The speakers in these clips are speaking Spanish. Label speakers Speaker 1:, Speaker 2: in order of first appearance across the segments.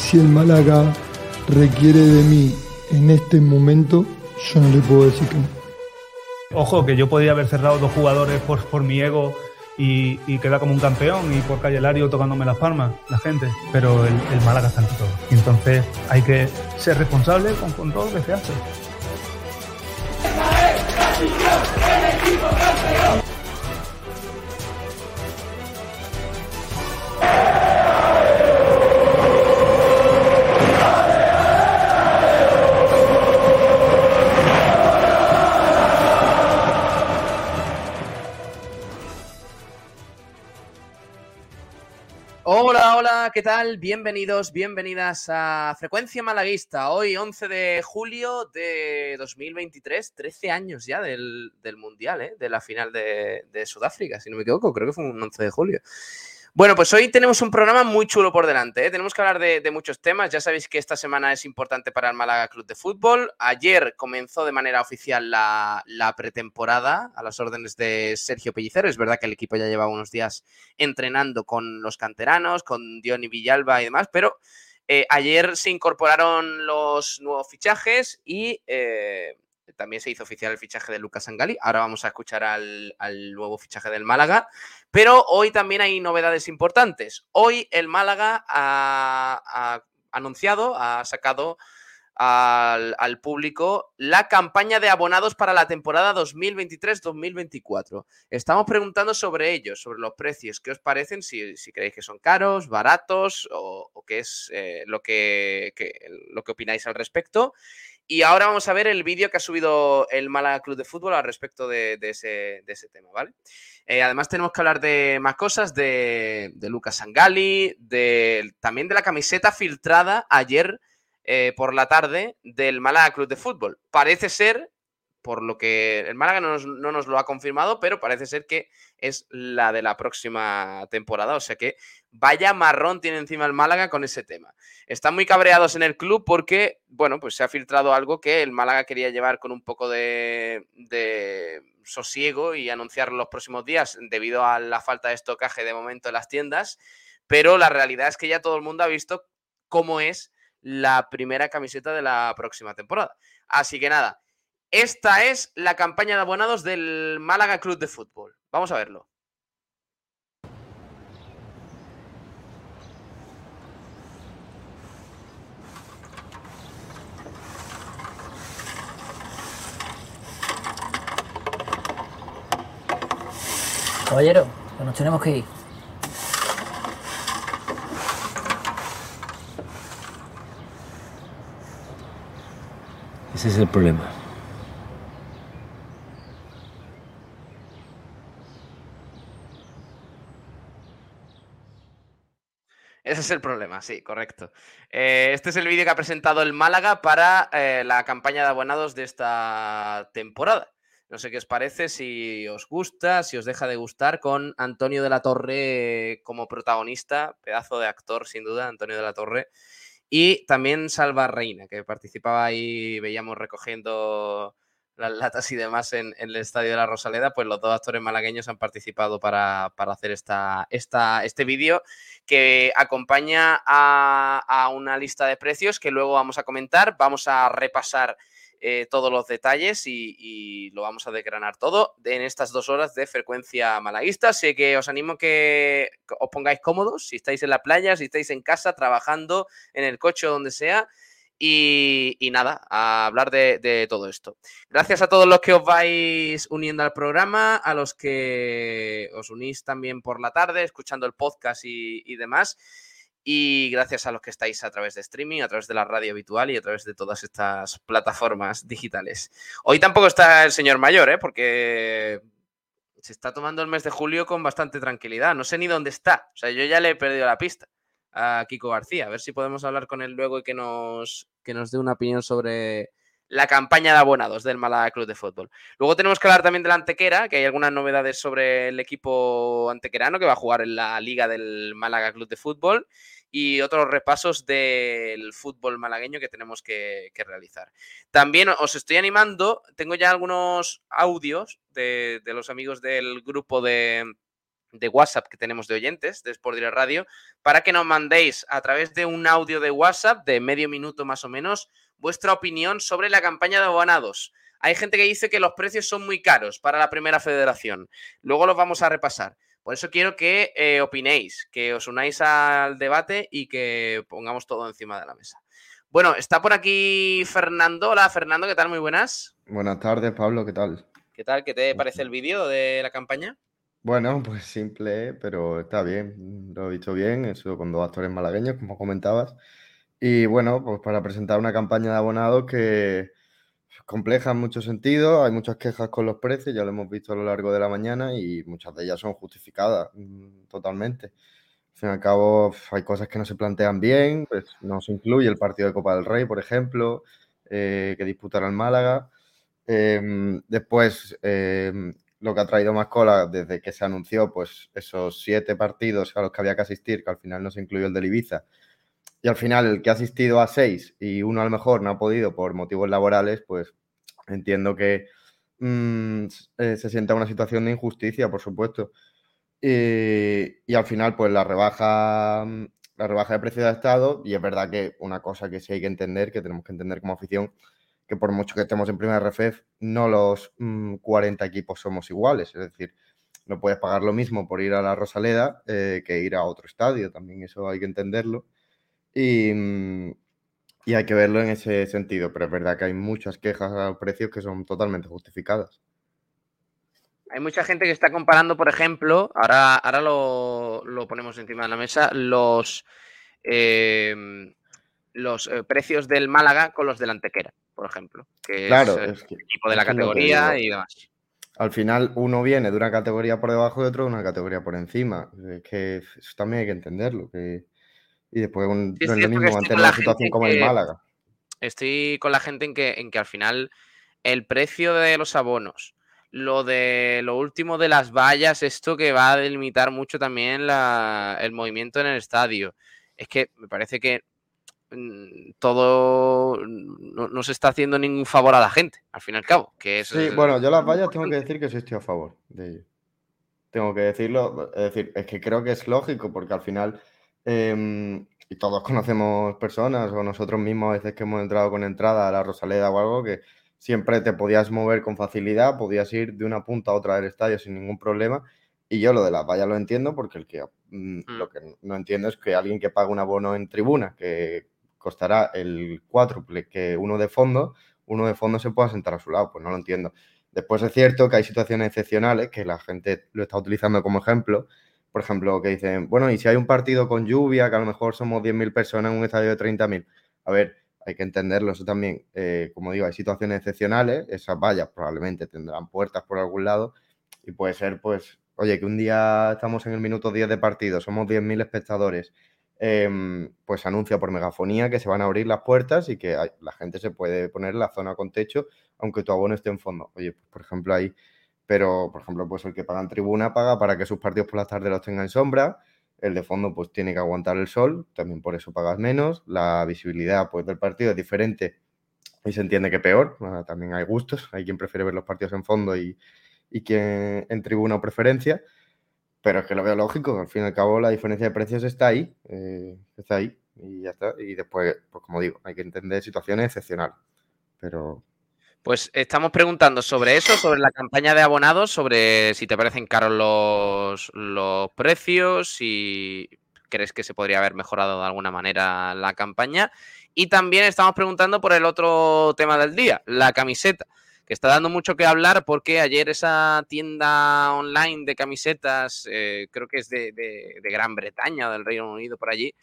Speaker 1: Si el Málaga requiere de mí en este momento, yo no le puedo decir que no.
Speaker 2: Ojo, que yo podía haber cerrado dos jugadores por, por mi ego y, y quedar como un campeón y por Calle Lario tocándome las palmas, la gente. Pero el, el Málaga está ante todo. Y entonces hay que ser responsable con, con todo lo que se hace.
Speaker 3: ¿Qué tal? Bienvenidos, bienvenidas a Frecuencia Malaguista. Hoy, 11 de julio de 2023, 13 años ya del, del Mundial, ¿eh? de la final de, de Sudáfrica, si no me equivoco, creo que fue un 11 de julio. Bueno, pues hoy tenemos un programa muy chulo por delante. ¿eh? Tenemos que hablar de, muchos temas. Ya sabéis que esta semana es importante para el Málaga Club de Fútbol. Ayer comenzó de manera oficial la, la, pretemporada a las órdenes de Sergio Pellicero. Es verdad que el equipo ya lleva unos días entrenando con los canteranos, con Diony Villalba y demás, pero eh, ayer se incorporaron los nuevos fichajes y eh, también se hizo oficial el fichaje de Lucas Angali. Ahora vamos a escuchar al, nuevo fichaje del Málaga. Pero hoy también hay novedades importantes. Hoy el Málaga ha, anunciado, ha sacado al, público la campaña de abonados para la temporada 2023-2024. Estamos preguntando sobre ellos, sobre los precios. ¿Qué os parecen? Si, creéis que son caros, baratos o, o qué es eh, lo, que, que, lo que opináis al respecto. Y ahora vamos a ver el vídeo que ha subido el Málaga Club de Fútbol al respecto de, ese, tema, ¿vale? Eh, además tenemos que hablar de más cosas, de, de Lucas Sangali, de, también de la camiseta filtrada ayer eh, por la tarde del Málaga Club de Fútbol. Parece ser, por lo que el Málaga no nos, no nos, lo ha confirmado, pero parece ser que es la de la próxima temporada. O sea que vaya marrón tiene encima el Málaga con ese tema. Están muy cabreados en el club porque, bueno, pues se ha filtrado algo que el Málaga quería llevar con un poco de, de sosiego y anunciar los próximos días debido a la falta de estocaje de momento en las tiendas. Pero la realidad es que ya todo el mundo ha visto cómo es la primera camiseta de la próxima temporada. Así que nada, esta es la campaña de abonados del Málaga Club de Fútbol. Vamos a verlo.
Speaker 4: Caballero, que nos tenemos que ir.
Speaker 5: Ese es el problema.
Speaker 3: Ese es el problema, sí, correcto. Eh, este es el vídeo que ha presentado el Málaga para eh, la campaña de abonados de esta temporada. No sé qué os parece, si os gusta, si os deja de gustar, con Antonio de la Torre como protagonista, pedazo de actor sin duda, Antonio de la Torre. Y también Salva Reina, que participaba ahí, veíamos recogiendo las latas y demás en, el estadio de la Rosaleda, pues los dos actores malagueños han participado para, para hacer esta, esta, este vídeo que acompaña a, a, una lista de precios que luego vamos a comentar. Vamos a repasar eh, todos los detalles y, y, lo vamos a desgranar todo en estas dos horas de frecuencia malaguista. Así que os animo que os pongáis cómodos si estáis en la playa, si estáis en casa, trabajando, en el coche o donde sea. Y, nada, a hablar de, de, todo esto. Gracias a todos los que os vais uniendo al programa, a los que os unís también por la tarde, escuchando el podcast y, y demás. Y gracias a los que estáis a través de streaming, a través de la radio habitual y a través de todas estas plataformas digitales. Hoy tampoco está el señor mayor, ¿eh? porque se está tomando el mes de julio con bastante tranquilidad. No sé ni dónde está. O sea, yo ya le he perdido la pista. A Kiko García. A ver si podemos hablar con él luego y que nos, que nos dé una opinión sobre la campaña de abonados del Málaga Club de Fútbol. Luego tenemos que hablar también del Antequera, que hay algunas novedades sobre el equipo antequerano que va a jugar en la liga del Málaga Club de Fútbol y otros repasos del fútbol malagueño que tenemos que, que realizar. También os estoy animando, tengo ya algunos audios de, de los amigos del grupo de, de WhatsApp que tenemos de oyentes de Sport Direct Radio para que nos mandéis a través de un audio de WhatsApp de medio minuto más o menos vuestra opinión sobre la campaña de abonados. Hay gente que dice que los precios son muy caros para la primera federación. Luego los vamos a repasar. Por eso quiero que eh, opinéis, que os unáis al debate y que pongamos todo encima de la mesa. Bueno, está por aquí Fernando. Hola, Fernando, ¿qué tal? Muy buenas.
Speaker 6: Buenas tardes, Pablo, ¿qué tal?
Speaker 3: ¿Qué tal? ¿Qué te parece el vídeo de la campaña?
Speaker 6: Bueno, pues simple, pero está bien. Lo he visto bien, eso con dos actores malagueños, como comentabas. Y bueno, pues para presentar una campaña de abonados que es compleja en muchos sentidos, hay muchas quejas con los precios, ya lo hemos visto a lo largo de la mañana y muchas de ellas son justificadas mm, totalmente. Al fin y al cabo, hay cosas que no se plantean bien, pues no se incluye el partido de Copa del Rey, por ejemplo, eh, que disputará el Málaga. Em, después, em, lo que ha traído más cola desde que se anunció, pues esos siete partidos a los que había que asistir, que al final no se incluyó el del Ibiza, y al final el que ha asistido a seis y uno a lo mejor no ha podido por motivos laborales, pues entiendo que mmm, eh, se sienta una situación de injusticia, por supuesto. Y, al final, pues la rebaja, la rebaja de precio de Estado, y es verdad que una cosa que sí hay que entender, que tenemos que entender como afición, que por mucho que estemos en primera RFEF, no los mmm, 40 equipos somos iguales. Es decir, no puedes pagar lo mismo por ir a la Rosaleda eh, que ir a otro estadio. También eso hay que entenderlo. Y, y, hay que verlo en ese sentido, pero es verdad que hay muchas quejas a precios que son totalmente justificadas.
Speaker 3: Hay mucha gente que está comparando, por ejemplo, ahora, ahora lo, lo ponemos encima de la mesa, los, eh, los eh, precios del Málaga con los del Antequera, por ejemplo, que
Speaker 6: claro,
Speaker 3: es,
Speaker 6: es que,
Speaker 3: el equipo de la categoría y demás.
Speaker 6: Al final uno viene de una categoría por debajo y otro de una categoría por encima. Es que eso también hay que entenderlo. Que y después un,
Speaker 3: Sí,
Speaker 6: no es lo mismo mantener
Speaker 3: la
Speaker 6: situación como el Málaga.
Speaker 3: Estoy con la gente en que, en que al final el precio de los abonos, lo de lo último de las vallas, esto que va a delimitar mucho también la- el movimiento en el estadio. Es que me parece que todo no, no se está haciendo ningún favor a la gente, al fin y al cabo. Que es,
Speaker 6: Sí, bueno, yo las vallas tengo que decir que sí estoy a favor de ello. Tengo que decirlo, es decir, es que creo que es lógico porque al final, eh, y todos conocemos personas o nosotros mismos a veces que hemos entrado con entrada a la Rosaleda o algo, que siempre te podías mover con facilidad, podías ir de una punta a otra del estadio sin ningún problema. Y yo lo de las vallas lo entiendo porque el que, mm, lo que no entiendo es que alguien que paga un abono en tribuna, que costará el cuádruple que uno de fondo, uno de fondo se pueda sentar a su lado, pues no lo entiendo. Después es cierto que hay situaciones excepcionales que la gente lo está utilizando como ejemplo. Por ejemplo, que dicen, bueno, y si hay un partido con lluvia, que a lo mejor somos 10.000 personas en un estadio de 30.000. A ver, hay que entenderlo eso también. Eh, como digo, hay situaciones excepcionales, esas vallas probablemente tendrán puertas por algún lado y puede ser, pues, oye, que un día estamos en el minuto 10 de partido, somos 10.000 espectadores, eh, pues anuncia por megafonía que se van a abrir las puertas y que la gente se puede poner en la zona con techo, aunque tu abono esté en fondo. Oye, pues, por ejemplo, ahí, pero, por ejemplo, pues el que paga en tribuna paga para que sus partidos por las tardes los tenga en sombra, el de fondo pues tiene que aguantar el sol, también por eso pagas menos, la visibilidad pues del partido es diferente y se entiende que peor, también hay gustos, hay quien prefiere ver los partidos en fondo y, y quien en tribuna o preferencia, pero es que lo veo lógico, al fin y al cabo la diferencia de precios está ahí, eh, está ahí y ya está, y después, pues como digo, hay que entender situaciones excepcionales, pero...
Speaker 3: Pues estamos preguntando sobre eso, sobre la campaña de abonados, sobre si te parecen caros los, los precios, si crees que se podría haber mejorado de alguna manera la campaña. Y también estamos preguntando por el otro tema del día, la camiseta, que está dando mucho que hablar porque ayer esa tienda online de camisetas, eh, creo que es de, de, de, Gran Bretaña o del Reino Unido por allí,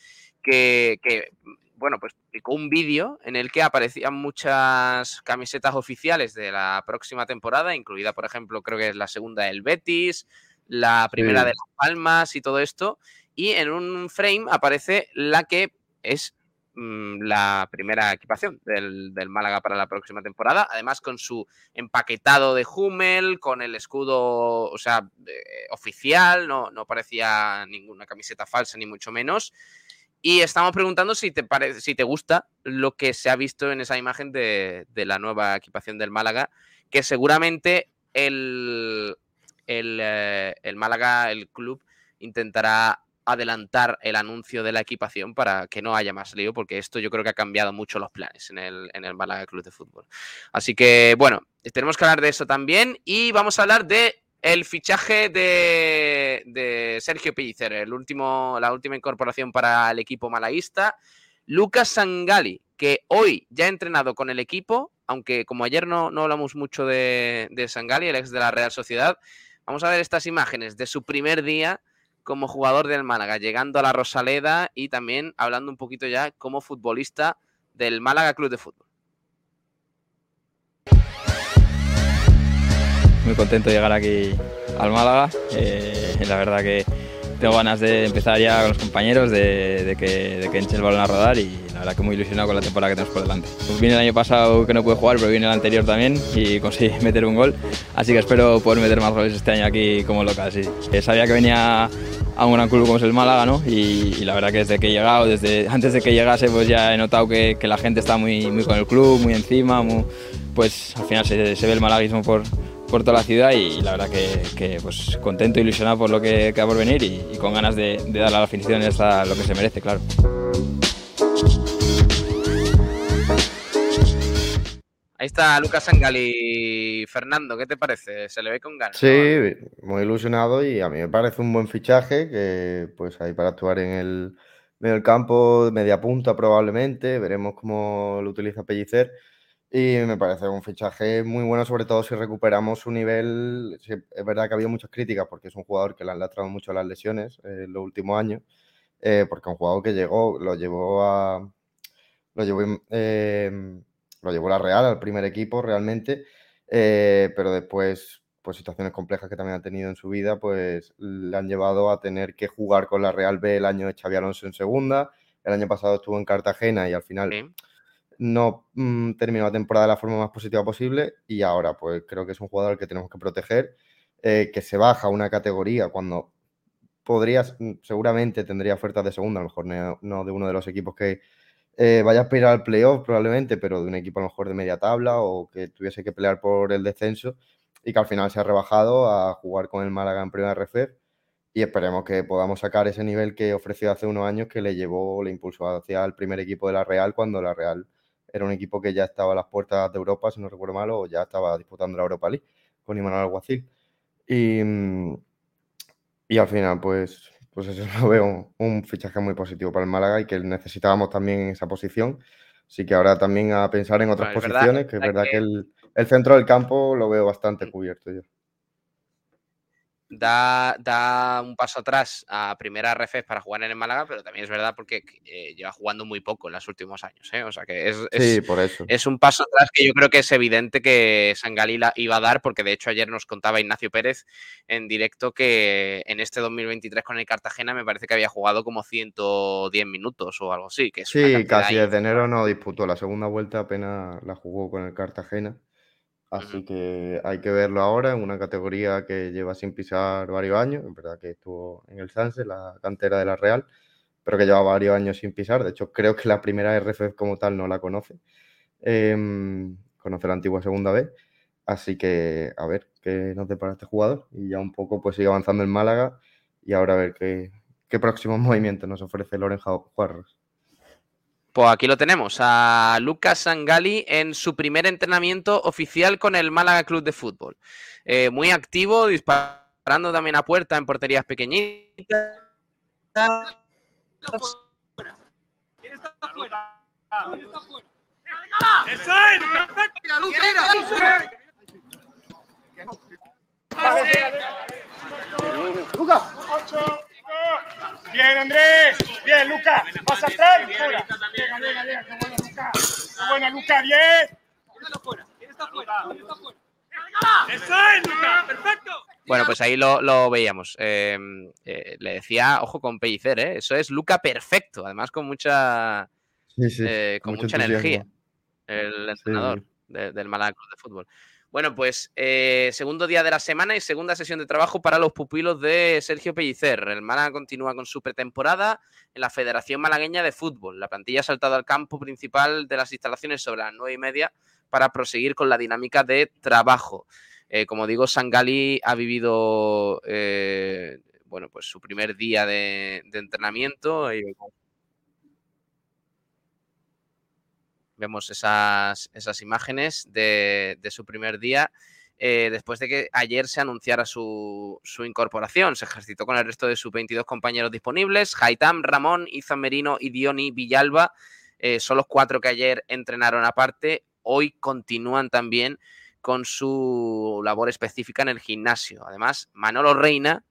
Speaker 3: que, que bueno, pues publicó un vídeo en el que aparecían muchas camisetas oficiales de la próxima temporada, incluida, por ejemplo, creo que es la segunda del Betis, la primera sí. de Las Palmas y todo esto. y en un frame aparece la que es mm, la primera equipación del, del, Málaga para la próxima temporada, además con su empaquetado de Hummel, con el escudo, o sea, eh, oficial, no, no parecía ninguna camiseta falsa, ni mucho menos. Y estamos preguntando si te, parece, si te gusta lo que se ha visto en esa imagen de, de la nueva equipación del Málaga, que seguramente el, el, eh, el, Málaga, el club, intentará adelantar el anuncio de la equipación para que no haya más lío, porque esto yo creo que ha cambiado mucho los planes en el, en el Málaga Club de Fútbol. Así que, bueno, tenemos que hablar de eso también y vamos a hablar de el fichaje de, de, Sergio Pellicer, el último, la última incorporación para el equipo malaguista. Lucas Sangali, que hoy ya ha entrenado con el equipo, aunque como ayer no, no hablamos mucho de, de, Sangali, el ex de la Real Sociedad, vamos a ver estas imágenes de su primer día como jugador del Málaga, llegando a la Rosaleda y también hablando un poquito ya como futbolista del Málaga Club de Fútbol.
Speaker 7: muy contento de llegar aquí al Málaga. Eh, la verdad que tengo ganas de empezar ya con los compañeros, de, de, que, de que enche el balón a rodar y la verdad que muy ilusionado con la temporada que tenemos por delante. Pues vine el año pasado que no pude jugar, pero vine el anterior también y conseguí meter un gol, así que espero poder meter más goles este año aquí como local. Sí. Eh, sabía que venía a un gran club como es el Málaga, ¿no? Y, y, la verdad que desde que he llegado, desde antes de que llegase, pues ya he notado que, que la gente está muy, muy con el club, muy encima, muy, pues al final se, se ve el malaguismo por, por toda la ciudad y, la verdad que, que pues contento, ilusionado por lo que queda por venir y, y con ganas de, de darle a la afición esta lo que se merece, claro.
Speaker 3: Ahí está Lucas Sangali. Fernando, ¿qué te parece? ¿Se le ve con ganas?
Speaker 6: Sí, ¿no? muy ilusionado y a mí me parece un buen fichaje que pues ahí para actuar en el medio del campo, media punta probablemente, veremos cómo lo utiliza Pellicer. Y me parece un fichaje muy bueno, sobre todo si recuperamos su nivel. Es verdad que ha habido muchas críticas porque es un jugador que le han lastrado mucho las lesiones eh, en los últimos años, eh, porque un jugador que llegó, lo llevó a. Lo llevó, eh, lo llevó la Real al primer equipo realmente, eh, pero después, pues situaciones complejas que también ha tenido en su vida, pues le han llevado a tener que jugar con la Real B el año de Xavi Alonso en segunda. El año pasado estuvo en Cartagena y al final. Sí no mmm, terminó la temporada de la forma más positiva posible y ahora pues creo que es un jugador que tenemos que proteger, eh, que se baja una categoría cuando podrías, seguramente tendría ofertas de segunda, a lo mejor no, no de uno de los equipos que eh, vaya a aspirar al playoff probablemente, pero de un equipo a lo mejor de media tabla o que tuviese que pelear por el descenso y que al final se ha rebajado a jugar con el Málaga en primera RF y esperemos que podamos sacar ese nivel que ofreció hace unos años que le llevó, le impulsó hacia el primer equipo de la Real cuando la Real era un equipo que ya estaba a las puertas de Europa, si no recuerdo mal, o ya estaba disputando la Europa League con Imanol Alguacil. Y, y al final, pues, pues eso lo veo un, un, fichaje muy positivo para el Málaga y que necesitábamos también en esa posición. Así que ahora también a pensar en otras bueno, posiciones, verdad, que es verdad que, que el, el, centro del campo lo veo bastante cubierto yo
Speaker 3: da, da un paso atrás a primera RF para jugar en el Málaga, pero también es verdad porque eh, lleva jugando muy poco en los últimos años. ¿eh? O sea que es, es,
Speaker 6: sí, por eso.
Speaker 3: es un paso atrás que yo creo que es evidente que Sangalila iba a dar, porque de hecho ayer nos contaba Ignacio Pérez en directo que en este 2023 con el Cartagena me parece que había jugado como 110 minutos o algo así. Que es
Speaker 6: sí, casi desde enero no disputó. La segunda vuelta apenas la jugó con el Cartagena. Así que hay que verlo ahora en una categoría que lleva sin pisar varios años. Es verdad que estuvo en el Sanse, la cantera de la Real, pero que lleva varios años sin pisar. De hecho, creo que la primera RF como tal no la conoce. Eh, conoce la antigua segunda vez. Así que a ver qué nos depara este jugador. Y ya un poco pues sigue avanzando en Málaga. Y ahora a ver qué, qué próximos movimientos nos ofrece Loren Juarros.
Speaker 3: Pues aquí lo tenemos, a Lucas Sangali en su primer entrenamiento oficial con el Málaga Club de Fútbol. Eh, muy activo, disparando también a puerta en porterías pequeñitas. ¿Quién está afuera? ¡Eso es!
Speaker 8: ¡Lucas! Bien, Andrés. Bien, Luca. Vas atrás. Fuera. Venga, venga, venga. Qué buena, Luca. Qué buena, Luca. Bien.
Speaker 9: ¿Quién está fuera? ¿Quién está fuera? ¿Quién está fuera? ¡Eso es, Luca! ¡Perfecto!
Speaker 3: Bueno, pues ahí lo, lo veíamos. Eh, eh, le decía, ojo con Pellicer, ¿eh? eso es Luca perfecto, además con mucha,
Speaker 6: Sí, sí.
Speaker 3: eh, con mucha energía, el entrenador de- del Club de Fútbol. Bueno, pues eh, segundo día de la semana y segunda sesión de trabajo para los pupilos de Sergio Pellicer. El Málaga continúa con su pretemporada en la Federación Malagueña de Fútbol. La plantilla ha saltado al campo principal de las instalaciones sobre las nueve y media para proseguir con la dinámica de trabajo. Eh, como digo, Sangali ha vivido eh, bueno, pues su primer día de, de entrenamiento. y vemos esas, esas imágenes de, de su primer día. eh, después de que ayer se anunciara su, su incorporación, se ejercitó con el resto de sus 22 compañeros disponibles. Haitam, Ramón, Izan Merino y Diony Villalba eh, son los cuatro que ayer entrenaron aparte. Hoy continúan también con su labor específica en el gimnasio. Además, Manolo Reina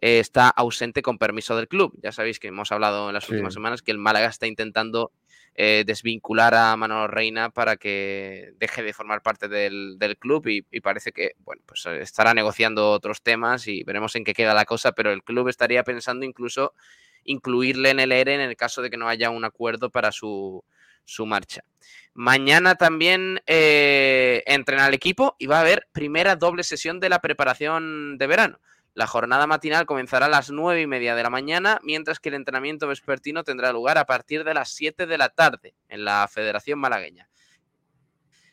Speaker 3: eh, está ausente con permiso del club. Ya sabéis que hemos hablado en las
Speaker 6: Sí.
Speaker 3: últimas semanas que el Málaga está intentando eh, desvincular a Manolo Reina para que deje de formar parte del, del club y, y parece que bueno, pues eh, estará negociando otros temas y veremos en qué queda la cosa, pero el club estaría pensando incluso incluirle en el ERE en el caso de que no haya un acuerdo para su, su marcha. Mañana también eh, entrena el equipo y va a haber primera doble sesión de la preparación de verano. La jornada matinal comenzará a las nueve y media de la mañana, mientras que el entrenamiento vespertino tendrá lugar a partir de las 7 de la tarde en la Federación Malagueña.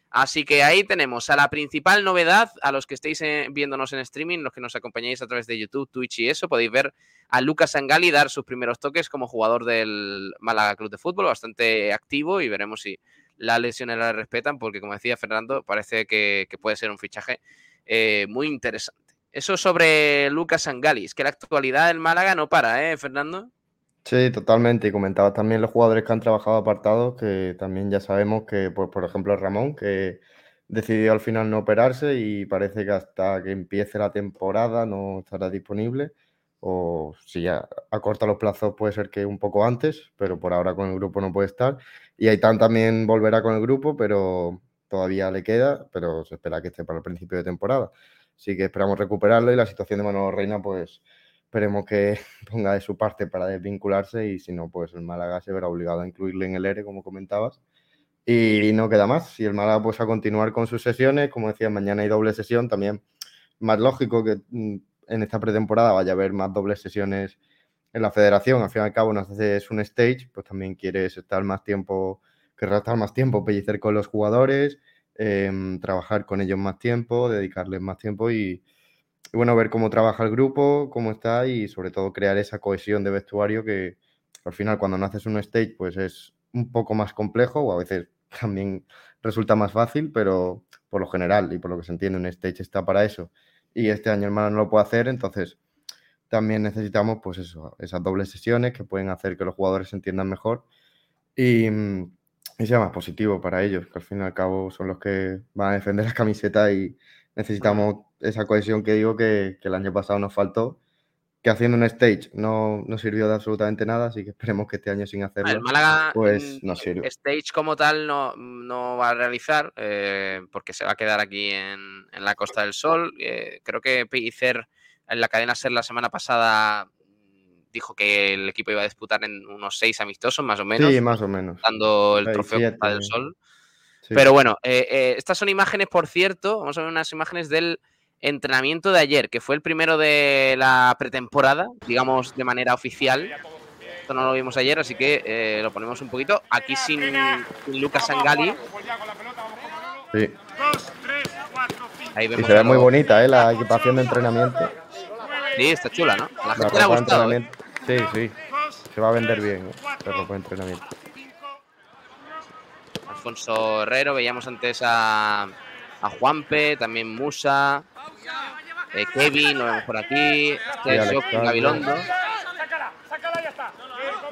Speaker 3: Así que ahí tenemos a la principal novedad, a los que estéis eh, viéndonos en streaming, los que nos acompañáis a través de YouTube, Twitch y eso, podéis ver a Lucas Sangali dar sus primeros toques como jugador del Málaga Club de Fútbol, bastante activo y veremos si las lesiones la respetan, porque como decía Fernando, parece que, que puede ser un fichaje eh, muy interesante. Eso sobre Lucas Sangali, es que la actualidad del Málaga no para, ¿eh, Fernando?
Speaker 6: Sí, totalmente. Y comentabas también los jugadores que han trabajado apartados, que también ya sabemos que, pues, por ejemplo, Ramón, que decidió al final no operarse y parece que hasta que empiece la temporada no estará disponible. O si ya acorta los plazos, puede ser que un poco antes, pero por ahora con el grupo no puede estar. Y Aitán también volverá con el grupo, pero todavía le queda, pero se espera que esté para el principio de temporada. Así que esperamos recuperarlo y la situación de Manolo Reina, pues esperemos que ponga de su parte para desvincularse y si no, pues el Málaga se verá obligado a incluirle en el ERE, como comentabas. Y no queda más. Si el Málaga pues a continuar con sus sesiones, como decía, mañana hay doble sesión, también más lógico que mm, en esta pretemporada vaya a haber más dobles sesiones en la federación. Al fin y al cabo, no haces un stage, pues también quieres estar más tiempo, querrás estar más tiempo, pellecer con los jugadores, em, trabajar con ellos más tiempo, dedicarles más tiempo y, bueno, ver cómo trabaja el grupo, cómo está y sobre todo crear esa cohesión de vestuario que al final cuando no haces un stage pues es un poco más complejo o a veces también resulta más fácil, pero por lo general y por lo que se entiende un stage está para eso. Y este año Málaga no lo puede hacer, entonces también necesitamos pues eso, esas dobles sesiones que pueden hacer que los jugadores se entiendan mejor. Y, mm, y sea más positivo para ellos, que al fin y al cabo son los que van a defender la camiseta y necesitamos esa cohesión que digo que, que el año pasado nos faltó, que haciendo un stage no, no sirvió de absolutamente nada, así que esperemos que este año sin
Speaker 3: El
Speaker 6: hacerlo,
Speaker 3: Málaga
Speaker 6: pues
Speaker 3: mm,
Speaker 6: nos sirve.
Speaker 3: stage como tal no, no va a realizar eh, porque se va a quedar aquí en, en la Costa del Sol. Eh, creo que Pellicer en la cadena SER la semana pasada dijo que el equipo iba a disputar en unos seis amistosos más o menos,
Speaker 6: Sí, más o menos.
Speaker 3: dando el
Speaker 6: Seis,
Speaker 3: trofeo
Speaker 6: siete.
Speaker 3: Del Sol.
Speaker 6: Sí.
Speaker 3: Pero bueno, eh, eh, estas son imágenes, por cierto, vamos a ver unas imágenes del entrenamiento de ayer, que fue el primero de la pretemporada, digamos de manera oficial. Esto no lo vimos ayer, así que eh, lo ponemos un poquito. Aquí sin, sin Lucas Sangali.
Speaker 6: Sí.
Speaker 3: Ahí
Speaker 6: Y
Speaker 3: vemos
Speaker 6: se ve muy bonita ¿eh? la equipación de entrenamiento.
Speaker 3: Sí, está chula, ¿no? A la
Speaker 6: La
Speaker 3: gente le ha gustado. ¿eh?
Speaker 6: Sí, sí. Se va a vender bien ¿eh? ropa de entrenamiento.
Speaker 3: Alfonso Herrero, veíamos antes a, a Juanpe, también Musa, eh, Kevin, lo vemos por aquí. Gabilondo,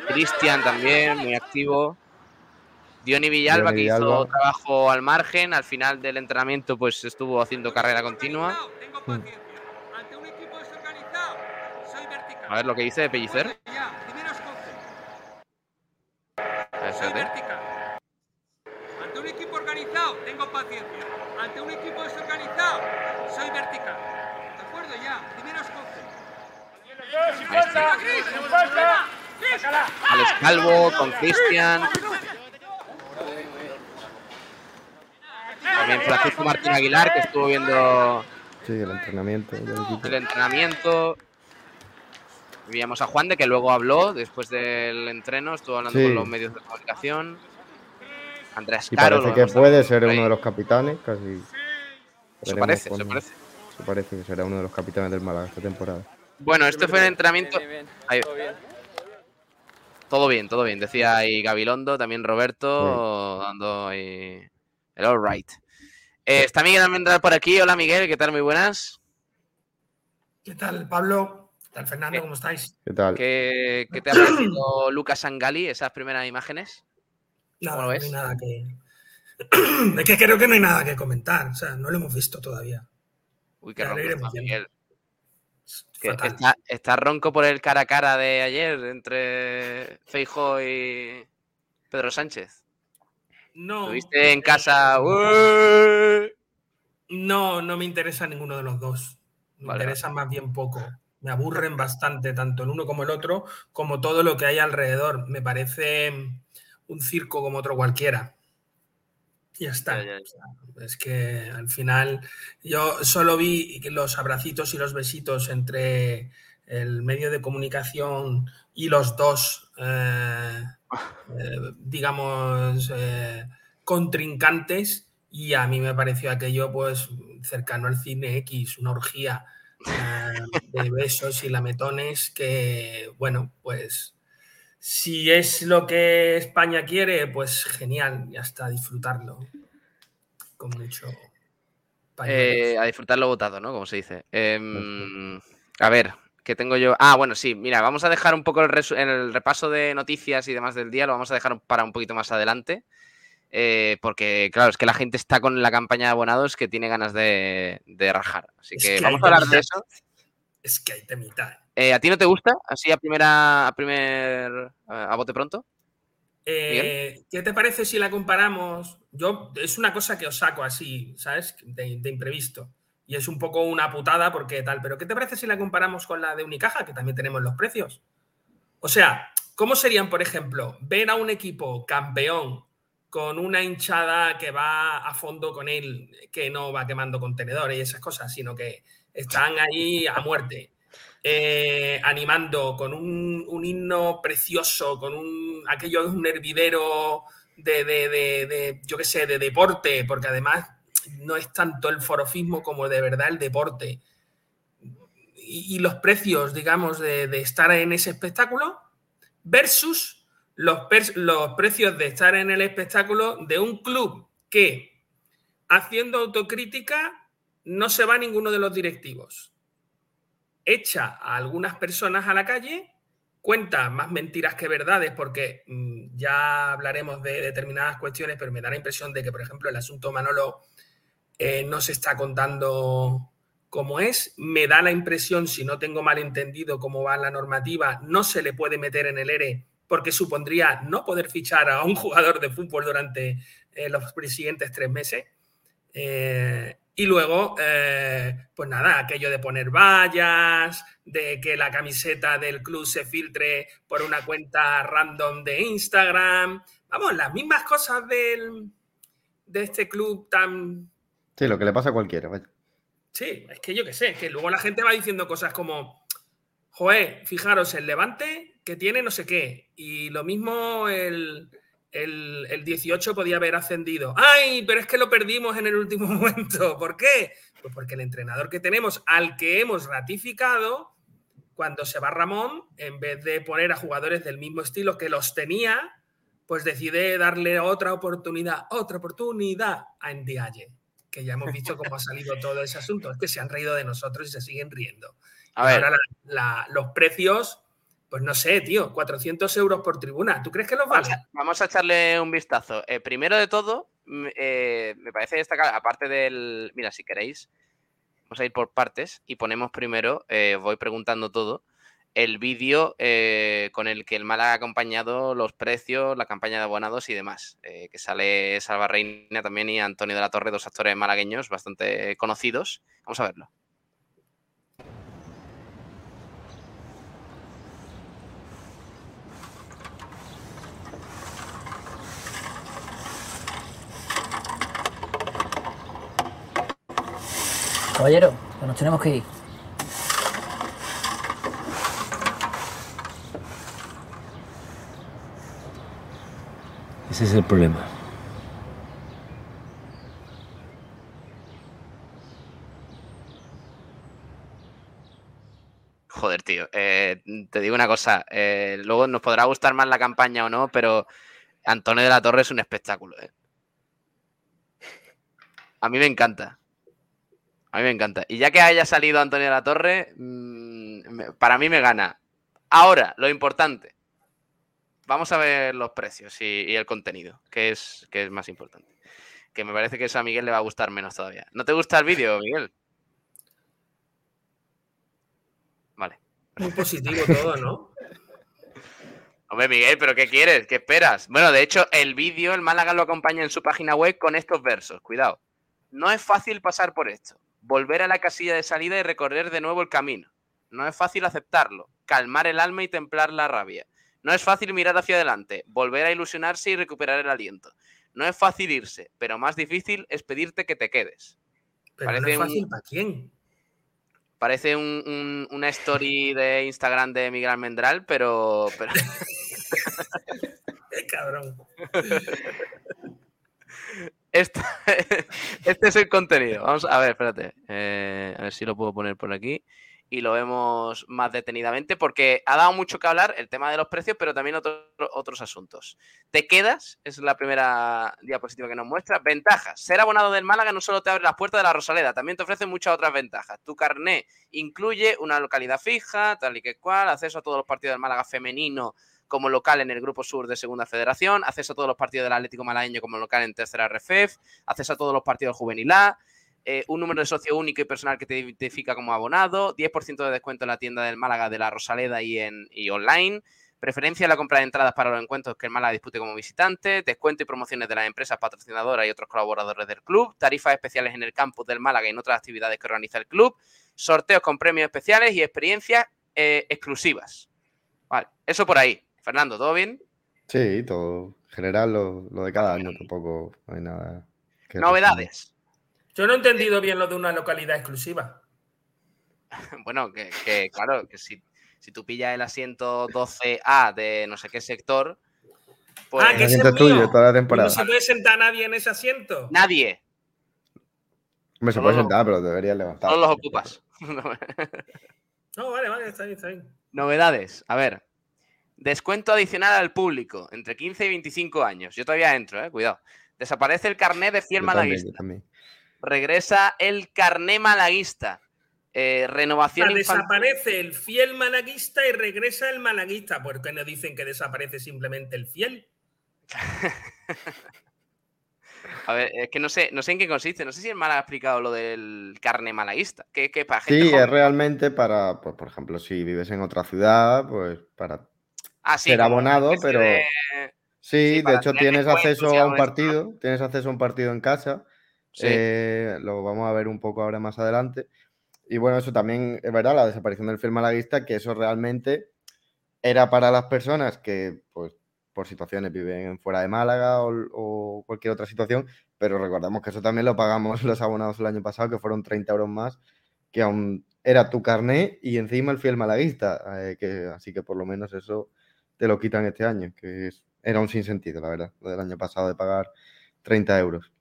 Speaker 3: Cristian también, muy activo. Diony Villalba,
Speaker 6: Diony
Speaker 3: que hizo trabajo al margen, al final del entrenamiento pues estuvo haciendo carrera continua.
Speaker 6: Mm.
Speaker 3: A ver lo que dice de Pellicer.
Speaker 9: Soy vertical. Ante un equipo organizado, tengo paciencia. Ante un equipo desorganizado, soy vertical. ¿De acuerdo ya?
Speaker 3: Alex Calvo con Cristian. También Francisco Martín Aguilar, que estuvo viendo
Speaker 6: Sí, el entrenamiento
Speaker 3: el entrenamiento. Veíamos a Juan de que luego habló después del entreno, estuvo hablando
Speaker 6: Sí.
Speaker 3: con los medios de comunicación. Andrés
Speaker 6: Y
Speaker 3: Caro.
Speaker 6: parece que puede ser uno de los capitanes, casi.
Speaker 3: Eso
Speaker 6: Veremos
Speaker 3: parece, eso parece.
Speaker 6: eso parece que será uno de los capitanes del Málaga esta temporada.
Speaker 3: Bueno, este fue el entrenamiento. Ahí- Todo bien, todo bien. Decía ahí Gabilondo, también Roberto, dando ahí el all right. Eh, está Miguel Almendral por aquí. Hola Miguel, ¿qué tal? Muy buenas.
Speaker 10: ¿Qué tal, Pablo? ¿Qué tal, Fernando? ¿Cómo estáis?
Speaker 6: ¿Qué tal?
Speaker 3: ¿Qué, qué te ha parecido Lucas Sangali, esas primeras imágenes?
Speaker 10: Nada,
Speaker 3: ¿Cómo
Speaker 10: no hay nada que. es que creo que no hay nada que comentar. O sea, no lo hemos visto todavía.
Speaker 3: Uy, qué ronco
Speaker 10: iremos
Speaker 3: está. Miguel. Está, está ronco por el cara a cara de ayer entre Feijo y Pedro Sánchez.
Speaker 10: No.
Speaker 3: Estuviste en casa.
Speaker 10: No, no me interesa ninguno de los dos. Me
Speaker 3: Vale,
Speaker 10: interesa más bien poco. Me aburren bastante, tanto el uno como el otro, como todo lo que hay alrededor. Me parece un circo como otro cualquiera. Ya está.
Speaker 3: Ya, ya, ya.
Speaker 10: O sea, es que al final yo solo vi los abracitos y los besitos entre el medio de comunicación y los dos, eh, eh, digamos, eh, contrincantes y a mí me pareció aquello pues cercano al cine X, una orgía de besos y lametones que, bueno, pues si es lo que España quiere, pues genial, ya está, disfrutarlo con mucho.
Speaker 3: Eh, a disfrutarlo votado, ¿no? Como se dice. Em, a ver, ¿qué tengo yo? Ah, bueno, sí, mira, vamos a dejar un poco el, el repaso de noticias y demás del día, lo vamos a dejar para un poquito más adelante. Eh, porque, claro, es que la gente está con la campaña de abonados que tiene ganas de, de rajar. Así
Speaker 10: Es
Speaker 3: que, vamos a hablar de eso.
Speaker 10: Es que hay temita.
Speaker 3: Eh, ¿A ti no te gusta? Así a primera, a primer, a bote pronto.
Speaker 10: Eh, ¿Qué te parece si la comparamos? Yo, es una cosa que os saco así, ¿sabes? De, de imprevisto. Y es un poco una putada porque tal, pero ¿qué te parece si la comparamos con la de Unicaja, que también tenemos los precios? O sea, ¿cómo serían, por ejemplo, ver a un equipo campeón con una hinchada que va a fondo con él, que no va quemando contenedores y esas cosas, sino que están ahí a muerte? eh, animando con un, himno precioso, con un aquello es un hervidero de, de, de- yo qué sé, de deporte, porque además no es tanto el forofismo como de verdad el deporte. Y, los precios, digamos, de estar en ese espectáculo versus los, los precios de estar en el espectáculo de un club que, haciendo autocrítica, no se va ninguno de los directivos echa a algunas personas a la calle, cuenta más mentiras que verdades, porque mm, ya hablaremos de determinadas cuestiones, pero me da la impresión de que, por ejemplo, el asunto Manolo eh, no se está contando como es. Me da la impresión, si no tengo mal entendido cómo va la normativa, no se le puede meter en el ERE porque supondría no poder fichar a un jugador de fútbol durante eh, los siguientes tres meses. Eh, y luego, eh, pues nada, aquello de poner vallas, de que la camiseta del club se filtre por una cuenta random de Instagram. Vamos, las mismas cosas del, de este club tan...
Speaker 6: Sí, lo que le pasa a cualquiera. vaya.
Speaker 10: Sí, es que yo qué sé, que luego la gente va diciendo cosas como, joder, fijaros, el Levante que tiene no sé qué, y lo mismo el, el, el 18 podía haber ascendido. ¡Ay! Pero es que lo perdimos en el último momento. ¿Por qué? Pues porque el entrenador que tenemos, al que hemos ratificado, cuando se va Ramón, en vez de poner a jugadores del mismo estilo que los tenía, pues decide darle otra oportunidad, otra oportunidad a Ndiaye, que ya hemos visto cómo ha salido todo ese asunto. Es que se han reído de nosotros y se siguen riendo.
Speaker 3: A
Speaker 10: Y
Speaker 3: ver.
Speaker 10: Ahora la- la- los precios, pues no sé, tío, 400 euros por tribuna. ¿Tú crees que los vale?
Speaker 3: Vamos a echarle un vistazo. Eh, primero de todo, mm, eh, me parece destacar, aparte del. Mira, si queréis, vamos a ir por partes y ponemos primero, eh, voy preguntando todo, el vídeo con el que el Málaga ha acompañado los precios, la campaña de abonados y demás. que sale Salva Reina también y Antonio de la Torre, dos actores malagueños bastante conocidos. Vamos a verlo.
Speaker 4: Caballero, que nos tenemos que ir.
Speaker 5: Ese es el problema.
Speaker 3: Joder, tío. eh, te digo una cosa. eh, luego nos podrá gustar más la campaña o no, pero Antonio de la Torre es un espectáculo. eh. A mí me encanta. A mí me encanta. Y ya que haya salido Antonio de la Torre, mm, para mí me gana. Ahora, lo importante. Vamos a ver los precios y, y el contenido, que es, que es más importante. Que me parece que eso a Miguel le va a gustar menos todavía. ¿No te gusta el vídeo, Miguel? Vale.
Speaker 10: Muy positivo todo, ¿no?
Speaker 3: Hombre, Miguel, ¿pero qué quieres? ¿Qué esperas? Bueno, de hecho, el vídeo, el Málaga lo acompaña en su página web con estos versos. Cuidado. No es fácil pasar por esto. Volver a la casilla de salida y recorrer de nuevo el camino. No es fácil aceptarlo. Calmar el alma y templar la rabia. No es fácil mirar hacia adelante, volver a ilusionarse y recuperar el aliento. No es fácil irse, pero más difícil es pedirte que te quedes.
Speaker 10: Pero no
Speaker 3: Parece un-
Speaker 10: para quién.
Speaker 3: Parece un- un- una story de Instagram de Miguel Almendral, pero, pero
Speaker 10: Qué cabrón.
Speaker 3: Este, es el contenido. Vamos a ver, espérate. eh, a ver si lo puedo poner por aquí. Y lo vemos más detenidamente porque ha dado mucho que hablar el tema de los precios, pero también otro- otros asuntos. ¿Te quedas? Es la primera diapositiva que nos muestra. Ventajas. Ser abonado del Málaga no solo te abre las puertas de la Rosaleda, también te ofrece muchas otras ventajas. Tu carné incluye una localidad fija, tal y que cual, acceso a todos los partidos del Málaga femenino como local en el Grupo Sur de Segunda Federación, acceso a todos los partidos del Atlético Malagueño como local en Tercera RFEF, acceso a todos los partidos Juvenil A, eh, un número de socio único y personal que te identifica como abonado, 10% de descuento en la tienda del Málaga de la Rosaleda y, en, y online, preferencia en la compra de entradas para los encuentros que el Málaga dispute como visitante, descuento y promociones de las empresas patrocinadoras y otros colaboradores del club, tarifas especiales en el campus del Málaga y en otras actividades que organiza el club, sorteos con premios especiales y experiencias eh, exclusivas. Vale, eso por ahí. Fernando, ¿todo bien?
Speaker 6: Sí, todo. En general, lo, lo de cada año tampoco hay nada. que
Speaker 3: Novedades.
Speaker 10: Yo no he entendido bien lo de una localidad exclusiva.
Speaker 3: Bueno, que, que, claro, que si, si tú pillas el asiento 12A de no sé qué sector, pues
Speaker 10: ah, que ese es
Speaker 6: tuyo
Speaker 10: mío.
Speaker 6: toda la
Speaker 10: Y no
Speaker 6: temporada.
Speaker 10: se puede sentar nadie en ese asiento.
Speaker 3: nadie,
Speaker 6: Hombre, se puede sentar, pero deberías levantar.
Speaker 3: todos los ocupas.
Speaker 10: No, vale, vale, está bien, está bien.
Speaker 3: Novedades. A ver. Descuento adicional al público, entre 15 y 25 años. Yo todavía entro, eh, cuidado. Desaparece el carnet de fiel
Speaker 6: Yo
Speaker 3: malaguista.
Speaker 6: también.
Speaker 3: Regresa el carné malaguista. Eh, renovación infantil.
Speaker 10: desaparece el fiel malaguista y regresa el malaguista. ¿Por qué no dicen que desaparece simplemente el fiel?
Speaker 3: A ver, es que no sé, no sé en qué consiste. No sé si el Málaga ha explicado lo del carné malaguista. Que, que para gente
Speaker 6: Sí,
Speaker 3: joven-
Speaker 6: es realmente para, pues, por ejemplo, si vives en otra ciudad, pues para
Speaker 3: Ah, sí,
Speaker 6: ser abonado, pero
Speaker 3: de-
Speaker 6: sí,
Speaker 3: sí,
Speaker 6: de hecho tienes acceso a un partido, tienes acceso a un partido en casa.
Speaker 3: Sí.
Speaker 6: eh, lo vamos a ver un poco ahora más adelante. Y bueno, eso también es verdad, la desaparición del film malaguista, que eso realmente era para las personas que, pues, por situaciones viven fuera de Málaga o, o cualquier otra situación, pero recordemos que eso también lo pagamos los abonados el año pasado, que fueron 30 euros más, que aún era tu carné y encima el fiel malaguista, eh, que, así que por lo menos eso te lo quitan este año, que es- era un sinsentido, la verdad, lo del año pasado de pagar 30 euros.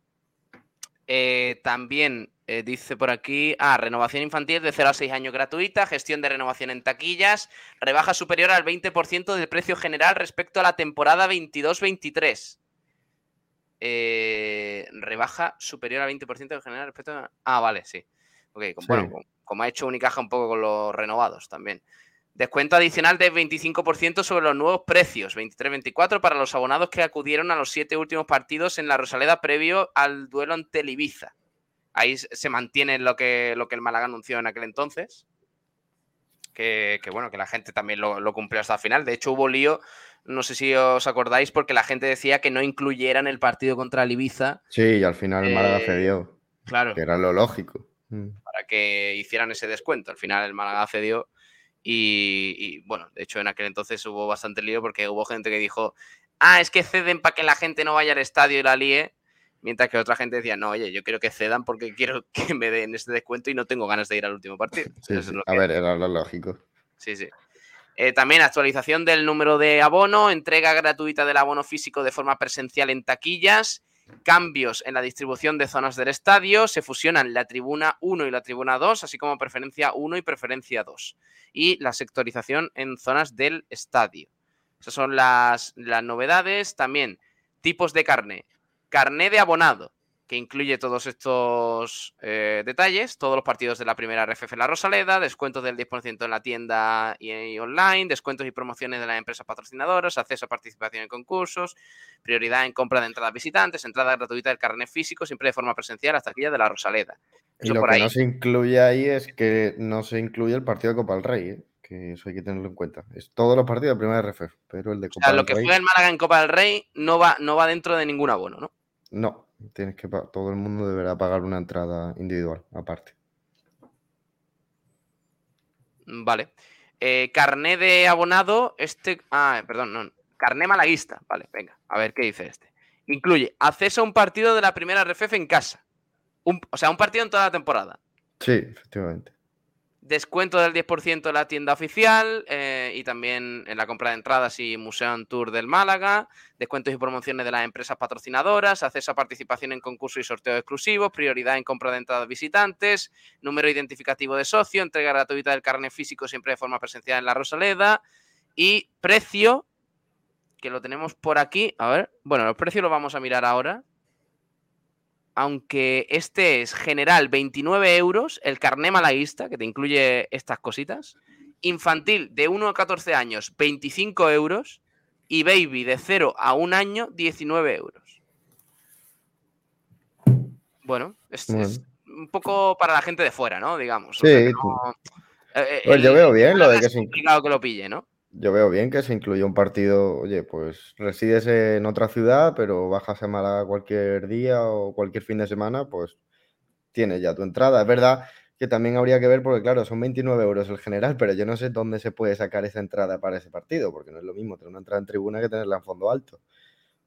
Speaker 3: Eh, también eh, dice por aquí, ah, renovación infantil de 0 a 6 años gratuita, gestión de renovación en taquillas, rebaja superior al 20% del precio general respecto a la temporada 22-23. Eh, rebaja superior al 20% del general respecto a... Ah, vale, sí. Ok,
Speaker 6: Sí.
Speaker 3: bueno, com- como ha hecho Unicaja un poco con los renovados también. Descuento adicional de 25% sobre los nuevos precios, 23-24 para los abonados que acudieron a los siete últimos partidos en la Rosaleda previo al duelo ante el Ibiza. Ahí se mantiene lo que, lo que el Málaga anunció en aquel entonces. Que, que bueno, que la gente también lo, lo cumplió hasta el final. De hecho, hubo lío, no sé si os acordáis, porque la gente decía que no incluyeran el partido contra el Ibiza.
Speaker 6: Sí, y al final el Málaga
Speaker 3: Eh,
Speaker 6: cedió,
Speaker 3: Claro.
Speaker 6: que era lo lógico. Mm.
Speaker 3: para que hicieran ese descuento. Al final el Málaga cedió y, y, bueno, de hecho en aquel entonces hubo bastante lío porque hubo gente que dijo, ah, es que ceden para que la gente no vaya al estadio y la líe. Mientras que otra gente decía, no, oye, yo quiero que cedan porque quiero que me den este descuento y no tengo ganas de ir al último partido.
Speaker 6: Sí,
Speaker 3: Eso
Speaker 6: sí.
Speaker 3: es lo
Speaker 6: A
Speaker 3: que-
Speaker 6: ver, era lo lógico.
Speaker 3: Sí, sí. Eh, también actualización del número de abono, entrega gratuita del abono físico de forma presencial en taquillas, cambios en la distribución de zonas del estadio, se fusionan la tribuna 1 y la tribuna 2, así como preferencia 1 y preferencia 2, y la sectorización en zonas del estadio. Esas son las, las novedades. También tipos de carne. Carné de abonado, que incluye todos estos eh, detalles, todos los partidos de la primera RFF en la Rosaleda, descuentos del 10% en la tienda y, y online, descuentos y promociones de las empresas patrocinadoras, acceso a participación en concursos, prioridad en compra de entradas visitantes, entrada gratuita del carnet físico, siempre de forma presencial hasta aquí de la Rosaleda.
Speaker 6: Y lo
Speaker 3: por
Speaker 6: que
Speaker 3: ahí.
Speaker 6: no se incluye ahí es que no se incluye el partido de Copa del Rey, ¿eh? que eso hay que tenerlo en cuenta. Es todos los partidos de primera RFF, pero el de
Speaker 3: O
Speaker 6: Copa
Speaker 3: sea, lo
Speaker 6: del
Speaker 3: que
Speaker 6: Rey
Speaker 3: juega el Málaga en Copa del Rey no va, no va dentro de ningún abono, ¿no?
Speaker 6: no. Tienes que todo el mundo deberá pagar una entrada individual aparte.
Speaker 3: Vale. Eh, carné de abonado, este. Ah, perdón, no. Carné malaguista. Vale, venga, a ver qué dice este. Incluye acceso a un partido de la primera RFF en casa. Un- o sea, un partido en toda la temporada.
Speaker 6: Sí, efectivamente.
Speaker 3: Descuento del 10% en la tienda oficial eh, y también en la compra de entradas y Museo Tour del Málaga. Descuentos y promociones de las empresas patrocinadoras. Acceso a participación en concursos y sorteos exclusivos. Prioridad en compra de entradas visitantes. Número identificativo de socio. Entrega gratuita del carnet físico siempre de forma presencial en la Rosaleda. Y precio, que lo tenemos por aquí. A ver, bueno, los precios los vamos a mirar ahora aunque este es general 29 euros, el carné malaguista, que te incluye estas cositas, infantil de 1 a 14 años 25 euros y baby de 0 a 1 año 19 euros. Bueno, es,
Speaker 6: Bueno.
Speaker 3: es un poco para la gente de fuera, ¿no? Digamos.
Speaker 6: Sí,
Speaker 3: que no- eh,
Speaker 6: Pues yo
Speaker 3: el-
Speaker 6: veo bien lo de
Speaker 3: es
Speaker 6: que inclu-
Speaker 3: complicado que lo pille, ¿no?
Speaker 6: Yo veo bien que se incluya un partido, oye, pues resides en otra ciudad, pero bajas a Málaga cualquier día o cualquier fin de semana, pues tienes ya tu entrada. Es verdad que también habría que ver, porque claro, son 29 euros el general, pero yo no sé dónde se puede sacar esa entrada para ese partido, porque no es lo mismo tener una entrada en tribuna que tenerla en fondo alto.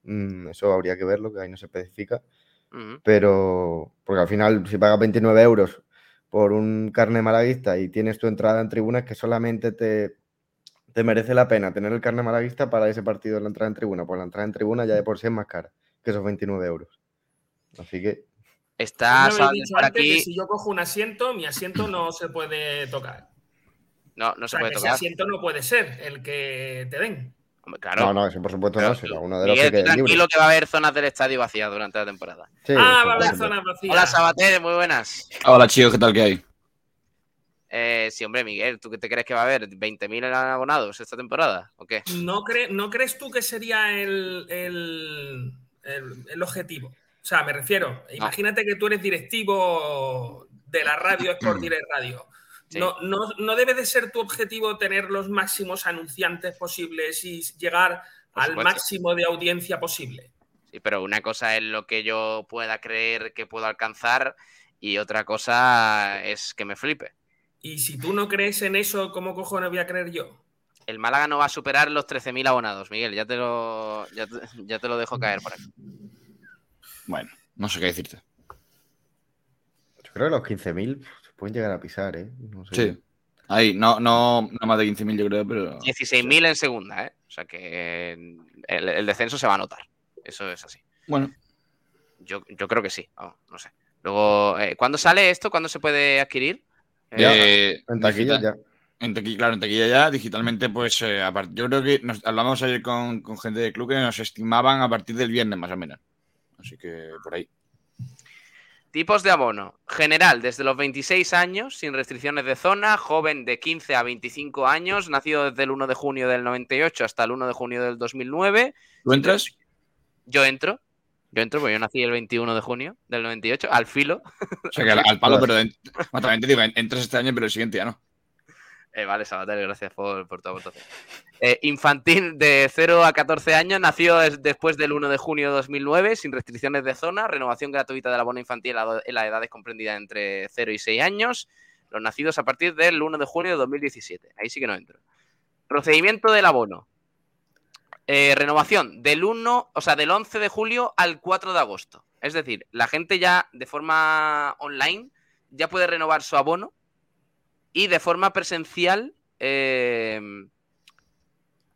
Speaker 6: Mm, eso habría que verlo, que ahí no se especifica. Pero, porque al final, si pagas 29 euros por un carne malaguista y tienes tu entrada en tribuna, es que solamente te, te merece la pena tener el carne malaguista para ese partido en la entrada en tribuna. Pues la entrada en tribuna ya de por sí es más cara que esos 29 euros. Así que,
Speaker 3: Está
Speaker 10: dicho
Speaker 3: por
Speaker 10: antes que
Speaker 3: aquí.
Speaker 10: si yo cojo un asiento, mi asiento no se puede tocar.
Speaker 3: No, no
Speaker 10: O
Speaker 3: se
Speaker 10: sea,
Speaker 3: puede
Speaker 10: que ese
Speaker 3: tocar.
Speaker 10: asiento no puede ser el que te den.
Speaker 3: Hombre, claro.
Speaker 6: no, no, eso por supuesto no, será uno de los
Speaker 3: Miguel,
Speaker 6: que libre.
Speaker 3: tranquilo que va a haber zonas del estadio vacías durante la temporada.
Speaker 6: Sí,
Speaker 10: ah, va a haber zonas vacías.
Speaker 3: Hola, Sabater, muy buenas.
Speaker 11: Hola, chicos, ¿qué tal que hay?
Speaker 3: Eh, sí, hombre, Miguel, ¿tú qué te crees que va a haber? ¿20.000 abonados esta temporada? ¿O qué?
Speaker 10: ¿No, cre- ¿No crees tú que sería el, el- el- el objetivo? O sea, me refiero, imagínate que tú eres directivo de la radio Sport Direct Radio.
Speaker 3: Sí.
Speaker 10: No, no, no debe de ser tu objetivo tener los máximos anunciantes posibles y llegar al máximo de audiencia posible.
Speaker 3: Sí, pero una cosa es lo que yo pueda creer que puedo alcanzar y otra cosa es que me flipe.
Speaker 10: Y si tú no crees en eso, ¿cómo cojones voy a creer yo?
Speaker 3: El Málaga no va a superar los 13.000 abonados, Miguel. Ya te lo, ya te, ya te lo dejo caer por aquí.
Speaker 11: Bueno, no sé qué decirte.
Speaker 6: Yo creo que los 15.000 se pueden llegar a pisar, ¿eh? No sé.
Speaker 11: Sí. Ahí, no, no, no más de 15.000 yo creo, pero...
Speaker 3: 16.000 en segunda, ¿eh? O sea que el, el descenso se va a notar. Eso es así.
Speaker 11: Bueno,
Speaker 3: Yo, yo creo que sí. Vamos, no sé. Luego, eh, ¿cuándo sale esto? ¿Cuándo se puede adquirir? Eh,
Speaker 6: Ya,
Speaker 11: eh,
Speaker 6: En taquilla
Speaker 11: digital-
Speaker 6: ya.
Speaker 11: En taquilla, claro, en taquilla ya, digitalmente, pues eh, a part- yo creo que nos hablamos ayer con, con gente de club que nos estimaban a partir del viernes más o menos. Así que por ahí.
Speaker 3: Tipos de abono. General, desde los 26 años, sin restricciones de zona. Joven de 15 a 25 años, nacido desde el 1 de junio del 98 hasta el 1 de junio del 2009.
Speaker 11: ¿Tú entras?
Speaker 3: Yo entro. Yo entro porque yo nací el 21 de junio del 98, al filo.
Speaker 11: O sea, que al, al palo, pero en- bueno, también te digo, en- entras este año, pero el siguiente ya no.
Speaker 3: Eh, vale, Sabater, gracias por, por tu aportación. Eh, infantil de 0 a 14 años, nació des- después del 1 de junio de 2009, sin restricciones de zona, renovación gratuita de la bono infantil a en las edades comprendidas entre 0 y 6 años, los nacidos a partir del 1 de junio de 2017. Ahí sí que no entro. Procedimiento del abono. Eh, renovación del 1, o sea, del 11 de julio al 4 de agosto. Es decir, la gente ya de forma online ya puede renovar su abono y de forma presencial eh,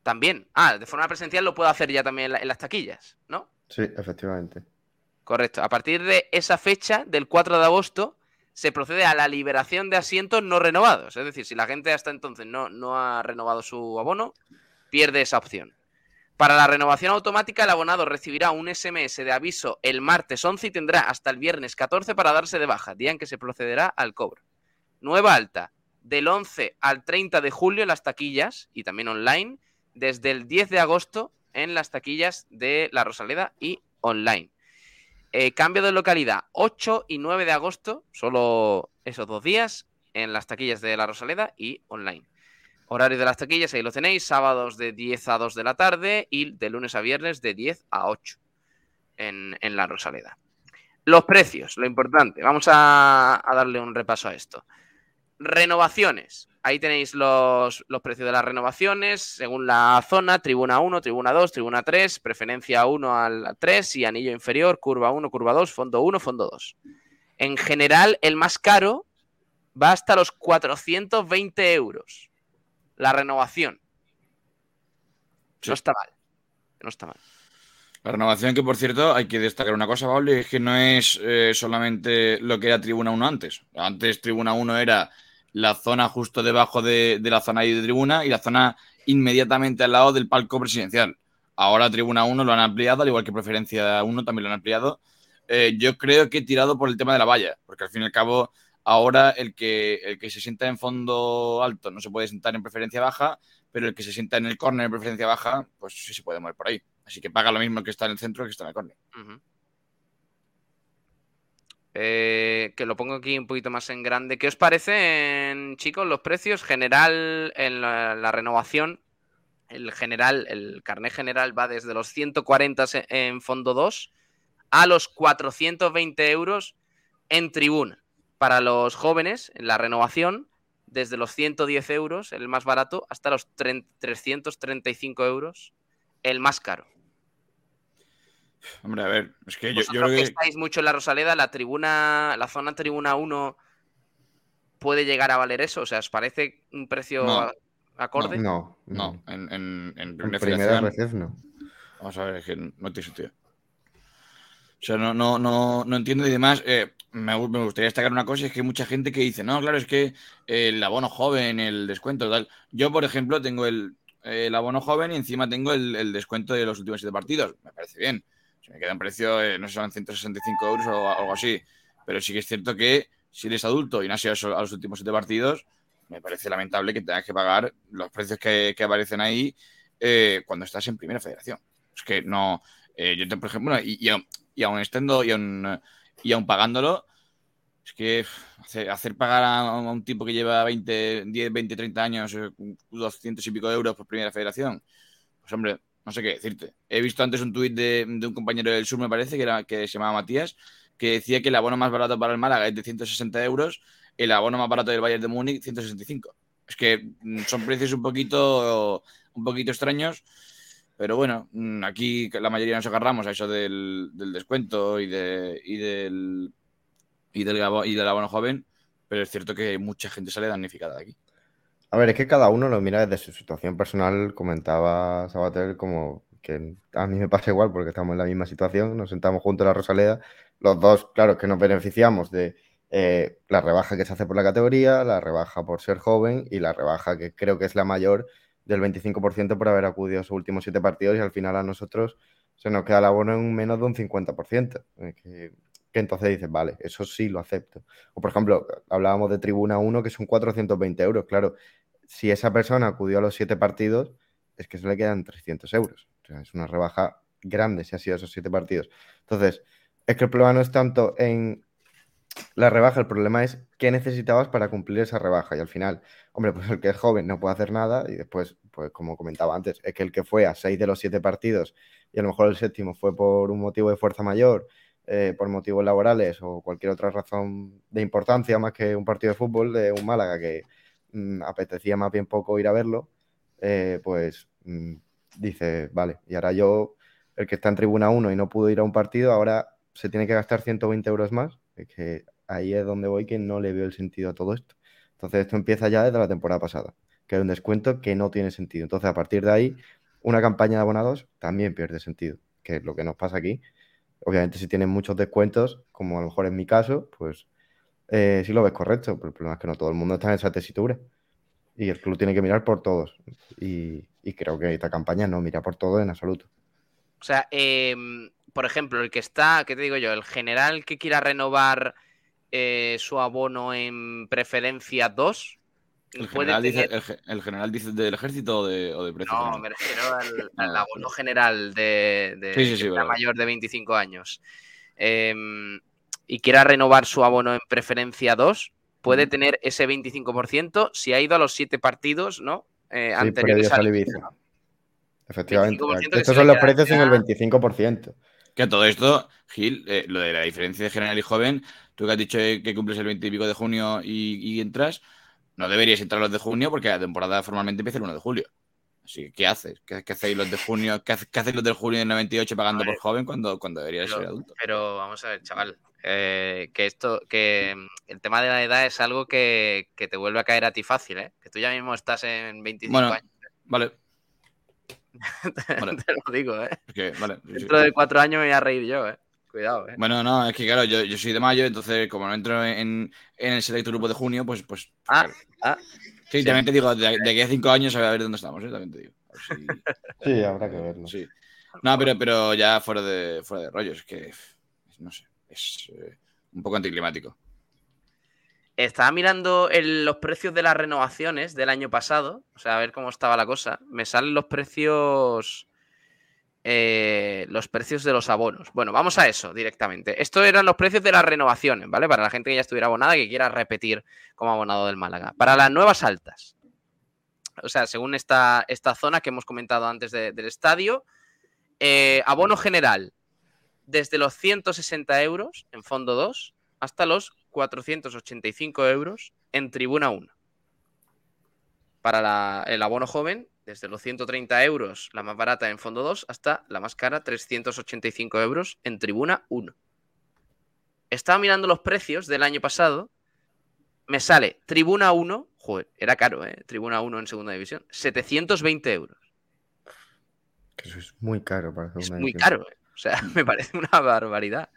Speaker 3: también. Ah, de forma presencial lo puedo hacer ya también en, la- en las taquillas, ¿no?
Speaker 6: Sí, efectivamente.
Speaker 3: Correcto. A partir de esa fecha, del 4 de agosto, se procede a la liberación de asientos no renovados. Es decir, si la gente hasta entonces no, no ha renovado su abono, pierde esa opción. Para la renovación automática, el abonado recibirá un SMS de aviso el martes 11 y tendrá hasta el viernes 14 para darse de baja, día en que se procederá al cobro. Nueva alta, del 11 al 30 de julio en las taquillas y también online, desde el 10 de agosto en las taquillas de La Rosaleda y online. Eh, cambio de localidad, 8 y 9 de agosto, solo esos dos días, en las taquillas de La Rosaleda y online. Horario de las taquillas, ahí lo tenéis, sábados de 10 a 2 de la tarde y de lunes a viernes de 10 a 8 en, en La Rosaleda. Los precios, lo importante. Vamos a, a darle un repaso a esto. Renovaciones. Ahí tenéis los, los precios de las renovaciones según la zona, tribuna 1, tribuna 2, tribuna 3, preferencia 1 al 3 y anillo inferior, curva 1, curva 2, fondo 1, fondo 2. En general, el más caro va hasta los 420 euros. La renovación. No está mal. No está mal.
Speaker 11: La renovación que, por cierto, hay que destacar una cosa, Pablo, es que no es eh, solamente lo que era Tribuna 1 antes. Antes Tribuna 1 era la zona justo debajo de, de la zona de tribuna y la zona inmediatamente al lado del palco presidencial. Ahora Tribuna 1 lo han ampliado, al igual que Preferencia 1 también lo han ampliado. Eh, yo creo que he tirado por el tema de la valla, porque al fin y al cabo ahora el que, el que se sienta en fondo alto no se puede sentar en preferencia baja, pero el que se sienta en el córner en preferencia baja, pues sí se puede mover por ahí. Así que paga lo mismo el que está en el centro que está en el córner.
Speaker 3: Ujú. Eh, que lo pongo aquí un poquito más en grande. ¿Qué os parecen, chicos, los precios general en la, renovación? El general, el carné general va desde los 140 se- en fondo 2 a los 420 euros en tribuna. Para los jóvenes, en la renovación, desde los 110 euros, el más barato, hasta los 30 335 euros, el más caro.
Speaker 11: Hombre, a ver, es que yo, yo creo
Speaker 3: que
Speaker 11: que.
Speaker 3: estáis mucho en la Rosaleda, la tribuna, la zona tribuna 1 puede llegar a valer eso. O sea, ¿os parece un precio
Speaker 11: No.
Speaker 3: acorde?
Speaker 6: No,
Speaker 11: No, en, en, en
Speaker 6: En
Speaker 11: primera
Speaker 6: primera
Speaker 11: federación-
Speaker 6: vez no.
Speaker 11: Vamos a ver, es que no tiene sentido. O sea, no, no, no, no entiendo y demás. eh, me, me gustaría destacar una cosa, es que hay mucha gente que dice, no, claro, es que el abono joven, el descuento, tal. Yo, por ejemplo, tengo el, abono joven y encima tengo el, descuento de los últimos siete partidos. Me parece bien. Se me queda en precio, eh, no sé, son 165 euros o algo así. Pero sí que es cierto que si eres adulto y no has ido a los últimos siete partidos, me parece lamentable que tengas que pagar los precios que, que aparecen ahí eh, cuando estás en primera federación. Es que no. eh, yo, te- por ejemplo, y, y aun- y aún estando y aún, y aún pagándolo, es que hacer, hacer pagar a, a un tipo que lleva 20, 10, 20, 30 años, eh, 200 y pico de euros por primera federación, pues hombre, no sé qué decirte. He visto antes un tuit de, de un compañero del sur, me parece, que, era, que se llamaba Matías, que decía que el abono más barato para el Málaga es de 160 euros, el abono más barato del Bayern de Múnich 165. Es que mm, son precios un poquito, un poquito extraños. Pero bueno, mm, aquí la mayoría nos agarramos a eso del, descuento y, de, y, del, y, del, y del abono joven, pero es cierto que mucha gente sale damnificada de aquí.
Speaker 6: A ver, es que cada uno lo mira desde su situación personal. Comentaba Sabater como que a mí me pasa igual porque estamos en la misma situación, nos sentamos juntos en la Rosaleda. Los dos, claro, que nos beneficiamos de eh, la rebaja que se hace por la categoría, la rebaja por ser joven y la rebaja que creo que es la mayor del 25% por haber acudido a sus últimos siete partidos y al final a nosotros se nos queda el abono en menos de un 50%. eh, Que, que entonces dices, vale, eso sí lo acepto. O por ejemplo, hablábamos de Tribuna 1 que son 420 euros. Claro, si esa persona acudió a los siete partidos, es que se le quedan 300 euros. O sea, es una rebaja grande si ha sido esos siete partidos. Entonces, es que el problema no es tanto en la rebaja, el problema es qué necesitabas para cumplir esa rebaja. Y al final, hombre, pues el que es joven no puede hacer nada. Y después, pues como comentaba antes, es que el que fue a seis de los siete partidos y a lo mejor el séptimo fue por un motivo de fuerza mayor, eh, por motivos laborales o cualquier otra razón de importancia más que un partido de fútbol de un Málaga que mm, apetecía más bien poco ir a verlo, eh, pues mm, dice, vale, y ahora yo, el que está en tribuna 1 y no pudo ir a un partido, ahora se tiene que gastar 120 euros más, es que ahí es donde voy que no le veo el sentido a todo esto. Entonces esto empieza ya desde la temporada pasada, que hay un descuento que no tiene sentido. Entonces a partir de ahí, una campaña de abonados también pierde sentido, que es lo que nos pasa aquí. Obviamente si tienen muchos descuentos, como a lo mejor en mi caso, pues eh, sí lo ves correcto, pero el problema es que no todo el mundo está en esa tesitura. Y el club tiene que mirar por todos. Y, y creo que esta campaña no mira por todo en absoluto.
Speaker 3: O sea, em, por ejemplo, el que está, ¿qué te digo yo? El general que quiera renovar eh, su abono en preferencia 2.
Speaker 11: El general, dice,
Speaker 3: tener-
Speaker 11: el, ge- el general dice del ejército o de, o de precio.
Speaker 3: No,
Speaker 11: general?
Speaker 3: me refiero al, al abono general de, de
Speaker 11: Sí, sí, sí, vale.
Speaker 3: mayor de 25 años. Em, y quiera renovar su abono en preferencia 2, puede tener ese 25% si ha ido a los 7 partidos, ¿no? Eh,
Speaker 6: Sí,
Speaker 3: anteriores al
Speaker 6: Ibiza. Efectivamente.
Speaker 3: 25% que
Speaker 6: Estos son los precios en el
Speaker 3: quedaría-
Speaker 6: 25%.
Speaker 11: Que a todo esto, Gil, eh, lo de la diferencia de general y joven, tú que has dicho que cumples el 20 y pico de junio y, y entras, no deberías entrar los de junio porque la temporada formalmente empieza el 1 de julio. Así que, ¿qué haces? ¿Qué, qué hacéis los de junio? ¿Qué, qué hacéis los del junio del 98 pagando por joven cuando, cuando deberías ser adulto?
Speaker 3: pero vamos a ver, chaval, eh, que esto, que el tema de la edad es algo que, que te vuelve a caer a ti fácil, ¿eh? Que tú ya mismo estás en 25
Speaker 11: Bueno,
Speaker 3: años.
Speaker 11: vale.
Speaker 3: te lo digo, ¿eh?
Speaker 11: Vale.
Speaker 3: Dentro de cuatro años me voy a reír yo, ¿eh? Cuidado, ¿eh?
Speaker 11: Bueno, no, es que claro, yo, yo soy de mayo, entonces como no entro en, en el selecto grupo de junio, pues. pues
Speaker 3: Ah,
Speaker 11: claro.
Speaker 3: ah.
Speaker 11: Sí,
Speaker 3: Sí.
Speaker 11: también te digo, de, de aquí a cinco años a ver dónde estamos, ¿eh? También te digo. A ver si-
Speaker 6: Sí, habrá que verlo.
Speaker 11: Sí. No, pero, pero ya fuera de, fuera de rollos, es que. No sé, es eh, un poco anticlimático.
Speaker 3: Estaba mirando los precios de las renovaciones del año pasado, o sea, a ver cómo estaba la cosa. Me salen los precios. eh, los precios de los abonos. Bueno, vamos a eso directamente. Estos eran los precios de las renovaciones, ¿vale? Para la gente que ya estuviera abonada que quiera repetir como abonado del Málaga. Para las nuevas altas. O sea, según esta, esta zona que hemos comentado antes de- del estadio, eh, abono general desde los 160 euros en fondo 2 hasta los 485 euros en tribuna 1. Para la- el abono joven, desde los 130 euros, la más barata en fondo 2, hasta la más cara, 385 euros en tribuna 1. Estaba mirando los precios del año pasado. Me sale tribuna 1, joder, era caro, ¿eh? Tribuna 1 en segunda división, 720 euros.
Speaker 6: Que eso es muy caro para
Speaker 3: Es
Speaker 6: segunda
Speaker 3: muy
Speaker 6: división.
Speaker 3: caro, ¿eh? o sea, me parece una barbaridad.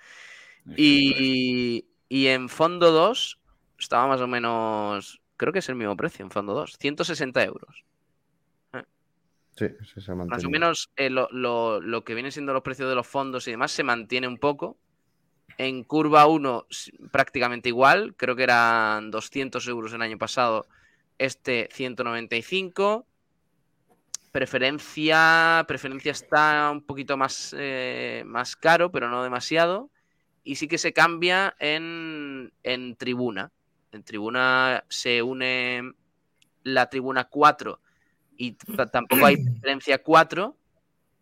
Speaker 3: Y, y en fondo 2 estaba más o menos, creo que es el mismo precio en fondo 2, 160 euros.
Speaker 6: Sí, se ha
Speaker 3: Más o menos eh, lo, lo- lo que vienen siendo los precios de los fondos y demás se mantiene un poco. En curva 1 s- prácticamente igual, creo que eran 200 euros el año pasado, este 195. Preferencia, preferencia está un poquito más, eh, más caro, pero no demasiado. Y sí que se cambia en, en tribuna. En tribuna se une la tribuna 4 y tampoco hay preferencia 4,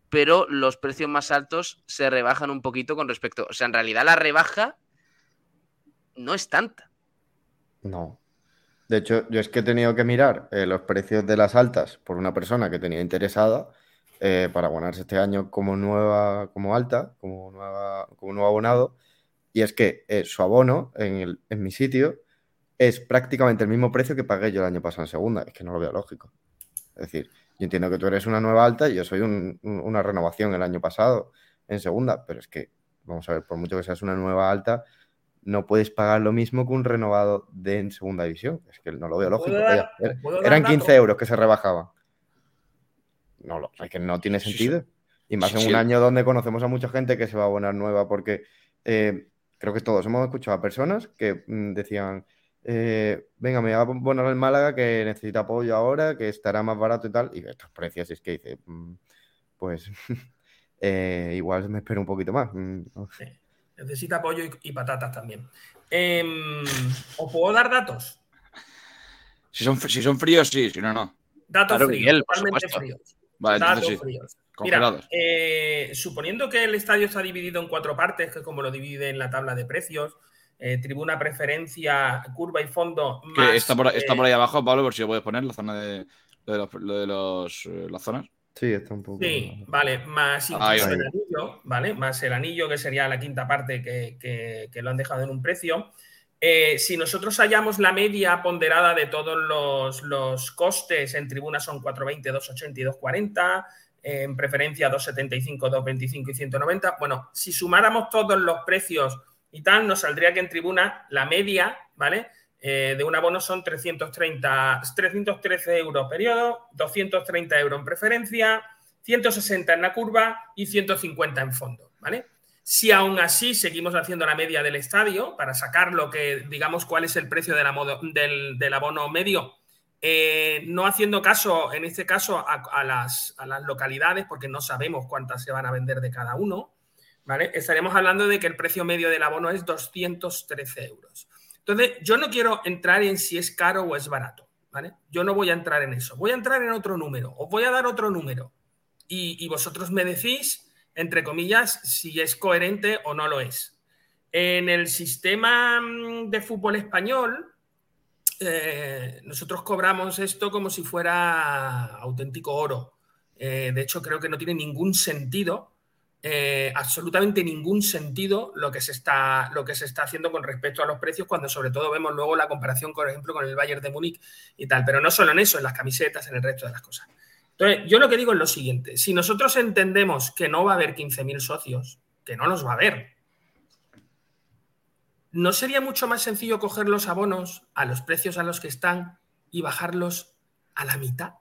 Speaker 3: pero los precios más altos se rebajan un poquito con respecto. O sea, en realidad la rebaja no es tanta.
Speaker 6: No. De hecho, yo es que he tenido que mirar eh, los precios de las altas por una persona que tenía interesada eh, para abonarse este año como nueva, como alta, como nueva, como nuevo abonado. Y es que eh, su abono en, el- en mi sitio es prácticamente el mismo precio que pagué yo el año pasado en segunda. Es que no lo veo lógico. Es decir, yo entiendo que tú eres una nueva alta y yo soy un- un- una renovación el año pasado en segunda, pero es que, vamos a ver, por mucho que seas una nueva alta, no puedes pagar lo mismo que un renovado de en segunda división. Es que no lo veo lógico.
Speaker 10: ¿Puedo dar-
Speaker 6: Vaya, er- eran
Speaker 10: datos?
Speaker 6: 15 euros que se rebajaban. No, lo, es que no tiene
Speaker 11: Sí, sí.
Speaker 6: sentido. Y más
Speaker 11: Sí,
Speaker 6: en
Speaker 11: sí.
Speaker 6: un año donde conocemos a mucha gente que se va a abonar nueva, porque eh, creo que todos hemos escuchado a personas que mm, decían, eh, venga, me voy a abonar el Málaga que necesita apoyo ahora, que estará más barato y tal, y estos precios es que dice, mm, pues eh, igual me espero un poquito más. mm.
Speaker 10: Necesita pollo y, y patatas también. Em, ¿Os puedo dar datos?
Speaker 11: Si son, si son fríos, sí, si no, no.
Speaker 10: Datos
Speaker 3: Claro,
Speaker 10: fríos,
Speaker 3: Miguel, por
Speaker 10: totalmente
Speaker 3: supuesto.
Speaker 10: fríos.
Speaker 11: Vale,
Speaker 10: Datos
Speaker 11: sí.
Speaker 10: fríos.
Speaker 11: Congelados.
Speaker 10: Mira, eh, suponiendo que el estadio está dividido en cuatro partes, que es como lo divide en la tabla de precios, eh, tribuna preferencia, curva y fondo.
Speaker 11: Que
Speaker 10: más,
Speaker 11: está, por, está
Speaker 10: eh,
Speaker 11: por ahí abajo, Pablo, por si lo puedes poner, la zona de, lo de los, lo de los, eh, las zonas.
Speaker 6: Sí, está un poco.
Speaker 10: Sí, vale, más incluso
Speaker 6: Ahí, ahí.
Speaker 10: el anillo, ¿vale? Más el anillo, que sería la quinta parte que, que- que lo han dejado en un precio. Eh, si nosotros hallamos la media ponderada de todos los, los costes, en tribuna son 420, 280 y 240, eh, en preferencia 275, 225 y 190. Bueno, si sumáramos todos los precios y tal, nos saldría que en tribuna la media, ¿vale? Eh, de un abono son 330, 313 euros periodo, 230 euros en preferencia, 160 en la curva y 150 en fondo, ¿vale? Si aún así seguimos haciendo la media del estadio para sacar lo que, digamos, cuál es el precio de la modo- del, del abono medio, eh, no haciendo caso, en este caso, a, las, localidades, porque no sabemos cuántas se van a vender de cada uno, ¿vale? Estaremos hablando de que el precio medio del abono es 213 euros. Entonces, yo no quiero entrar en si es caro o es barato, ¿vale? Yo no voy a entrar en eso. Voy a entrar en otro número. Os voy a dar otro número. Y, y vosotros me decís, entre comillas, si es coherente o no lo es. En el sistema mm, de fútbol español, eh, nosotros cobramos esto como si fuera auténtico oro. Eh, de hecho, creo que no tiene ningún sentido eh, absolutamente ningún sentido lo que, se está, lo que se está haciendo con respecto a los precios, cuando sobre todo vemos luego la comparación, por ejemplo, con el Bayern de Múnich y tal. Pero no solo en eso, en las camisetas, en el resto de las cosas. Entonces, yo lo que digo es lo siguiente: si nosotros entendemos que no va a haber 15.000 socios, que no los va a haber, ¿no sería mucho más sencillo coger los abonos a los precios a los que están y bajarlos a la mitad?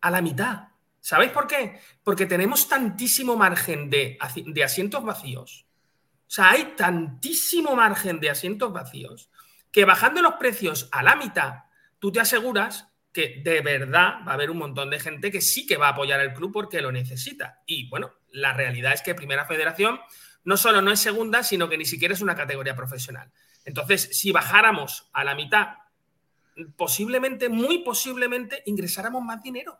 Speaker 10: A la mitad. ¿Sabéis por qué? Porque tenemos tantísimo margen de, de asientos vacíos. O sea, hay tantísimo margen de asientos vacíos que bajando los precios a la mitad, tú te aseguras que de verdad va a haber un montón de gente que sí que va a apoyar el club porque lo necesita. Y bueno, la realidad es que Primera Federación no solo no es segunda, sino que ni siquiera es una categoría profesional. Entonces, si bajáramos a la mitad, posiblemente, muy posiblemente, ingresáramos más dinero.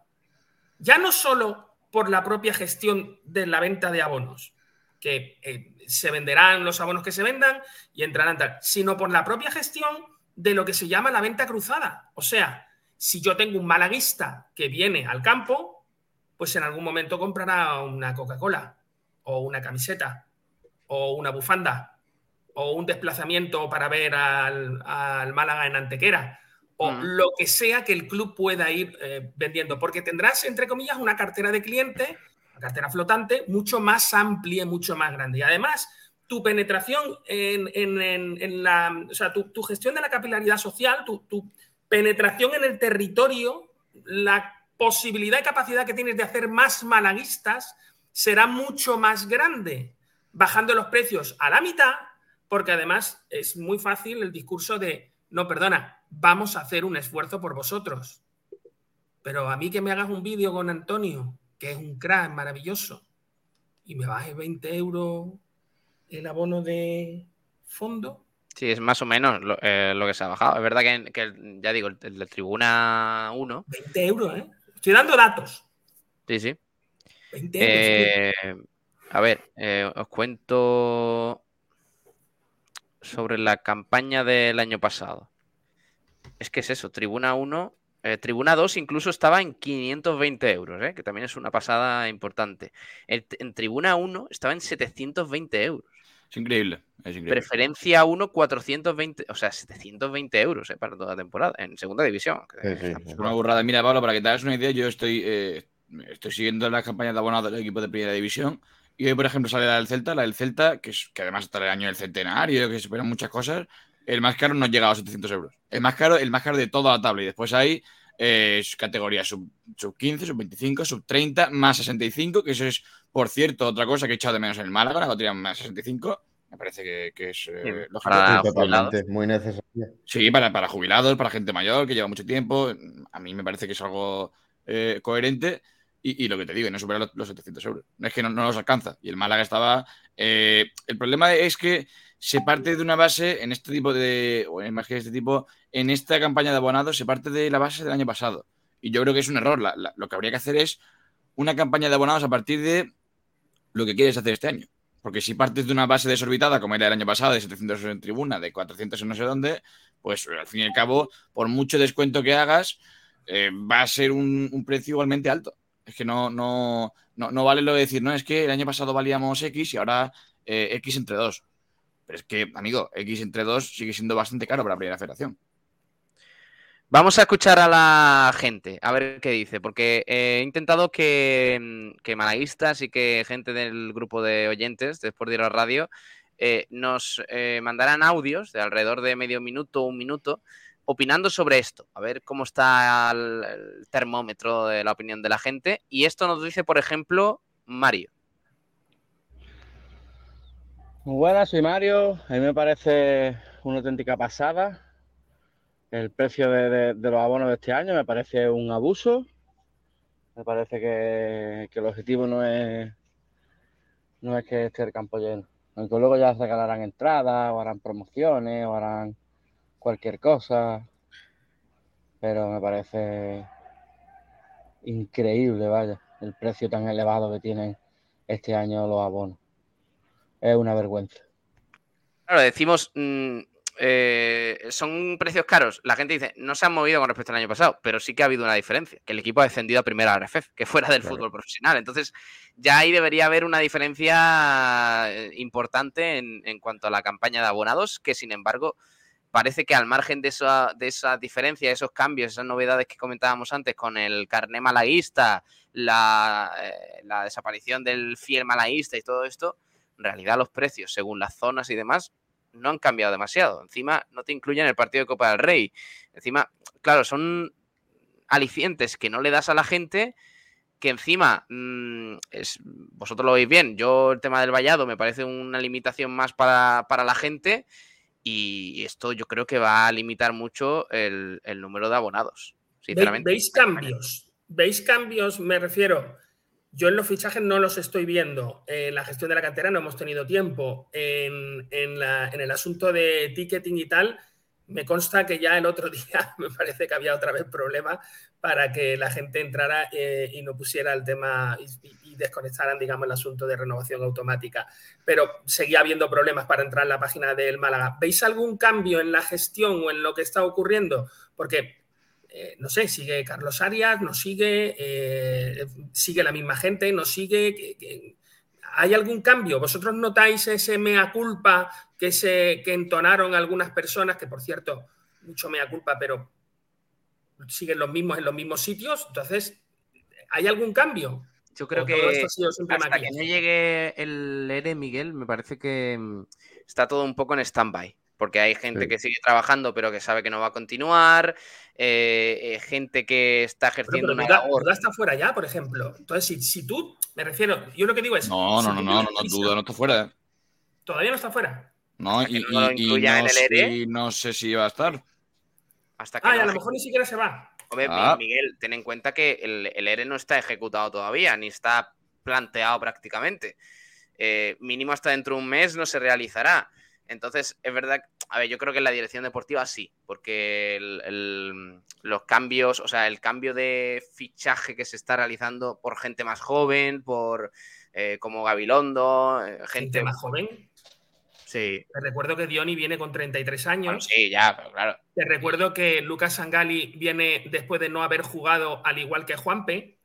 Speaker 10: Ya no solo por la propia gestión de la venta de abonos, que eh, se venderán los abonos que se vendan y entrarán tal, sino por la propia gestión de lo que se llama la venta cruzada. O sea, si yo tengo un malaguista que viene al campo, pues en algún momento comprará una Coca-Cola o una camiseta o una bufanda o un desplazamiento para ver al, al Málaga en Antequera o
Speaker 3: Mm.
Speaker 10: lo que sea que el club pueda ir eh, vendiendo, porque tendrás, entre comillas, una cartera de clientes, una cartera flotante, mucho más amplia, mucho más grande. Y además, tu penetración en, en- en- en la, o sea, tu, tu gestión de la capilaridad social, tu, tu penetración en el territorio, la posibilidad y capacidad que tienes de hacer más malaguistas será mucho más grande, bajando los precios a la mitad, porque además es muy fácil el discurso de, no, perdona, vamos a hacer un esfuerzo por vosotros. Pero a mí que me hagas un vídeo con Antonio, que es un crack maravilloso, y me baje 20 euros el abono de fondo,
Speaker 3: Sí, es más o menos lo, eh, lo que se ha bajado. Es verdad que, ya digo, de Tribuna 1.
Speaker 10: 20 euros, ¿eh? Estoy dando datos.
Speaker 3: Sí, sí.
Speaker 10: 20 euros.
Speaker 3: Eh, a ver, eh, os cuento sobre la campaña del año pasado. Es que es eso, Tribuna 1, eh, Tribuna 2 incluso estaba en 520 euros, eh, que también es una pasada importante. El- en Tribuna 1 estaba en 720 euros.
Speaker 11: Es increíble, es increíble.
Speaker 3: Preferencia 1, 420, o sea, 720 euros eh, para toda la temporada, en segunda división. es
Speaker 11: una burrada. Mira, Pablo, para que te hagas una idea, yo estoy, eh, estoy siguiendo las campañas de abonados del equipo de primera división. Y hoy, por ejemplo, sale la del Celta, la del Celta, que, es, que además está el año del centenario, que se esperan muchas cosas. El más caro no llega a los 700 euros. El más caro, el más caro de toda la tabla. Y después hay eh, categorías sub, sub 15, sub 25, sub 30, más 65, que eso es, por cierto, otra cosa que he echado de menos en el Málaga, la categoría más 65. Me parece que, que es eh, lógico.
Speaker 6: Sí, totalmente, muy necesaria.
Speaker 11: Sí, para, para jubilados, para gente mayor que lleva mucho tiempo. A mí me parece que es algo eh, coherente. Y, lo que te digo, no supera los, los 700 euros. No es que no, no los alcanza. Y el Málaga estaba. eh, el problema es que se parte de una base en este tipo de. O en más que este tipo, en esta campaña de abonados, se parte de la base del año pasado. Y yo creo que es un error. Lo que habría que hacer es una campaña de abonados a partir de lo que quieres hacer este año. Porque si partes de una base desorbitada, como era el año pasado, de 700 euros en tribuna, de 400 en no sé dónde, pues al fin y al cabo, por mucho descuento que hagas, eh, va a ser un precio igualmente alto. Es que no, no, no, no vale lo de decir, no, es que el año pasado valíamos X y ahora eh, X entre 2. Pero es que, amigo, X entre 2 sigue siendo bastante caro para la primera federación.
Speaker 3: Vamos a escuchar a la gente, a ver qué dice, porque he intentado que, que malaguistas y que gente del grupo de oyentes después de ir a la radio eh, nos eh, mandaran audios de alrededor de medio minuto, un minuto, opinando sobre esto, a ver cómo está el, termómetro de la opinión de la gente. Y esto nos dice, por ejemplo, Mario.
Speaker 12: Muy buenas, soy Mario. A mí me parece una auténtica pasada. El precio de los abonos de este año me parece un abuso. Me parece que, que el objetivo no es, no es que esté el campo lleno. Aunque luego ya se regalarán entradas, o harán promociones, o harán cualquier cosa. Pero me parece increíble, vaya, el precio tan elevado que tienen este año los abonos. Es una vergüenza.
Speaker 3: Claro, decimos, mm, eh, son precios caros. La gente dice, no se han movido con respecto al año pasado, pero sí que ha habido una diferencia, que el equipo ha descendido a primera RFF, que fuera del
Speaker 6: Claro.
Speaker 3: fútbol profesional. Entonces, ya ahí debería haber una diferencia eh, importante en, en cuanto a la campaña de abonados, que sin embargo, parece que al margen de esa, de esa diferencia, esos cambios, esas novedades que comentábamos antes con el carné malaguista, la, eh, la desaparición del fiel malaguista y todo esto, en realidad los precios, según las zonas y demás, no han cambiado demasiado. Encima, no te incluyen el partido de Copa del Rey. Encima, claro, son alicientes que no le das a la gente, que encima, mm, es, vosotros lo veis bien, yo el tema del vallado me parece una limitación más para, para la gente y esto yo creo que va a limitar mucho el, el número de abonados, sinceramente.
Speaker 10: ¿Veis cambios? ¿Veis cambios? Me refiero. Yo en los fichajes no los estoy viendo. En la gestión de la cantera no hemos tenido tiempo. En, en la- en el asunto de ticketing y tal, me consta que ya el otro día me parece que había otra vez problema para que la gente entrara eh, y no pusiera el tema y, desconectaran, digamos, el asunto de renovación automática. Pero seguía habiendo problemas para entrar en la página del Málaga. ¿Veis algún cambio en la gestión o en lo que está ocurriendo? Porque eh, no sé, sigue Carlos Arias, no sigue, eh, sigue la misma gente, no sigue. ¿Hay algún cambio? ¿Vosotros notáis ese mea culpa que, se, que entonaron algunas personas, que por cierto, mucho mea culpa, pero siguen los mismos en los mismos sitios? Entonces, ¿hay algún cambio?
Speaker 3: Yo creo
Speaker 10: ¿O todo
Speaker 3: que hasta que no llegue el ERE, Miguel, me parece que mm, está todo un poco en stand-by. Porque hay gente
Speaker 6: Sí.
Speaker 3: que sigue trabajando, pero que sabe que no va a continuar. eh, eh, gente que está ejerciendo
Speaker 10: pero
Speaker 3: una
Speaker 10: Duda,
Speaker 3: labor.
Speaker 10: Duda está fuera ya, por ejemplo. Entonces, si, si tú, me refiero, yo lo que digo es.
Speaker 11: No,
Speaker 10: si
Speaker 11: no, no,
Speaker 10: tú
Speaker 11: no, no, no,
Speaker 10: prisa-
Speaker 11: duda, no está fuera. ¿eh?
Speaker 10: Todavía no está fuera.
Speaker 11: No, y,
Speaker 3: no
Speaker 11: y- y
Speaker 3: incluya en
Speaker 11: no,
Speaker 3: el ERE.
Speaker 11: sé, no sé si va a estar.
Speaker 3: Hasta que
Speaker 10: Ah, y
Speaker 3: no
Speaker 10: a lo mejor ni siquiera se va.
Speaker 3: Hombre,
Speaker 11: Ah.
Speaker 3: Miguel, ten en cuenta que el, el ERE no está ejecutado todavía, ni está planteado prácticamente. Eh, mínimo hasta dentro de un mes no se realizará. Entonces, es verdad, a ver, yo creo que en la dirección deportiva sí, porque el- el- los cambios, o sea, el cambio de fichaje que se está realizando por gente más joven, por eh, como Gabilondo, eh, gente,
Speaker 10: Gente más joven.
Speaker 3: Sí,
Speaker 10: Te recuerdo que Dioni viene con 33 años.
Speaker 3: bueno, sí, ya, pero claro.
Speaker 10: Te recuerdo que Lucas Sangali viene después de no haber jugado al igual que Juanpe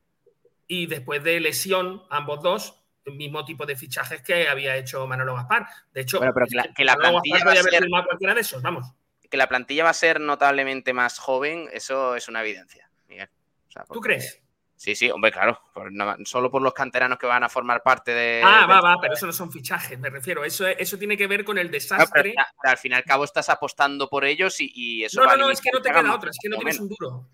Speaker 10: y después de lesión, ambos dos, mismo tipo de fichajes que había hecho Manolo Gaspar. De hecho,
Speaker 3: Bueno, pero que la- que la
Speaker 10: Manolo
Speaker 3: plantilla
Speaker 10: Gaspar podía haber
Speaker 3: ser-
Speaker 10: cualquiera de esos, vamos.
Speaker 3: Que la plantilla va a ser notablemente más joven, eso es una evidencia, Miguel. O sea,
Speaker 10: ¿Tú crees?
Speaker 3: Sí, sí, hombre, claro. por solo por los canteranos que van a formar parte de.
Speaker 10: ah, va, va, pero eso no son fichajes, me refiero. Eso, eso tiene que ver con el
Speaker 3: No, pero,
Speaker 10: desastre.
Speaker 3: pero al fin y al cabo estás apostando por ellos y, y eso
Speaker 10: No,
Speaker 3: va
Speaker 10: no, no, es que no te queda otra, es que no tienes un duro.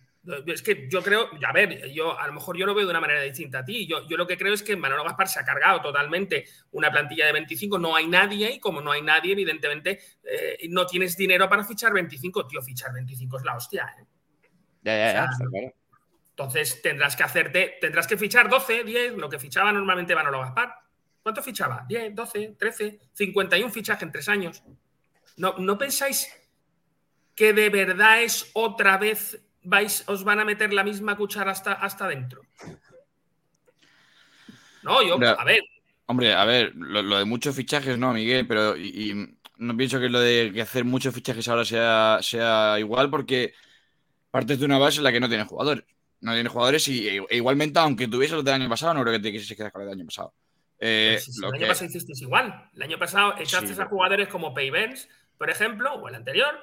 Speaker 10: Es que yo creo, a ver, yo a lo mejor yo lo veo de una manera distinta a ti. Yo, yo lo que creo es que Manolo Gaspar se ha cargado totalmente una plantilla de 25, no hay nadie y como no hay nadie, evidentemente eh, no tienes dinero para fichar 25. Tío, fichar 25 es la hostia. ¿eh?
Speaker 3: Ya, ya, ya,
Speaker 10: O sea,
Speaker 3: está claro.
Speaker 10: Entonces tendrás que hacerte, tendrás que fichar 12, 10, lo que fichaba normalmente Manolo Gaspar. ¿Cuánto fichaba? 10, 12, 13, 51 fichajes en tres años. ¿No, ¿No pensáis que de verdad es otra vez vais, os van a meter la misma cuchara hasta, hasta adentro? No, yo,
Speaker 11: Hombre,
Speaker 10: a ver,
Speaker 11: Hombre, a ver, lo, lo de muchos fichajes no, Miguel, pero y, y no pienso que lo de que hacer muchos fichajes ahora sea, sea igual porque partes de una base en la que no tienes jugadores. No tiene jugadores y e, igualmente, aunque tuviese los del año pasado, no creo que te quisieses quedar con el del año pasado. Eh,
Speaker 10: Si
Speaker 11: lo
Speaker 10: el año pasado hicisteis igual. El año pasado echaste
Speaker 11: Sí.
Speaker 10: a jugadores como Payvens, por ejemplo, o el anterior.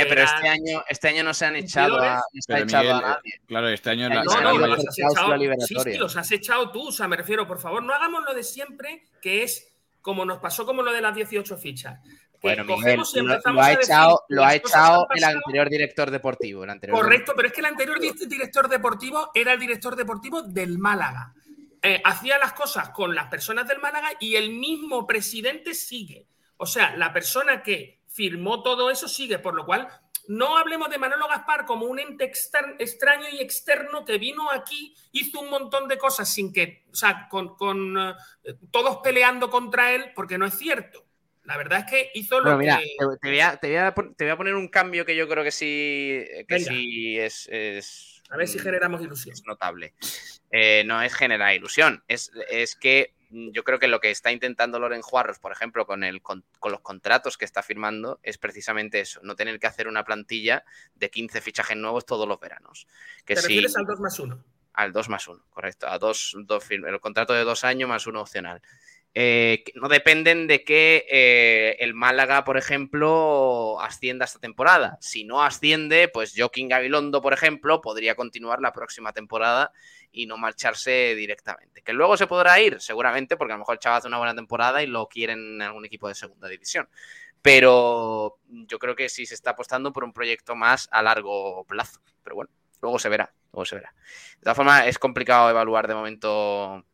Speaker 3: Eh, pero
Speaker 10: eran-
Speaker 3: este año, este año no se han echado a, no se ha
Speaker 11: Pero,
Speaker 3: echado
Speaker 11: Miguel,
Speaker 3: a
Speaker 11: eh,
Speaker 3: nadie.
Speaker 11: claro, este año
Speaker 3: No,
Speaker 11: la-
Speaker 10: No,
Speaker 11: la-
Speaker 10: no,
Speaker 11: la-
Speaker 10: los has echado. Sí,
Speaker 3: liberatoria.
Speaker 10: sí, los has echado tú. O sea, me refiero, por favor, no hagamos lo de siempre, que es como nos pasó como lo de las 18 fichas. Que
Speaker 3: Bueno, Miguel, lo,
Speaker 10: empezamos
Speaker 3: lo ha echado, lo ha echado el anterior director deportivo. El anterior
Speaker 10: Correcto, pero es que el anterior di- director deportivo era el director deportivo del Málaga. Eh, hacía las cosas con las personas del Málaga y el mismo presidente sigue. O sea, la persona que firmó todo eso sigue, por lo cual no hablemos de Manolo Gaspar como un ente extraño y externo que vino aquí, hizo un montón de cosas sin que, o sea, con, con, eh, todos peleando contra él, porque no es cierto. La verdad es que hizo lo
Speaker 3: Bueno, mira,
Speaker 10: que...
Speaker 3: te, voy a, te voy a te voy a poner un cambio que yo creo que sí, que sí es, es,
Speaker 10: A ver si
Speaker 3: mm,
Speaker 10: generamos ilusión.
Speaker 3: es notable. Eh, no es generar ilusión, es, es que yo creo que lo que está intentando Loren Juarros, por ejemplo, con, el, con, con los contratos que está firmando, es precisamente eso, no tener que hacer una plantilla de 15 fichajes nuevos todos los veranos. Que
Speaker 10: ¿Te
Speaker 3: si-
Speaker 10: refieres al 2 más 1?
Speaker 3: al 2 más 1, correcto. A dos, dos el contrato de dos años más uno opcional. Eh, no dependen de que eh, el Málaga, por ejemplo, ascienda esta temporada. Si no asciende, pues Joaquín Gabilondo, por ejemplo, podría continuar la próxima temporada y no marcharse directamente. Que luego se podrá ir, seguramente, porque a lo mejor el chaval hace una buena temporada y lo quieren en algún equipo de segunda división. Pero yo creo que sí se está apostando por un proyecto más a largo plazo. Pero bueno, luego se verá, luego se verá. De todas formas, es complicado evaluar de momento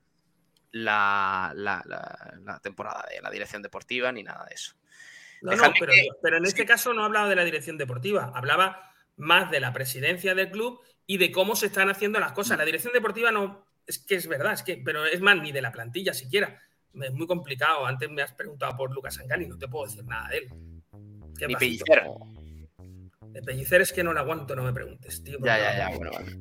Speaker 3: la, la- la- la temporada de la dirección deportiva ni nada de eso.
Speaker 10: No, no, pero,
Speaker 3: que-
Speaker 10: pero en este caso no hablaba de la dirección deportiva, hablaba más de la presidencia del club y de cómo se están haciendo las cosas. La dirección deportiva no, es que es verdad, es que, pero es más, ni de la plantilla siquiera. Es muy complicado. Antes me has preguntado por Lucas Angani, no te puedo decir nada de él. Qué
Speaker 3: Ni. Pellicer.
Speaker 10: De Pellicer es que no lo aguanto, no me preguntes, tío.
Speaker 3: Ya, ya, ya, bueno, vale.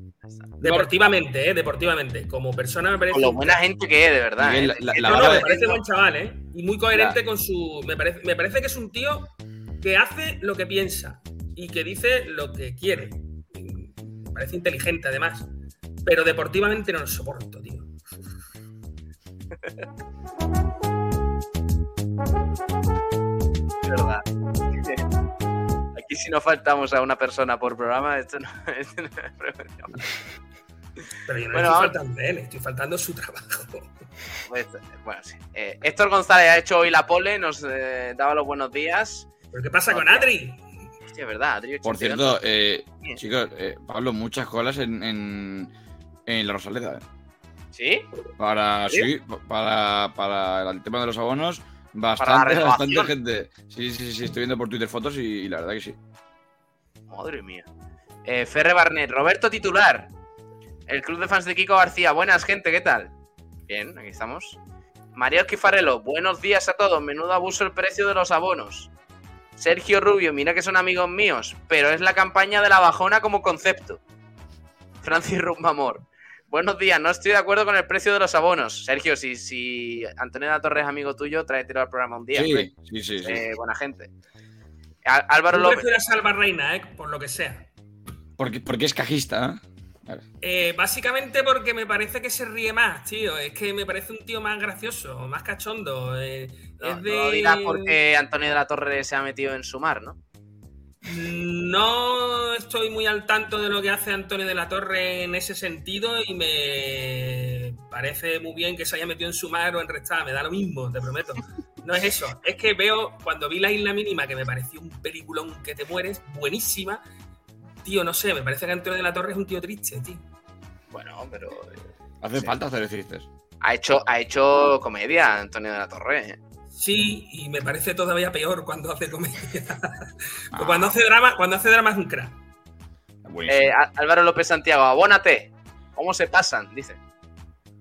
Speaker 10: Deportivamente, eh, deportivamente. Como persona me parece.
Speaker 3: Con lo buena gente que es, de verdad.
Speaker 11: Miguel,
Speaker 3: ¿eh?
Speaker 11: la- la
Speaker 10: No,
Speaker 3: no,
Speaker 10: no, me parece buen chaval, ¿eh? Y muy coherente con su. Me parece, me parece que es un tío que hace lo que piensa y que dice lo que quiere. Me parece inteligente, además. Pero deportivamente no lo soporto, tío.
Speaker 3: Es verdad. Si no faltamos a una persona por programa, esto no, esto no es frecuencia.
Speaker 10: Pero yo no
Speaker 3: Bueno,
Speaker 10: estoy faltando él, estoy faltando su trabajo.
Speaker 3: Pues, bueno, sí. Eh, Héctor González ha hecho hoy la pole, nos eh, daba los buenos días.
Speaker 10: ¿Pero qué pasa con Adri?
Speaker 3: Hostia, es verdad, Adri
Speaker 11: Por
Speaker 3: 82.
Speaker 11: cierto, eh, chicos, eh, Pablo, muchas colas en, en, en la Rosaleda. ¿eh?
Speaker 3: ¿Sí?
Speaker 11: Para,
Speaker 3: ¿Sí?
Speaker 11: sí, para, para el tema de los abonos, bastante, bastante gente. Sí, sí, sí, estoy viendo por Twitter fotos y, y la verdad que sí.
Speaker 3: Madre mía. Eh, Ferre Barnet, Roberto titular. El club de fans de Kiko García. Buenas, gente, ¿qué tal? Bien, aquí estamos. María Esquifarelo, buenos días a todos. Menudo abuso el precio de los abonos. Sergio Rubio, mira que son amigos míos, pero es la campaña de la bajona como concepto. Francis Rumbamor. Buenos días, no estoy de acuerdo con el precio de los abonos. Sergio, si, si Antonio de la Torre es amigo tuyo, tráetelo al programa un día. hombre.
Speaker 11: Sí, sí, sí. sí.
Speaker 3: Eh, buena gente. Álvaro López.
Speaker 10: prefieres a Alba Reina, ¿eh? Por lo que sea.
Speaker 11: Porque, porque es cajista. ¿eh? Vale.
Speaker 10: Eh, básicamente porque me parece que se ríe más, tío. Es que me parece un tío más gracioso, más cachondo. eh,
Speaker 3: No,
Speaker 10: es
Speaker 3: no
Speaker 10: de...
Speaker 3: lo dirás porque Antonio de la Torre se ha metido en sumar, ¿no?
Speaker 10: No estoy muy al tanto de lo que hace Antonio de la Torre en ese sentido y me parece muy bien que se haya metido en sumar o en restar. Me da lo mismo, te prometo. No es eso. Es que veo, cuando vi la isla mínima, que me pareció un peliculón que te mueres, buenísima. Tío, no sé, me parece que Antonio de la Torre es un tío triste, tío.
Speaker 3: Bueno, pero
Speaker 11: Hace falta hacer chistes.
Speaker 3: ha hecho, ha hecho comedia Antonio de la Torre. ¿eh?
Speaker 10: Sí, y me parece todavía peor cuando hace comedia.
Speaker 11: Ah.
Speaker 10: cuando hace drama, cuando hace drama es un crack.
Speaker 3: Eh, Álvaro López Santiago, abónate. ¿Cómo se pasan? Dice.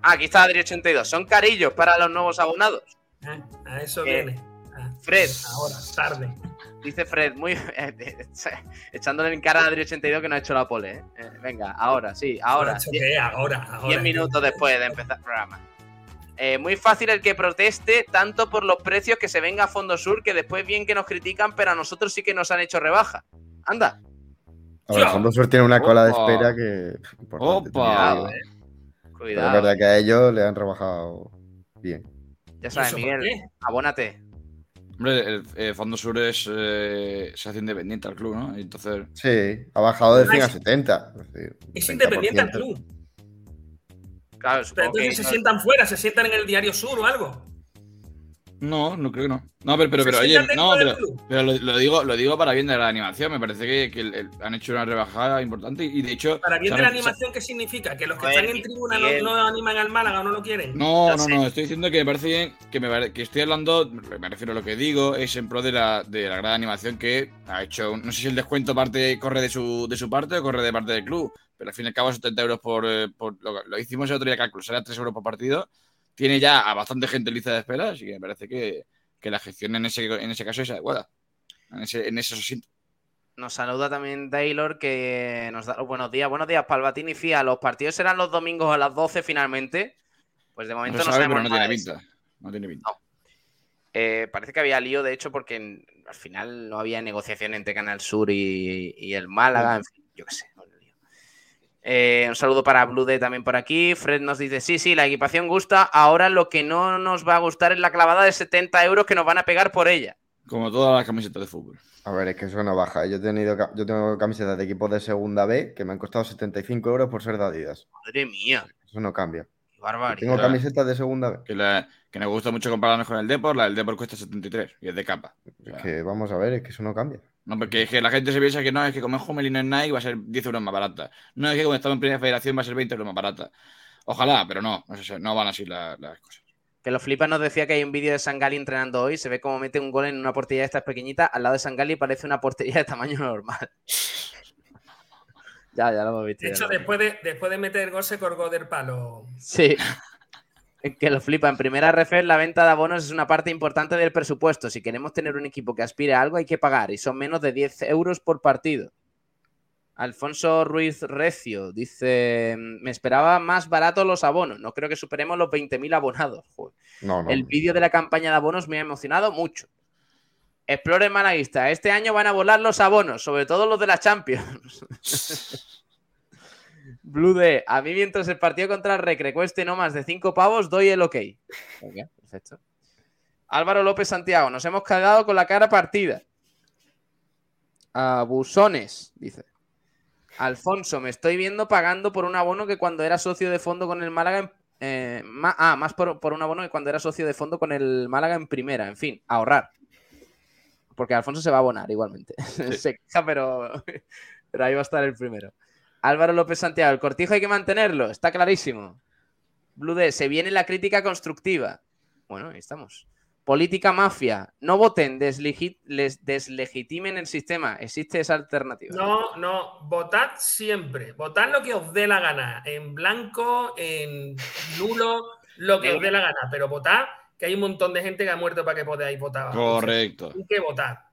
Speaker 3: Ah, aquí está Adri82. Son carillos para los nuevos abonados.
Speaker 10: Ah, A eso
Speaker 3: Eh,
Speaker 10: viene. Ah,
Speaker 3: Fred,
Speaker 10: ahora, tarde.
Speaker 3: dice Fred, muy eh, echándole en cara a Adri82 que no ha hecho la pole. ¿eh? Eh, venga, ahora, sí, ahora.
Speaker 10: ¿qué? Ahora, ahora.
Speaker 3: 10 minutos después de empezar el programa. Eh, muy fácil el que proteste tanto por los precios que se venga a Fondo Sur, que después bien que nos critican, pero a nosotros sí que nos han hecho rebaja. Anda.
Speaker 6: A ver, Fondo Sur tiene una cola de espera que. importante,
Speaker 11: Opa.
Speaker 6: también te digo. Pero es
Speaker 3: Cuidado.
Speaker 6: verdad que a ellos le han rebajado bien.
Speaker 3: Ya sabes,
Speaker 10: ¿Eso por
Speaker 3: Miguel,
Speaker 10: qué?
Speaker 3: abónate.
Speaker 11: Hombre, el eh, Fondo Sur es, eh, se hace independiente al club, ¿no? Entonces.
Speaker 6: Sí, ha bajado de
Speaker 10: Ah,
Speaker 6: 100 a
Speaker 10: es-
Speaker 6: 70. es decir,
Speaker 10: Es
Speaker 6: 30%.
Speaker 10: independiente al club.
Speaker 3: Claro,
Speaker 10: Pero
Speaker 3: que
Speaker 10: entonces se sientan fuera, se sientan en el Diario Sur o algo.
Speaker 11: No, no creo que no. No, pero, pero, pero oye, no, pero, pero lo, lo digo, lo digo para bien de la animación. Me parece que, que el- el- han hecho una rebajada importante y de hecho.
Speaker 10: Para bien de la animación, ¿qué significa? ¿Que los que
Speaker 3: ver,
Speaker 10: están en tribuna no, animan al Málaga o no lo quieren?
Speaker 11: No,
Speaker 3: Ya
Speaker 11: no,
Speaker 3: sé.
Speaker 11: no, estoy diciendo que me parece bien, que, me que estoy hablando, me refiero a lo que digo, es en pro de la, de la gran animación que ha hecho, un- no sé si el descuento parte corre de su, de su parte o corre de parte del club, pero al fin y al cabo 70 euros por, eh, por lo, lo hicimos el otro día cálculo, será 3 euros por partido, tiene ya a bastante gente en lista de espera, así que me parece que, que la gestión en ese, en ese caso es adecuada, en ese, en asientos.
Speaker 3: Nos saluda también Taylor que nos da los buenos días. Buenos días, Palvatini Fía. Los partidos serán los domingos a las 12 finalmente. Pues de
Speaker 11: No
Speaker 3: momento no,
Speaker 11: sabe,
Speaker 3: sabemos
Speaker 11: pero no
Speaker 3: nada
Speaker 11: tiene
Speaker 3: eso.
Speaker 11: pinta, no tiene pinta.
Speaker 3: Eh, parece que había lío, de hecho, porque en- al final no había negociación entre Canal Sur y, y el Málaga. En fin, yo qué sé. Eh, un saludo para Blue Day también por aquí. Fred nos dice: Sí, sí, la equipación gusta. Ahora lo que no nos va a gustar es la clavada de 70 euros que nos van a pegar por ella.
Speaker 11: Como todas las camisetas de fútbol.
Speaker 6: A ver, es que eso no baja. Yo he tenido, yo tengo camisetas de equipos de segunda B que me han costado 75 euros por ser de Adidas.
Speaker 3: Madre mía,
Speaker 6: Eso no cambia.
Speaker 3: barbaridad.
Speaker 6: tengo camisetas de segunda B.
Speaker 11: Que, la, que nos gusta mucho compararnos con el Depor, la del Depor cuesta 73 y es de capa. O sea,
Speaker 6: Es que vamos a ver, es que eso no cambia.
Speaker 11: No, porque es que la gente se piensa que no, es que como es Jumelino en Nike va a ser 10 euros más barata. No, es que como estamos en primera federación va a ser 20 euros más barata. Ojalá, pero no, no, sé, no van así la- las cosas.
Speaker 3: Que los flipas nos decía que hay un vídeo de Sangali entrenando hoy. Se ve cómo mete un gol en una portería de estas pequeñitas. Al lado de Sangali parece una portería de tamaño normal. ya, ya lo hemos visto.
Speaker 10: De hecho, después de, después de meter gol se colgó del palo.
Speaker 3: Sí. Que lo flipa. En primera refer, la venta de abonos es una parte importante del presupuesto. Si queremos tener un equipo que aspire a algo, hay que pagar. Y son menos de 10 euros por partido. Alfonso Ruiz Recio dice: Me esperaba más barato los abonos. No creo que superemos los 20.000 abonados.
Speaker 6: No.
Speaker 3: El vídeo de la campaña de abonos me ha emocionado mucho. Explore Malaguista. Este año van a volar los abonos, sobre todo los de la Champions. Blue D. A mí, mientras el partido contra el Recre cueste no más de 5 pavos, doy el ok. Ok, perfecto. Álvaro López Santiago. Nos hemos cagado con la cara partida. Abusones, dice. Alfonso, me estoy viendo pagando por un abono que cuando era socio de fondo con el Málaga. en- eh, ma- ah, más por, por un abono que cuando era socio de fondo con el Málaga en primera. En fin, ahorrar. Porque Alfonso se va a abonar igualmente. se queja, pero, pero ahí va a estar el primero. Álvaro López Santiago, el cortijo hay que mantenerlo, está clarísimo. Blue D, se viene la crítica constructiva. Bueno, ahí estamos. Política mafia. No voten, les deslegitimen el sistema. Existe esa alternativa.
Speaker 10: No, no, votad siempre. Votad lo que os dé la gana. En blanco, en nulo, lo que os dé la gana. Pero votad, que hay un montón de gente que ha muerto para que podáis votar.
Speaker 11: Correcto.
Speaker 10: Hay que votar.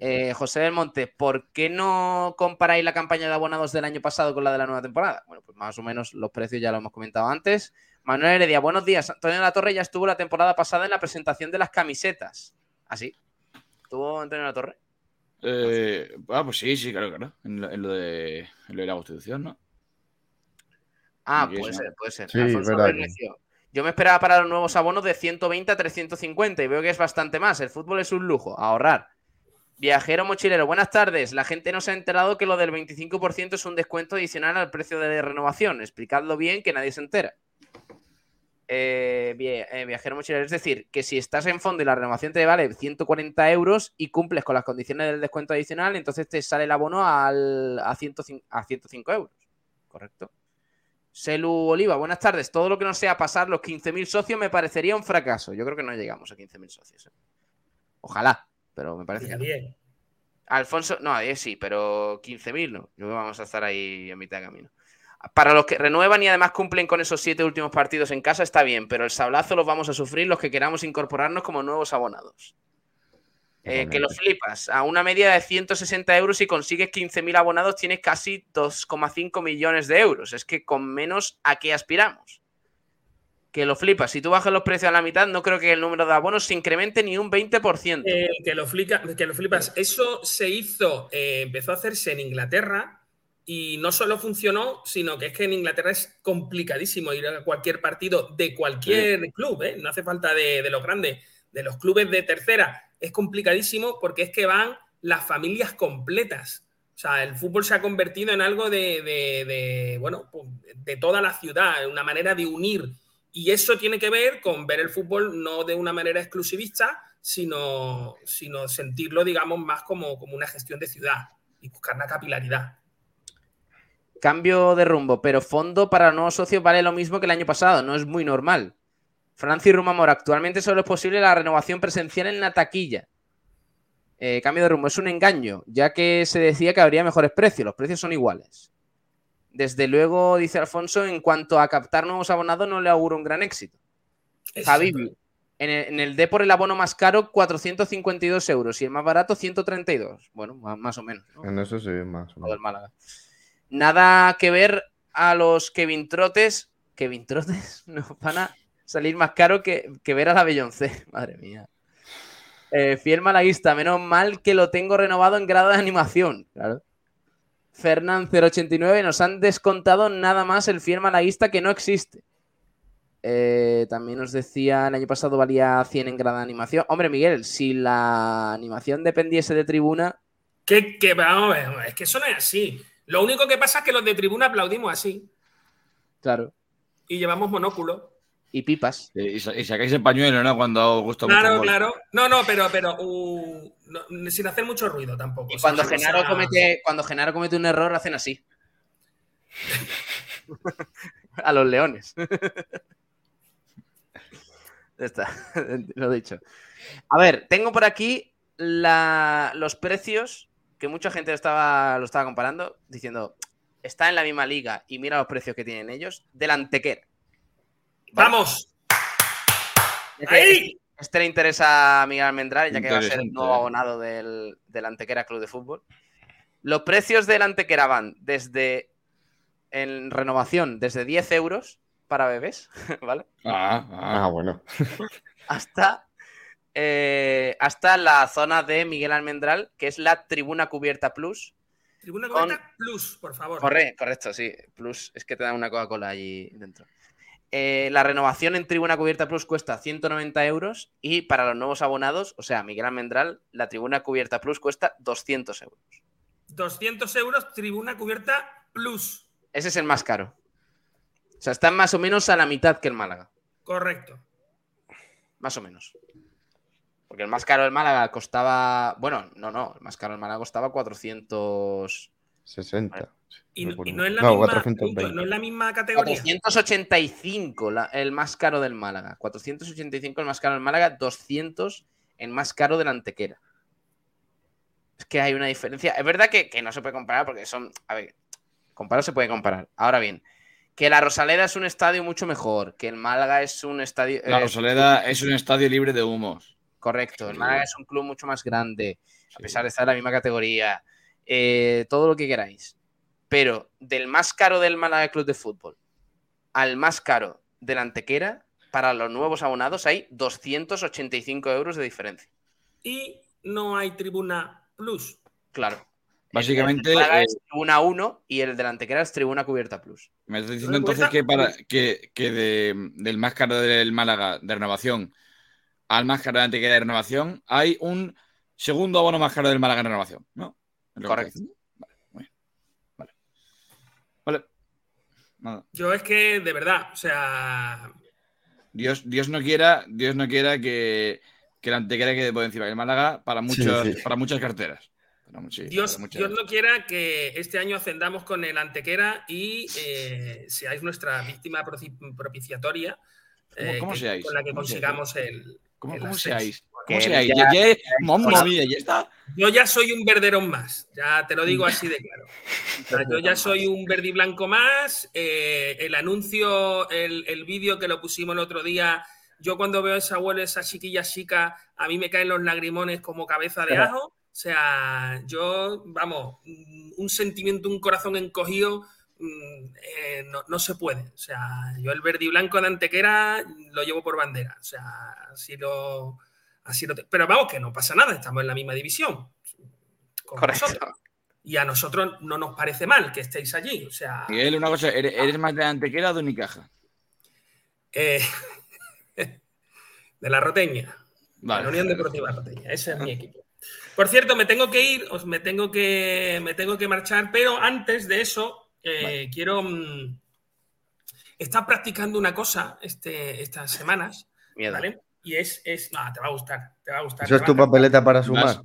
Speaker 3: Eh, José del Monte, ¿por qué no comparáis la campaña de abonados del año pasado con la de la nueva temporada? Bueno, pues más o menos los precios ya lo hemos comentado antes. Manuel Heredia, buenos días. Antonio de la Torre ya estuvo la temporada pasada en la presentación de las camisetas. ¿Así? ¿Estuvo Antonio de la Torre?
Speaker 11: Eh, ah, pues sí, sí, claro, claro. En lo, en lo de, en lo de la Constitución, ¿no?
Speaker 3: Ah,
Speaker 11: que
Speaker 3: puede ser, puede ser.
Speaker 6: Sí,
Speaker 3: Alfonso
Speaker 6: verdad que-.
Speaker 3: Yo me esperaba para los nuevos abonos de 120 a 350 y veo que es bastante más. El fútbol es un lujo, ahorrar. Viajero mochilero, buenas tardes. La gente no se ha enterado que lo del 25% es un descuento adicional al precio de renovación. Explicadlo bien, que nadie se entera. Eh, eh, viajero mochilero, es decir, que si estás en fondo y la renovación te vale 140 euros y cumples con las condiciones del descuento adicional, entonces te sale el abono al, a, 105, a 105 euros. ¿Correcto? Selu Oliva, buenas tardes. Todo lo que no sea pasar los 15.000 socios me parecería un fracaso. Yo creo que no llegamos a 15.000 socios. ¿eh? Ojalá, pero me parece que no.
Speaker 10: Bien.
Speaker 3: Alfonso, no, a 10 sí, pero 15.000 no. Que vamos a estar ahí a mitad de camino. Para los que renuevan y además cumplen con esos siete últimos partidos en casa, está bien, pero el sablazo los vamos a sufrir los que queramos incorporarnos como nuevos abonados. Eh, que lo flipas. A una media de 160 euros y consigues 15.000 abonados, tienes casi 2,5 millones de euros. Es que con menos, ¿a qué aspiramos? Que lo flipas. Si tú bajas los precios a la mitad, no creo que el número de abonos se incremente ni un 20%.
Speaker 10: Eh, que, lo flica, que lo flipas. Eso se hizo, eh, empezó a hacerse en Inglaterra y no solo funcionó, sino que es que en Inglaterra es complicadísimo ir a cualquier partido de cualquier club, ¿eh? no hace falta de, de los grandes, de los clubes de tercera. Es complicadísimo porque es que van las familias completas. O sea, el fútbol se ha convertido en algo de, de, de, bueno, pues, de toda la ciudad, una manera de unir. Y eso tiene que ver con ver el fútbol no de una manera exclusivista, sino, sino sentirlo, digamos, más como, como una gestión de ciudad y buscar la capilaridad.
Speaker 3: Cambio de rumbo, pero fondo para nuevos socios vale lo mismo que el año pasado, no es muy normal. Francis Rumamor, actualmente solo es posible la renovación presencial en la taquilla. Eh, cambio de rumbo, es un engaño, ya que se decía que habría mejores precios, los precios son iguales. Desde luego, dice Alfonso, en cuanto a captar nuevos abonados no le auguro un gran éxito. Javi, en el, en el D por el abono más caro 452 euros y el más barato 132. Bueno, más, más o menos. ¿no?
Speaker 6: En eso sí, más o
Speaker 3: Todo
Speaker 6: menos.
Speaker 3: el Málaga. Nada que ver a los Kevin Trotes. Kevin Trotes nos van a salir más caro que, que ver a la Beyoncé. Madre mía. Eh, fiel malaguista, menos mal que lo tengo renovado en grado de animación. Claro. Fernán 089 nos han descontado nada más el fiel malaguista que no existe. Eh, también nos decía el año pasado valía 100 en grado de animación. Hombre, Miguel, si la animación dependiese de tribuna,
Speaker 10: Que, que vamos a ver, es que eso no es así. Lo único que pasa es que los de tribuna aplaudimos así
Speaker 3: claro,
Speaker 10: y llevamos monóculo.
Speaker 3: Y pipas.
Speaker 11: Y, sa- y sacáis el pañuelo, ¿no? Cuando gusta
Speaker 10: Claro, claro. No, no, pero, pero uh, no, sin hacer mucho ruido tampoco.
Speaker 3: Y cuando
Speaker 10: O sea,
Speaker 3: Genaro, comete, cuando Genaro comete un error, hacen así. a los leones. Ya está, lo dicho. A ver, tengo por aquí la- los precios que mucha gente estaba, lo estaba comparando, diciendo, está en la misma liga y mira los precios que tienen ellos, del Antequera.
Speaker 10: ¡Vamos!
Speaker 3: Que
Speaker 10: ¡Ahí!
Speaker 3: Este le interesa a Miguel Almendral, ya que va a ser el nuevo
Speaker 11: eh.
Speaker 3: abonado del, del Antequera Club de Fútbol. Los precios del Antequera van desde, en renovación, desde 10 euros para bebés, ¿vale?
Speaker 11: Ah, ah.
Speaker 6: Bueno.
Speaker 3: Hasta, eh, hasta la zona de Miguel Almendral, que es la Tribuna Cubierta Plus.
Speaker 10: Tribuna
Speaker 3: Con-
Speaker 10: Cubierta Plus, por favor.
Speaker 3: Corre, correcto, sí. Plus, es que te dan una Coca-Cola allí dentro. Eh, la renovación en Tribuna Cubierta Plus cuesta 190 euros y para los nuevos abonados, o sea, Miguel Almendral, la Tribuna Cubierta Plus cuesta 200 euros.
Speaker 10: 200 euros, Tribuna Cubierta Plus.
Speaker 3: Ese es el más caro. O sea, están más o menos a la mitad que el Málaga.
Speaker 10: Correcto.
Speaker 3: Más o menos. Porque el más caro del Málaga costaba. Bueno, no, no. El más caro del Málaga costaba 400.
Speaker 6: 60.
Speaker 10: Y, no, es la
Speaker 6: No,
Speaker 10: misma,
Speaker 6: 420.
Speaker 10: no es la misma categoría.
Speaker 3: 485 la- el más caro del Málaga. 485 el más caro del Málaga. 200 el más caro del Antequera. Es que hay una diferencia. Es verdad que, que no se puede comparar porque son. A ver, comparar se puede comparar. Ahora bien, que la Rosaleda es un estadio mucho mejor. Que el Málaga es un estadio.
Speaker 11: La
Speaker 3: eh,
Speaker 11: Rosaleda es un estadio libre de humos.
Speaker 3: Correcto, el Málaga es un club mucho más grande, a pesar de estar en la misma categoría, eh, todo lo que queráis. Pero del más caro del Málaga Club de Fútbol al más caro del Antequera, para los nuevos abonados hay 285 euros de diferencia.
Speaker 10: Y no hay Tribuna Plus.
Speaker 3: Claro.
Speaker 11: Básicamente,
Speaker 3: El del Málaga
Speaker 11: eh,
Speaker 3: es Tribuna 1 y el del Antequera es Tribuna Cubierta Plus.
Speaker 11: Me estás diciendo entonces que para que, que de- del más caro del Málaga de renovación al más caro de Antequera de renovación hay un segundo abono más caro del Málaga de renovación, ¿no? ¿Es lo que
Speaker 3: Correcto.
Speaker 11: estás diciendo? Vale, muy bien. Vale. Vale. Nada.
Speaker 10: Yo es que, de verdad, o sea,
Speaker 11: Dios, Dios no quiera, Dios no quiera que, que la Antequera quede por encima del Málaga para, muchos,
Speaker 6: sí.
Speaker 11: para muchas carteras. Para
Speaker 10: Dios,
Speaker 11: para muchas-
Speaker 10: Dios no quiera que este año ascendamos con el Antequera y eh, seáis nuestra víctima propiciatoria
Speaker 11: ¿Cómo-
Speaker 10: eh,
Speaker 11: cómo
Speaker 10: que-
Speaker 11: seáis?
Speaker 10: con la que
Speaker 11: ¿Cómo
Speaker 10: consigamos el.
Speaker 11: ¿Cómo,
Speaker 10: el
Speaker 11: cómo seáis?
Speaker 3: Que
Speaker 11: ¿Cómo seáis?
Speaker 3: ya-
Speaker 11: Ya, ya, mamma mía, ya está.
Speaker 10: Yo ya soy un verderón más, ya te lo digo así de claro. O sea, yo ya soy un verde y blanco más. eh, el anuncio, el, el vídeo que lo pusimos el otro día, yo cuando veo a esa abuelo, esa chiquilla chica, a mí me caen los lagrimones como cabeza de ajo. O sea, yo, vamos, un sentimiento, un corazón encogido mm, eh, no, no se puede. O sea, yo el verde y blanco de Antequera lo llevo por bandera. O sea, así lo. Así lo te- Pero vamos, que no pasa nada, estamos en la misma división. con
Speaker 3: Correcto.
Speaker 10: vosotros. Y a nosotros no nos parece mal que estéis allí. O sea,
Speaker 11: Miguel, una cosa, ¿eres, eres más de Antequera o de Unicaja?
Speaker 10: eh, de la Roteña.
Speaker 11: Vale.
Speaker 10: La Unión Deportiva Roteña. Ese es mi equipo. Por cierto, me tengo que ir, os me tengo que, me tengo que marchar, pero antes de eso, eh, quiero. mm, Está practicando una cosa este, estas semanas,
Speaker 3: Miedo.
Speaker 10: ¿vale? Y es, es. No, te va a gustar, te va a gustar.
Speaker 6: Eso es tu papeleta para sumar.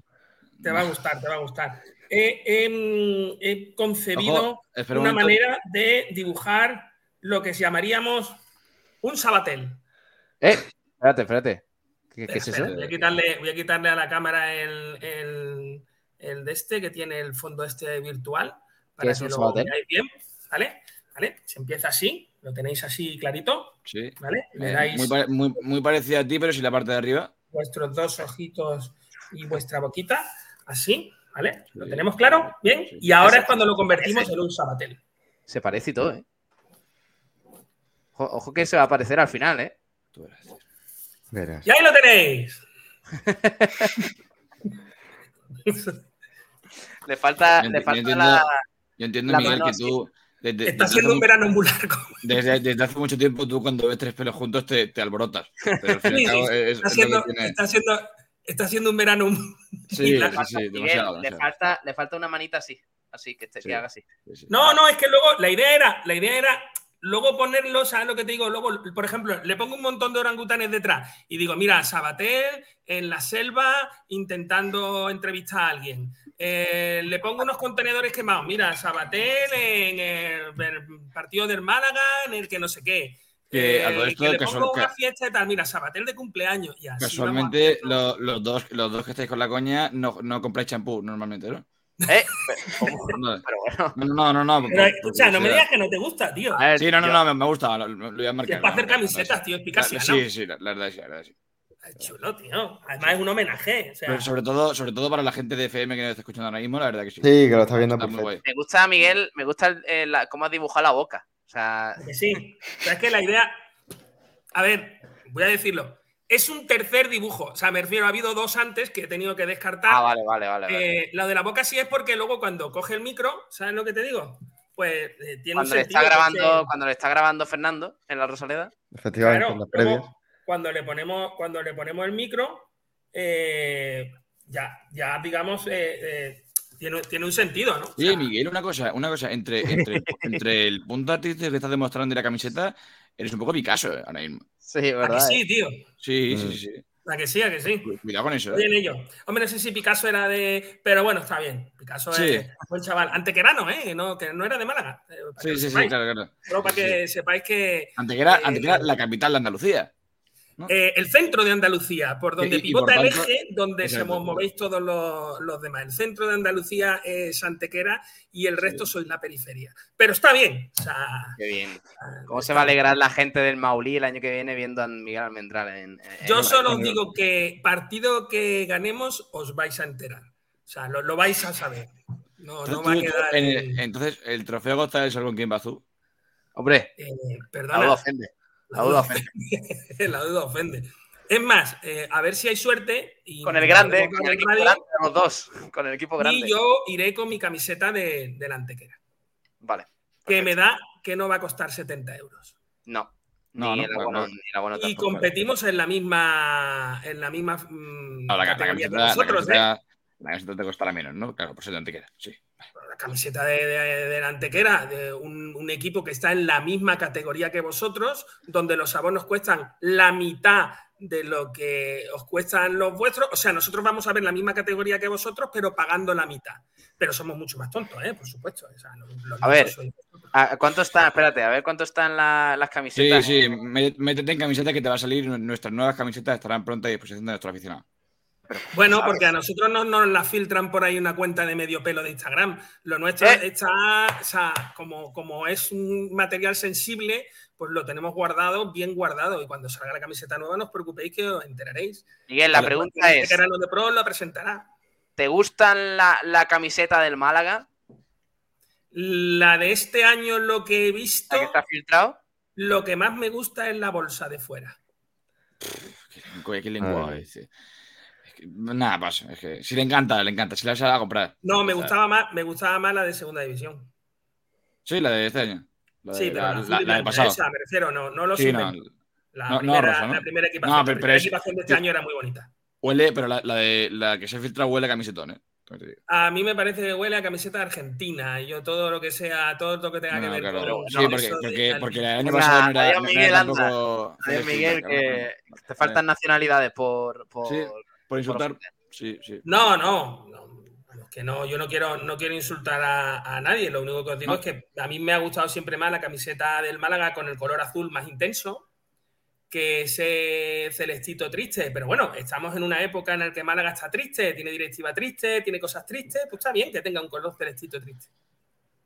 Speaker 10: Te va a gustar, te va a gustar. He, he, he concebido
Speaker 11: Ojo, espera un
Speaker 10: una manera de dibujar lo que llamaríamos un sabatel.
Speaker 13: Eh, espérate, espérate. ¿Qué, qué es eso?
Speaker 10: Voy a quitarle, voy a quitarle a la cámara el, el- el de este que tiene el fondo este virtual para
Speaker 13: es
Speaker 10: que
Speaker 13: un
Speaker 10: lo
Speaker 13: sabatel?
Speaker 10: veáis bien. ¿Vale? ¿Vale? Se empieza así, lo tenéis así clarito.
Speaker 11: Sí.
Speaker 10: ¿Vale? Le
Speaker 11: Eh,
Speaker 10: dais
Speaker 11: muy, pare- muy, muy parecido a ti, pero sin la parte de arriba.
Speaker 10: vuestros dos ojitos y vuestra boquita, así, ¿vale? ¿Lo tenemos claro? Bien. Y ahora es cuando lo convertimos en un sabatel.
Speaker 13: Se parece y todo, ¿eh? Ojo, que se va a aparecer al final, ¿eh?
Speaker 6: Verás.
Speaker 10: Y ahí lo tenéis.
Speaker 3: Le falta,
Speaker 11: Yo
Speaker 3: le falta
Speaker 11: entiendo,
Speaker 3: la.
Speaker 11: yo entiendo,
Speaker 3: la
Speaker 11: Miguel, que tú. Desde,
Speaker 10: Está
Speaker 11: desde
Speaker 10: siendo
Speaker 11: hace
Speaker 10: un verano muy largo.
Speaker 11: Desde, desde hace mucho tiempo, tú cuando ves tres pelos juntos te, te alborotas. Pero al fin y
Speaker 10: Sí,
Speaker 11: al cabo
Speaker 10: sí,
Speaker 11: es,
Speaker 10: está,
Speaker 11: es
Speaker 10: siendo,
Speaker 11: que tiene.
Speaker 10: está, siendo, está siendo un verano muy
Speaker 11: Sí,
Speaker 10: largo.
Speaker 11: sí, sí,
Speaker 3: Miguel,
Speaker 11: demasiado.
Speaker 3: le, falta, le falta una manita así. Así, que, te, que haga así.
Speaker 10: No, no, es que luego la idea era, la idea era luego ponerlo, ¿sabes lo que te digo? Luego, por ejemplo, le pongo un montón de orangutanes detrás y digo, mira, Sabater en la selva intentando entrevistar a alguien. Eh, le pongo unos contenedores quemados. Mira, Sabater en el, el partido del Málaga, en el que no sé qué.
Speaker 11: Que a todo
Speaker 10: Eh,
Speaker 11: esto,
Speaker 10: que le
Speaker 11: casual-
Speaker 10: pongo una fiesta y tal. Mira, Sabater de cumpleaños. Y así
Speaker 11: Casualmente, lo- los, dos, los dos que estáis con la coña no, no compráis champú normalmente, ¿no?
Speaker 3: ¿Eh?
Speaker 11: No, no, no, no.
Speaker 10: vamos. Pero,
Speaker 11: por-
Speaker 10: o sea, no me digas que no te gusta, tío.
Speaker 11: Sí, no, no, no, me, me gusta, lo, lo voy a marcar.
Speaker 10: es para hacer camisetas, tío, es Picasso,
Speaker 11: La-
Speaker 10: ¿no?
Speaker 11: Sí, sí, la, la verdad sí, la verdad sí.
Speaker 10: Chulo, tío. Además es un homenaje. O sea,
Speaker 11: Pero sobre todo, sobre todo para la gente de FM que nos está escuchando ahora mismo, la verdad que sí.
Speaker 6: Sí, que lo está viendo
Speaker 11: Está muy
Speaker 6: perfecto.
Speaker 3: Me gusta, Miguel, me gusta la- cómo has dibujado la boca. O sea,
Speaker 10: Que sí. O sea, es que la idea. A ver, voy a decirlo. Es un tercer dibujo. O sea, me refiero, ha habido dos antes que he tenido que descartar.
Speaker 3: ah, vale, vale, vale. vale.
Speaker 10: Eh, lo de la boca sí es porque luego cuando coge el micro, ¿sabes lo que te digo? Pues eh, tiene
Speaker 3: cuando
Speaker 10: un
Speaker 3: le está grabando,
Speaker 10: que-
Speaker 3: cuando le está grabando Fernando en la Rosaleda.
Speaker 6: Efectivamente,
Speaker 10: Claro,
Speaker 6: en las
Speaker 10: luego,
Speaker 6: previas.
Speaker 10: Cuando le ponemos, cuando le ponemos el micro, eh, ya, ya digamos, eh, eh, tiene, tiene un sentido, ¿no?
Speaker 11: Oye, Miguel, una cosa, una cosa, entre, entre, entre el punto artístico que estás demostrando y la camiseta, eres un poco Picasso ahora mismo.
Speaker 3: Sí,
Speaker 10: ¿A que
Speaker 3: ¿verdad?
Speaker 10: sí, tío.
Speaker 11: Sí,
Speaker 6: Mm.
Speaker 11: sí, sí, sí.
Speaker 10: ¿A que sí? ¿A que sí?
Speaker 11: Cuidado con eso,
Speaker 10: Estoy en
Speaker 11: ¿eh?
Speaker 10: ello. Hombre, no sé si Picasso era de. Pero bueno, está bien. Picasso
Speaker 11: Sí.
Speaker 10: es buen chaval. Antequerano, ¿eh? No, que no era de Málaga. eh,
Speaker 11: Sí, sí, sí, claro, claro.
Speaker 10: Solo para
Speaker 11: Sí,
Speaker 10: que sepáis que.
Speaker 11: Antequera,
Speaker 10: eh,
Speaker 11: Antequera, la capital de Andalucía.
Speaker 10: Eh, el centro de Andalucía, por donde
Speaker 11: Y- y por
Speaker 10: pivota el
Speaker 11: tanto-
Speaker 10: eje, donde se movéis todos los, los demás. El centro de Andalucía es Antequera y el resto sois la periferia. Pero está bien. O sea,
Speaker 3: Qué bien. ¿Cómo se va a alegrar la gente del Maulí el año que viene viendo a Miguel Almendral en, en-
Speaker 10: yo
Speaker 3: en-
Speaker 10: solo os digo que partido que ganemos os vais a enterar. O sea, lo, lo vais a saber. No, no
Speaker 11: Entonces,
Speaker 10: va a
Speaker 11: tú-
Speaker 10: quedar.
Speaker 11: en el- entonces, el trofeo González con quién va.
Speaker 3: Hombre,
Speaker 10: eh, perdona.
Speaker 3: ofende. La duda ofende.
Speaker 10: la duda ofende. Es más, eh, a ver si hay suerte. Y
Speaker 3: Con el grande,
Speaker 10: con
Speaker 3: el equipo
Speaker 10: radio,
Speaker 3: grande, los dos. Con el equipo grande.
Speaker 10: Y yo iré con mi camiseta de, de la antequera.
Speaker 3: Vale.
Speaker 10: Que me da que no va a costar 70 euros.
Speaker 3: No.
Speaker 11: No,
Speaker 3: ni
Speaker 11: no,
Speaker 3: ni el abono
Speaker 10: Y
Speaker 3: tampoco.
Speaker 10: competimos en la misma. En la misma. mm,
Speaker 11: No, la, la camiseta, la,
Speaker 10: vosotros, ¿eh?
Speaker 11: camiseta, la camiseta te costará menos, ¿no? Claro, por ser de Antequera, sí.
Speaker 10: La camiseta de, de- de la Antequera, de un, un equipo que está en la misma categoría que vosotros, donde los abonos cuestan la mitad de lo que os cuestan los vuestros. O sea, nosotros vamos a ver la misma categoría que vosotros, pero pagando la mitad. Pero somos mucho más tontos, ¿eh? Por supuesto. O sea, los- los
Speaker 3: A ver,
Speaker 10: nuestros sois-
Speaker 3: ¿a ¿cuánto está? Espérate, a ver cuánto están la- las
Speaker 11: Sí,
Speaker 3: camisetas.
Speaker 11: sí, mé- métete en camiseta que te va a salir. Nuestras nuevas camisetas estarán pronto a disposición de nuestros
Speaker 10: Bueno, porque a nosotros no nos la filtran por ahí una cuenta de medio pelo de Instagram. Lo nuestro
Speaker 3: ¿Eh?
Speaker 10: está, o sea, como, como es un material sensible, pues lo tenemos guardado, bien guardado. Y cuando salga la camiseta nueva, no os preocupéis que os enteraréis.
Speaker 3: Miguel, la pregunta es:
Speaker 10: que de Pro lo presentará.
Speaker 3: ¿te gustan la, la camiseta del Málaga?
Speaker 10: La de este año, lo que he visto.
Speaker 3: que está filtrado?
Speaker 10: Lo que más me gusta es la bolsa de fuera.
Speaker 11: Qué, qué lenguaje ese. Nada, paso. Es que si le encanta, le encanta. Si la vas a comprar.
Speaker 10: No, me gustaba más, me gustaba más la de segunda división.
Speaker 11: Sí, la de este año. La
Speaker 10: Sí,
Speaker 11: de-
Speaker 10: pero
Speaker 11: la,
Speaker 10: la,
Speaker 11: del pasado.
Speaker 10: esa, me refiero, no, no los
Speaker 11: Sí, no.
Speaker 10: La,
Speaker 11: no, no,
Speaker 10: primera,
Speaker 11: rosa, ¿no?
Speaker 10: la primera equipación.
Speaker 11: No, pero-
Speaker 10: la
Speaker 11: pero
Speaker 10: primera
Speaker 11: es-
Speaker 10: equipación de este
Speaker 11: yo-
Speaker 10: año era muy bonita.
Speaker 11: Huele, pero la, la de la que se filtra huele a camisetón, ¿eh?
Speaker 10: A mí me parece que huele a camiseta de Argentina. Y yo todo lo que sea, todo lo que tenga que ver
Speaker 11: claro.
Speaker 10: con
Speaker 11: Sí, porque, el año pasado no era,
Speaker 3: Miguel, anda.
Speaker 11: tampoco.
Speaker 3: Adiós, Miguel, que te faltan nacionalidades por. por
Speaker 11: Sí, por insultar. Sí, sí.
Speaker 10: No, no, no, que no, yo no quiero, no quiero insultar a, a nadie. Lo único que os digo
Speaker 11: No.
Speaker 10: es que a mí me ha gustado siempre más la camiseta del Málaga con el color azul más intenso que ese celestito triste. Pero bueno, estamos en una época en la que Málaga está triste, tiene directiva triste, tiene cosas tristes, pues está bien que tenga un color celestito triste.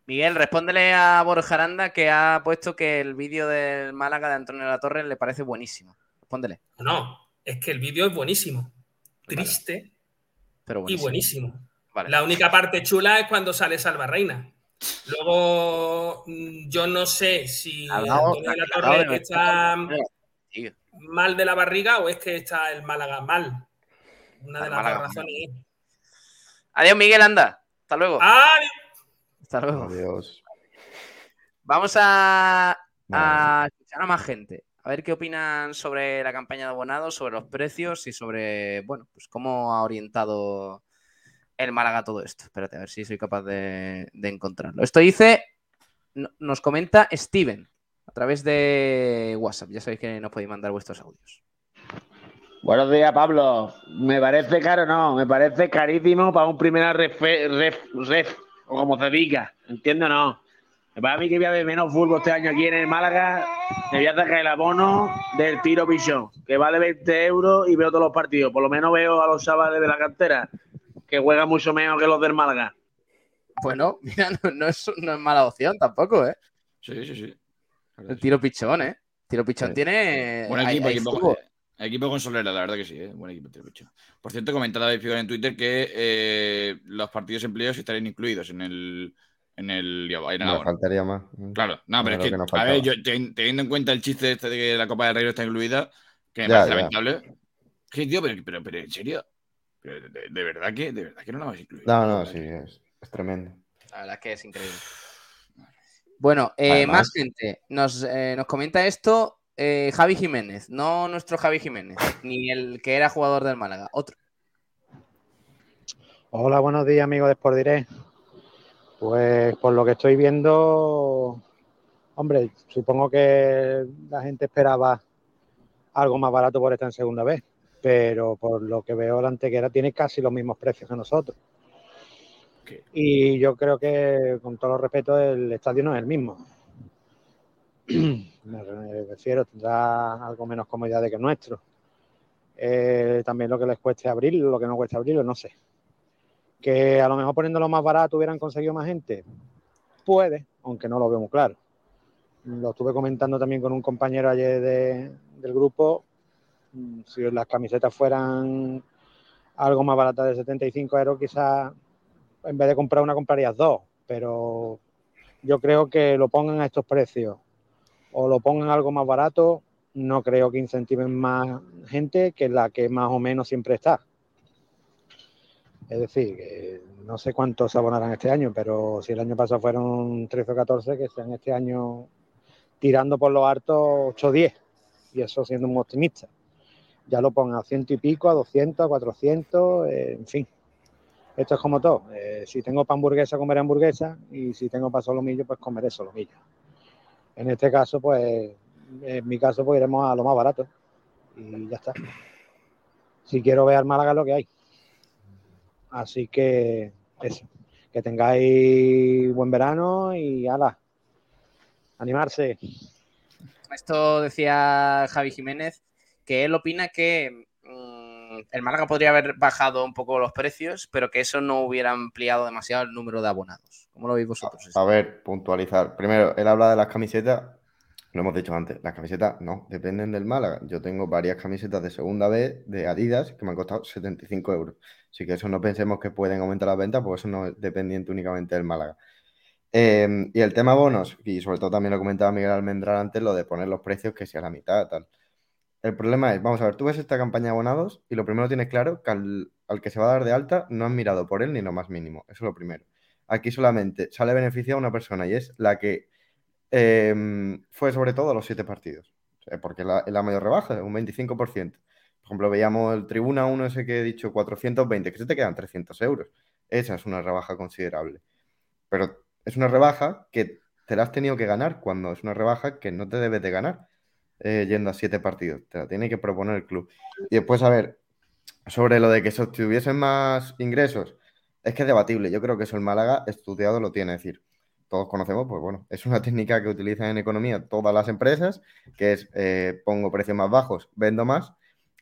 Speaker 3: Miguel, respóndele a Borja Aranda que ha puesto que el vídeo del Málaga de Antonio de la Torre le parece buenísimo. Respóndele.
Speaker 10: No, es que el vídeo es buenísimo, triste
Speaker 3: Pero
Speaker 10: y
Speaker 3: buenísimo.
Speaker 10: buenísimo.
Speaker 3: Vale.
Speaker 10: La única parte chula es cuando sale Salva Reina. Luego, mm, yo no sé si
Speaker 3: Al lado-
Speaker 10: Antonio de la Torre
Speaker 3: de
Speaker 10: está
Speaker 3: Tío.
Speaker 10: mal de la barriga o es que está el Málaga mal. Una de las
Speaker 3: Málaga
Speaker 10: razones. es.
Speaker 3: Adiós, Miguel, anda. Hasta luego.
Speaker 10: ¡Adiós!
Speaker 3: Hasta luego.
Speaker 6: Adiós.
Speaker 3: Vamos a, a escuchar a más gente. A ver qué opinan sobre la campaña de abonados, sobre los precios y sobre, bueno, pues cómo ha orientado el Málaga todo esto. Espérate, a ver si soy capaz de, encontrarlo. Esto dice, no- nos comenta Steven a través de WhatsApp. Ya sabéis que nos podéis mandar vuestros audios.
Speaker 12: Buenos días, Pablo. Me parece caro, no, me parece carísimo para un primera ref, ref, ref, o como se diga, ¿entiendo no? Para mí que voy a ver menos fútbol este año aquí en el Málaga, me voy a sacar el abono del tiro pichón, que vale 20 euros y veo todos los partidos. Por lo menos veo a los chavales de la cantera, que juegan mucho menos que los del Málaga.
Speaker 3: Bueno, mira, no, no es, no es mala opción tampoco, ¿eh?
Speaker 11: Sí, sí, sí.
Speaker 3: El tiro pichón, ¿eh? Tiro pichón
Speaker 11: Sí.
Speaker 3: tiene...
Speaker 11: Buen equipo,
Speaker 3: hay
Speaker 11: equipo, equipo con Solera, la verdad que sí, ¿eh? buen equipo. Tiro Pichón. Por cierto, comentaba David Figueroa en Twitter que eh, los partidos empleados estarían incluidos en el. En el, en
Speaker 6: Me faltaría más.
Speaker 11: Claro, no, pero es que, a ver, yo teniendo en cuenta el chiste este de que la Copa del Rey está incluida, que me
Speaker 6: Ya,
Speaker 11: parece
Speaker 6: ya.
Speaker 11: lamentable. Sí, tío, pero, pero, pero en serio. Pero de, de- de verdad que, de verdad que no la vas a incluir.
Speaker 6: No, no, sí, es, es tremendo.
Speaker 3: La verdad es que es increíble. Bueno, eh,
Speaker 6: Además-
Speaker 3: más gente. Nos, eh, nos comenta esto eh, Javi Jiménez, no nuestro Javi Jiménez, ni el que era jugador del Málaga, otro.
Speaker 14: Hola, buenos días, amigos de Sport Direct. Pues por lo que estoy viendo, hombre, supongo que la gente esperaba algo más barato por estar en segunda vez, pero por lo que veo la antequera tiene casi los mismos precios que nosotros. Y yo creo que, con todo los respeto, el estadio no es el mismo. Me refiero, tendrá algo menos comodidad que el nuestro. Eh, también lo que les cueste abrirlo, lo que no cueste abrirlo, no sé. Que a lo mejor poniéndolo más barato hubieran conseguido más gente. Puede, aunque no lo veo muy claro. Lo estuve comentando también con un compañero ayer de- del grupo. Mm, Si las camisetas fueran algo más baratas de 75 euros, quizás en vez de comprar una comprarías dos. Pero yo creo que lo pongan a estos precios o lo pongan algo más barato, no creo que incentiven más gente que la que más o menos siempre está. Es decir, que no sé cuántos abonarán este año, pero si el año pasado fueron 13 o 14, que sean este año tirando por los hartos 8 o 10. Y eso siendo muy optimista. Ya lo pongan a ciento y pico, a 200, a 400, eh, en fin. Esto es como todo. Eh, si tengo para hamburguesa, comeré hamburguesa. Y si tengo para solomillo, pues comeré solomillo. En este caso, pues, en mi caso, pues iremos a lo más barato. Y ya está. Si quiero ver al Málaga, lo que hay. Así que eso. Que tengáis buen verano y ala. Animarse.
Speaker 3: Esto decía Javi Jiménez, que él opina que mm, el Málaga podría haber bajado un poco los precios, pero que eso no hubiera ampliado demasiado el número de abonados. ¿Cómo lo veis vosotros?
Speaker 6: A ver, puntualizar. Primero, él habla de las camisetas. Lo hemos dicho antes, las camisetas no, dependen del Málaga. Yo tengo varias camisetas de segunda vez de Adidas que me han costado 75 euros. Así que eso no pensemos que pueden aumentar las ventas, porque eso no es dependiente únicamente del Málaga. Eh, y el tema bonos, y sobre todo también lo comentaba Miguel Almendral antes, lo de poner los precios que sea la mitad, tal. El problema es, vamos a ver, tú ves esta campaña de abonados y lo primero tienes claro que al, al que se va a dar de alta no han mirado por él ni lo más mínimo. Eso es lo primero. Aquí solamente sale beneficiada una persona y es la que eh, fue sobre todo los siete partidos. Sea, porque la, la mayor rebaja, un 25%. Por ejemplo, veíamos el Tribuna 1 ese que he dicho 420, que se te quedan 300 euros. Esa es una rebaja considerable. Pero es una rebaja que te la has tenido que ganar cuando es una rebaja que no te debes de ganar eh, yendo a siete partidos. Te la tiene que proponer el club. Y después, a ver, sobre lo de que se obtuviesen más ingresos, es que es debatible. Yo creo que eso el Málaga estudiado lo tiene. Es decir, todos conocemos, pues bueno, es una técnica que utilizan en economía todas las empresas, que es eh, pongo precios más bajos, vendo más.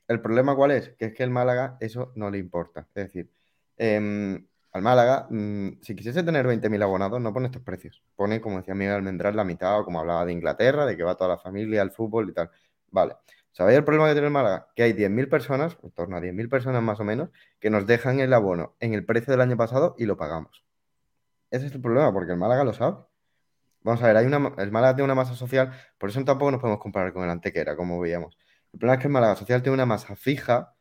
Speaker 6: El problema cuál es? Que es que el Málaga eso no le importa. Es decir, em, al Málaga, mm, si quisiese tener 20.000 abonados, no pone estos precios. Pone, como decía Miguel Almendral, la mitad, o como hablaba de Inglaterra, de que va toda la familia al fútbol y tal. Vale. ¿Sabéis el problema que tiene el Málaga? Que hay 10.000 personas, en torno a 10.000 personas más o menos, que nos dejan el abono en el precio del año pasado y lo pagamos. Ese es el problema, porque el Málaga lo sabe. Vamos a ver, hay una, el Málaga tiene una masa social, por eso tampoco nos podemos comparar con el Antequera, como veíamos. El problema es que el Málaga social tiene una masa fija,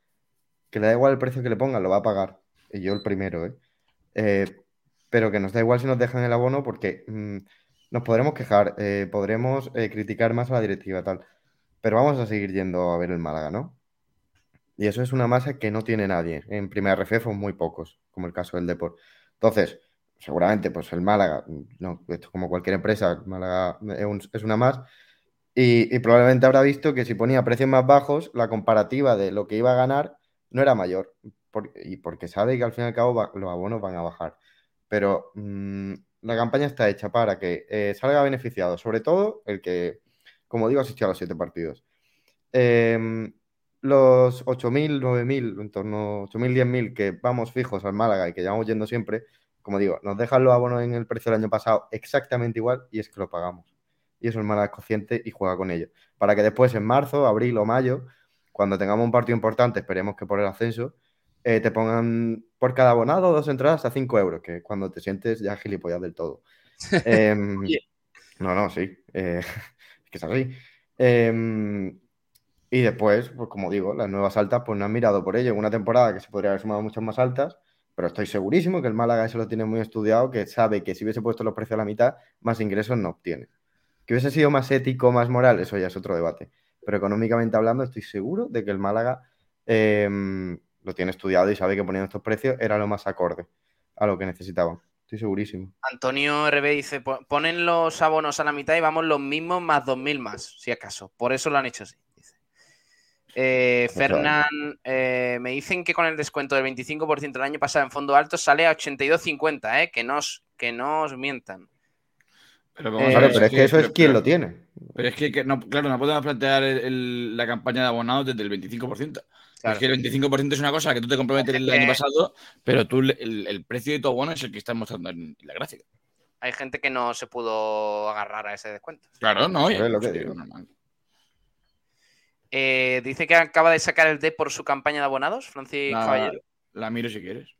Speaker 6: que le da igual el precio que le pongan, lo va a pagar. Y yo el primero, ¿eh? Eh, pero que nos da igual si nos dejan el abono porque mm, nos podremos quejar, eh, podremos eh, criticar más a la directiva, tal. Pero vamos a seguir yendo a ver el Málaga, ¿no? Y eso es una masa que no tiene nadie. En primera RF muy pocos, como el caso del Deport. Entonces, seguramente, pues el Málaga, no, esto es como cualquier empresa, Málaga es, un- es una más. Y, probablemente habrá visto que si ponía precios más bajos, la comparativa de lo que iba a ganar no era mayor. Y porque sabe que al fin y al cabo los abonos van a bajar. Pero mm, la campaña está hecha para que eh, salga beneficiado, sobre todo el que, como digo, asistió a los siete partidos. Em, los 8.000, 9.000, en torno a 8.000, 10.000 que vamos fijos al Málaga y que llevamos yendo siempre, como digo, nos dejan los abonos en el precio del año pasado exactamente igual y es que lo pagamos. Y eso es consciente y juega con ello. Para que después en marzo, abril o mayo, cuando tengamos un partido importante, esperemos que por el ascenso, eh, te pongan por cada abonado dos entradas a 5 euros, que cuando te sientes ya gilipollas del todo. Em, no, no, sí. eh, es que es así. Em, y después, pues como digo, las nuevas altas pues no han mirado por ello. En una temporada que se podría haber sumado muchas más altas, pero estoy segurísimo que el Málaga eso lo tiene muy estudiado, que sabe que si hubiese puesto los precios a la mitad, más ingresos no obtiene. Que hubiese sido más ético, más moral, eso ya es otro debate. Pero económicamente hablando, estoy seguro de que el Málaga em, lo tiene estudiado y sabe que poniendo estos precios era lo más acorde a lo que necesitaban. Estoy segurísimo.
Speaker 3: Antonio RB dice, "Po- ponen los abonos a la mitad y vamos los mismos más 2.000 más, si acaso. Por eso lo han hecho así. Eh, Fernán, eh, me dicen que con el descuento del 25% el año pasado en fondo alto sale a 82.50, eh, que, no os, que no os mientan.
Speaker 11: Pero,
Speaker 3: Eh,
Speaker 11: a ver,
Speaker 6: pero es que eso es quien
Speaker 11: pero-
Speaker 6: lo tiene.
Speaker 11: Pero es que, que no, claro, no podemos plantear el- el- la campaña de abonados desde el 25%.
Speaker 3: Claro.
Speaker 11: Es que el 25% es una cosa que tú te comprometes el año pasado, pero tú le- el, el precio de tu abono es el que estás mostrando en la gráfica.
Speaker 3: Hay gente que no se pudo agarrar a ese descuento.
Speaker 11: Claro, no, oye,
Speaker 6: Es lo que digo.
Speaker 11: normal.
Speaker 3: Eh, dice que acaba de sacar el D por su campaña de abonados, Francis
Speaker 11: La,
Speaker 3: Caballero.
Speaker 11: la miro si quieres.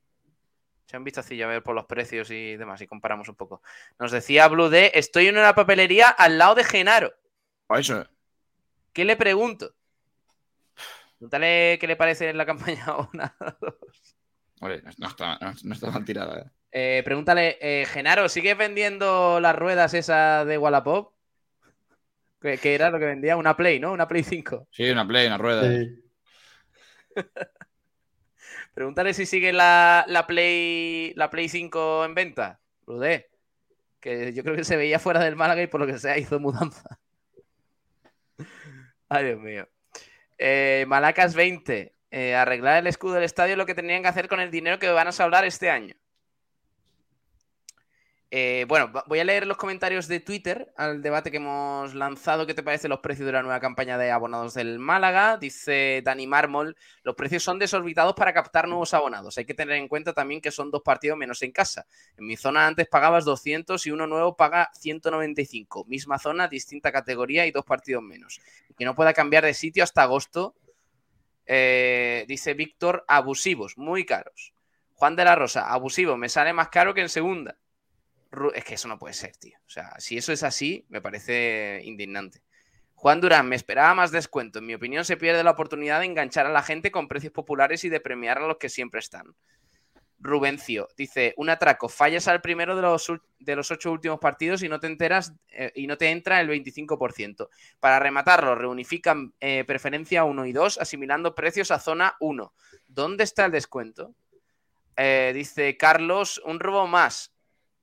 Speaker 3: Se han visto así a ver por los precios y demás, y comparamos un poco. Nos decía Blue D, estoy en una papelería al lado de Genaro.
Speaker 11: O eso.
Speaker 3: ¿Qué le pregunto? Pregúntale qué le parece la campaña abonados.
Speaker 11: Oye, no, está, no, no está mal tirada. ¿eh?
Speaker 3: Eh, pregúntale, Genaro, ¿sigues vendiendo las ruedas esas de Wallapop? ¿Qué, qué era lo que vendía? Una Play, ¿no? Una Play 5.
Speaker 11: Sí, una play, una rueda.
Speaker 3: Pregúntale si sigue la, la Play la Play 5 en venta. Rudé. Que yo creo que se veía fuera del Málaga y por lo que sea hizo mudanza. Ay, Dios mío. Eh, Malacas 20. Eh, arreglar el escudo del estadio es lo que tenían que hacer con el dinero que van a hablar este año. Eh, bueno, voy a leer los comentarios de Twitter al debate que hemos lanzado. ¿Qué te parecen los precios de la nueva campaña de abonados del Málaga? Dice Dani Mármol, los precios son desorbitados para captar nuevos abonados. Hay que tener en cuenta también que son dos partidos menos en casa. En mi zona antes pagabas 200 y uno nuevo paga 195. Misma zona, distinta categoría y dos partidos menos. Que no pueda cambiar de sitio hasta agosto. eh, dice Víctor, abusivos, muy caros. Juan de la Rosa, abusivo, me sale más caro que en segunda. Es que eso no puede ser, tío. O sea, si eso es así, me parece indignante. Juan Durán, me esperaba más descuento. En mi opinión, se pierde la oportunidad de enganchar a la gente con precios populares y de premiar a los que siempre están. Rubencio dice: Un atraco, fallas al primero de los, de los ocho últimos partidos y no te enteras eh, y no te entra el 25%. Para rematarlo, reunifican eh, preferencia 1 y 2, asimilando precios a zona 1. ¿Dónde está el descuento? Eh, dice Carlos, un robo más.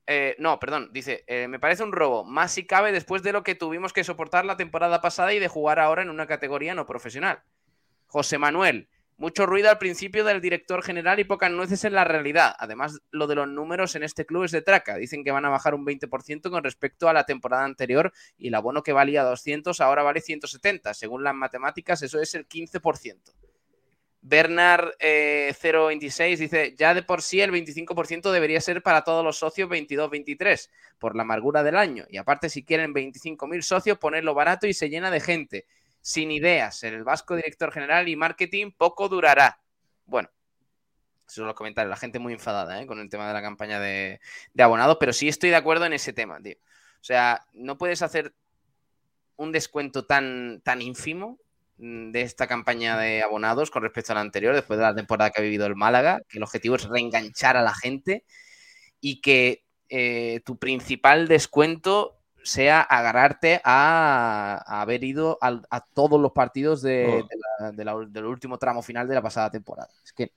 Speaker 3: Eh, no, perdón, dice, eh, me parece un robo, más si cabe después de lo que tuvimos que soportar la temporada pasada y de jugar ahora en una categoría no profesional. José Manuel, mucho ruido al principio del director general y pocas nueces en la realidad. Además, lo de los números en este club es de traca. Dicen que van a bajar un 20% con respecto a la temporada anterior y el abono que valía 200 ahora vale 170. Según las matemáticas, eso es el 15%. Bernard eh, 026 dice, ya de por sí el 25% debería ser para todos los socios 22-23, por la amargura del año. Y aparte, si quieren 25.000 socios, ponerlo barato y se llena de gente. Sin ideas, el vasco director general y marketing poco durará. Bueno, esos son los comentarios. La gente muy enfadada ¿eh? con el tema de la campaña de, de abonados, pero sí estoy de acuerdo en ese tema, tío. O sea, no puedes hacer un descuento tan, tan ínfimo de esta campaña de abonados con respecto a la anterior, después de la temporada que ha vivido el Málaga, que el objetivo es reenganchar a la gente y que eh, tu principal descuento sea agarrarte a, a haber ido a, todos los partidos de,
Speaker 6: Oh.
Speaker 3: de la- de la- del último tramo final de la pasada temporada. Es que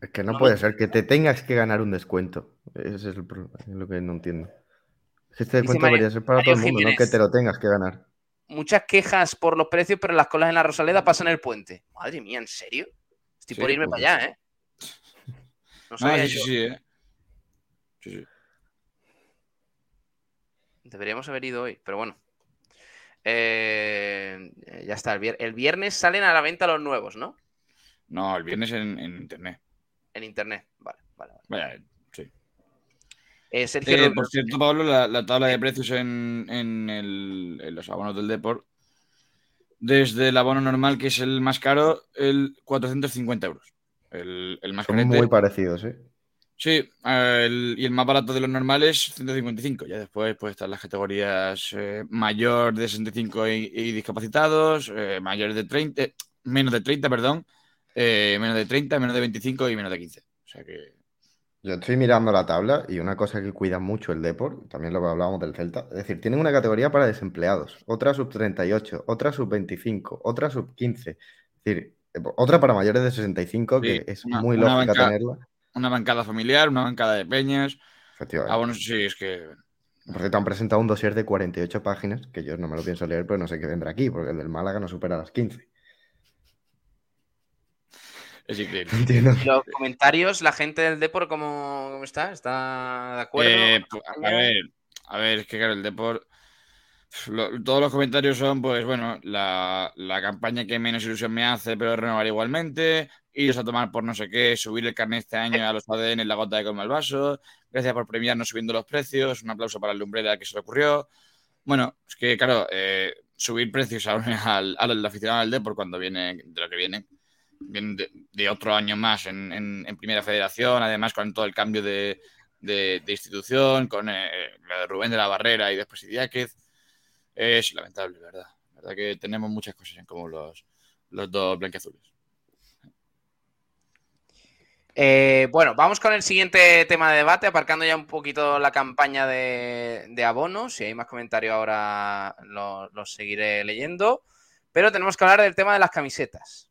Speaker 6: Es que no
Speaker 3: No
Speaker 6: puede
Speaker 3: me-
Speaker 6: ser que te tengas que ganar un descuento. Ese es el es lo que no entiendo. Este descuento
Speaker 3: Mario-
Speaker 6: debería ser para
Speaker 3: Mario
Speaker 6: todo el mundo, no que te lo tengas que ganar.
Speaker 3: Muchas quejas por los precios, pero las colas en la Rosaleda pasan el puente. Madre mía, ¿en serio? Estoy
Speaker 11: Sí,
Speaker 3: por irme
Speaker 11: pues
Speaker 3: para allá, ¿eh? No
Speaker 11: Ah,
Speaker 3: sabía
Speaker 11: sí, sí,
Speaker 3: yo.
Speaker 11: sí, eh. Sí, sí.
Speaker 3: Deberíamos haber ido hoy, pero bueno. Eh, ya está. El, vier- el viernes salen a la venta los nuevos, ¿no?
Speaker 11: No, el viernes en, en internet.
Speaker 3: En internet. Vale, vale. vale.
Speaker 11: Vaya.
Speaker 3: Eh, Sergio
Speaker 11: Eh, por cierto, Pablo, la, la tabla de precios en, en el- en los abonos del Deport, desde el abono normal, que es el más caro, el 450 euros. El, el más
Speaker 6: Son
Speaker 11: carete.
Speaker 6: muy parecidos, ¿eh?
Speaker 11: Sí, el- y el más barato de los normales, 155. Ya después pues están las categorías eh, mayor de 65 y, y discapacitados, eh, mayor de 30, eh, menos de 30, perdón, eh, menos de 30, menos de 25 y menos de 15. O sea que
Speaker 6: Yo estoy mirando la tabla y una cosa que cuida mucho el Deport, también lo que hablábamos del Celta, es decir, tienen una categoría para desempleados, otra sub 38, otra sub 25, otra sub 15, es decir, eh, otra para mayores de 65, que
Speaker 11: Sí,
Speaker 6: es
Speaker 11: una-
Speaker 6: muy
Speaker 11: una
Speaker 6: lógica tenerla.
Speaker 11: una bancada familiar, una bancada de peñas.
Speaker 6: Efectivamente.
Speaker 11: Ah, bueno, sí, es que
Speaker 6: Por cierto, han presentado un dossier de 48 páginas, que yo no me lo pienso leer, pero no sé qué vendrá aquí, porque el del Málaga no supera las 15.
Speaker 11: Es increíble.
Speaker 6: Entiendo.
Speaker 3: Y los comentarios, la gente del Depor, ¿cómo, cómo está? ¿Está de acuerdo?
Speaker 11: Eh, pues, a ver, a ver, es que claro, el Deport. lo- todos los comentarios son, pues bueno, la, la campaña que menos ilusión me hace, pero renovar igualmente. Iros a tomar por no sé qué, subir el carnet este año a los ADN en la gota de colma al vaso. Gracias por premiarnos subiendo los precios. Un aplauso para el Lumbrera que se le ocurrió. Bueno, es que claro, eh, subir precios a- al, al aficionado del Deport cuando viene de lo que viene, de, de otro año más en, en- Primera Federación, además con todo el cambio de, de- institución, con eh, lo Rubén de la Barrera y después Idiáquez. Es lamentable, ¿verdad? Verdad que tenemos muchas cosas en común los, los dos blanqueazules.
Speaker 3: Eh, bueno, vamos con el siguiente tema de debate, aparcando ya un poquito la campaña de, de abonos. Si hay más comentarios ahora lo- los seguiré leyendo. Pero tenemos que hablar del tema de las camisetas.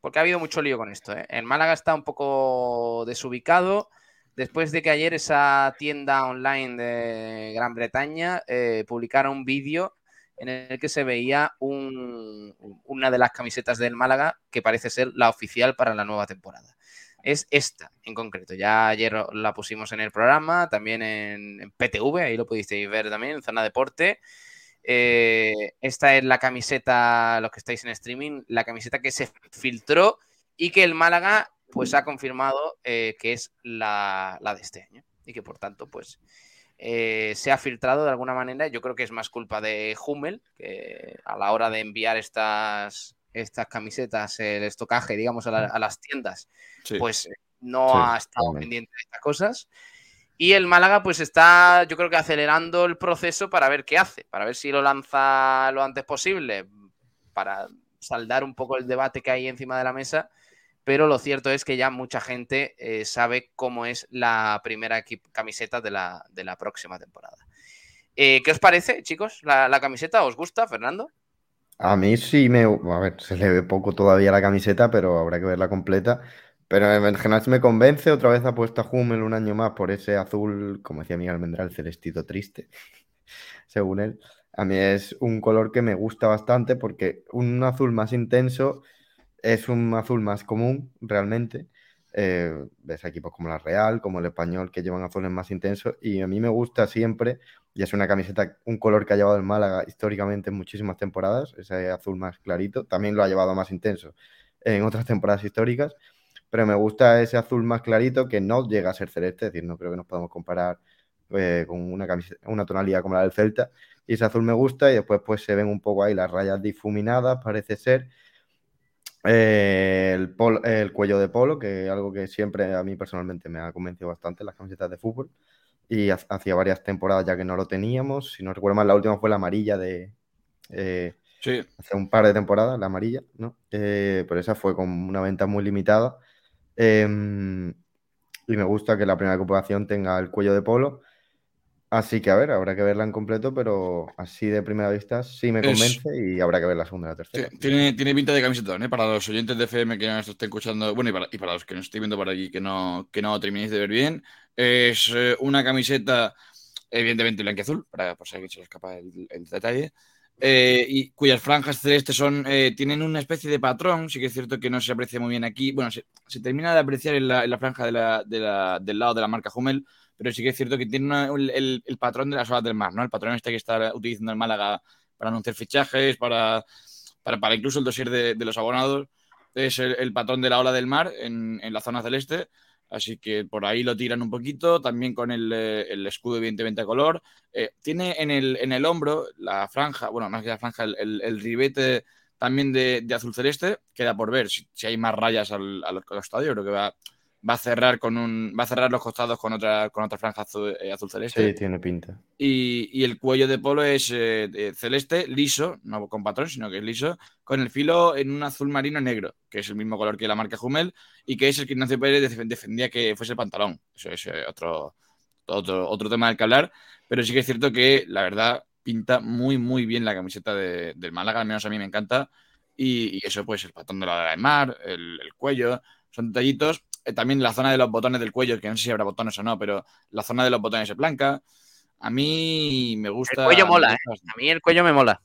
Speaker 3: Porque ha habido mucho lío con esto. ¿eh? El Málaga está un poco desubicado. Después de que ayer esa tienda online de Gran Bretaña eh, publicara un vídeo en el que se veía un- una de las camisetas del Málaga que parece ser la oficial para la nueva temporada es esta en concreto. Ya ayer la pusimos en el programa, también en, en PTV, ahí lo pudisteis ver también, en Zona Deporte. Eh, esta es la camiseta, los que estáis en streaming, la camiseta que se filtró y que el Málaga pues ha confirmado eh, que es la, la de este año y que por tanto pues eh, se ha filtrado de alguna manera. Yo creo que es más culpa de Hummel, que a la hora de enviar estas, estas camisetas, el estocaje, digamos, a, la- a las tiendas,
Speaker 11: Sí.
Speaker 3: pues no
Speaker 6: Sí,
Speaker 3: ha estado pendiente de estas cosas. Y el Málaga, pues está, yo creo que acelerando el proceso para ver qué hace, para ver si lo lanza lo antes posible, para saldar un poco el debate que hay encima de la mesa. Pero lo cierto es que ya mucha gente eh, sabe cómo es la primera camiseta de la, de la próxima temporada. Eh, ¿Qué os parece, chicos? ¿La, ¿La, camiseta os gusta, Fernando?
Speaker 6: A mí sí me. A ver, se le ve poco todavía la camiseta, pero habrá que verla completa. Pero en general me convence. Otra vez ha puesto a Hummel un año más por ese azul, como decía Miguel Almendral, celestito triste, según él. A mí es un color que me gusta bastante porque un azul más intenso es un azul más común realmente. Eh, ves equipos como la Real, como el Español, que llevan azules más intensos. Y a mí me gusta siempre, y es una camiseta, un color que ha llevado el Málaga históricamente en muchísimas temporadas, ese azul más clarito. También lo ha llevado más intenso en otras temporadas históricas pero me gusta ese azul más clarito que no llega a ser celeste, es decir, no creo que nos podamos comparar eh, con una, una tonalidad como la del Celta. Y ese azul me gusta y después pues se ven un poco ahí las rayas difuminadas, parece ser. Eh, el, el, cuello de polo, que es algo que siempre a mí personalmente me ha convencido bastante las camisetas de fútbol. Y hacía varias temporadas ya que no lo teníamos. Si no recuerdo mal, la última fue la amarilla de... Eh,
Speaker 11: sí.
Speaker 6: Hace un par de temporadas, la amarilla, ¿no? pero esa fue con una venta muy limitada. Em, y me gusta que la primera ocupación tenga el cuello de polo. Así que, a ver, habrá que verla en completo, pero así de primera vista sí me convence y habrá que ver la segunda y la tercera.
Speaker 11: Tiene, tiene pinta de camiseta, ¿eh? Para los oyentes de FM que nos estén escuchando, bueno, y para, los que nos estoy viendo por aquí que no, que no terminéis de ver bien, es eh, una camiseta evidentemente blanca y azul, para por si alguien se le escapa el, el detalle, eh, y cuyas franjas celestes son, eh, tienen una especie de patrón, sí que es cierto que no se aprecia muy bien aquí, bueno, se, termina de apreciar en la, franja del lado de la marca Hummel, pero sí que es cierto que tiene el, patrón de las olas del mar, ¿no? El patrón este que está utilizando el Málaga para anunciar fichajes, para, para, incluso el dossier de, los abonados, es el, patrón de la ola del mar en, en la zona celeste. Así que por ahí lo tiran un poquito, también con el, eh, escudo evidentemente a color. Eh, tiene en el, hombro la franja, bueno, más que la franja, el, ribete también de, azul celeste. Queda por ver si, hay más rayas al, al costado. Yo creo que va, va a cerrar con un va a cerrar los costados con otra con otra franja azul, eh, celeste.
Speaker 6: Sí tiene pinta.
Speaker 11: Y, el cuello de polo es eh, celeste liso no con patrón sino que es liso con el filo en un azul marino negro que es el mismo color que la marca Hummel y que es el que Ignacio Pérez defendía que fuese el pantalón. Eso es eh, otro, otro otro tema del que hablar pero sí que es cierto que la verdad pinta muy muy bien la camiseta del Málaga al menos a mí me encanta. Y, eso pues el patrón de la del mar el, el cuello son detallitos también la zona de los botones del cuello, que no sé si habrá botones o no, pero la zona de los botones es blanca. A mí me gusta.
Speaker 3: El cuello mola, ¿eh? A mí el cuello me mola.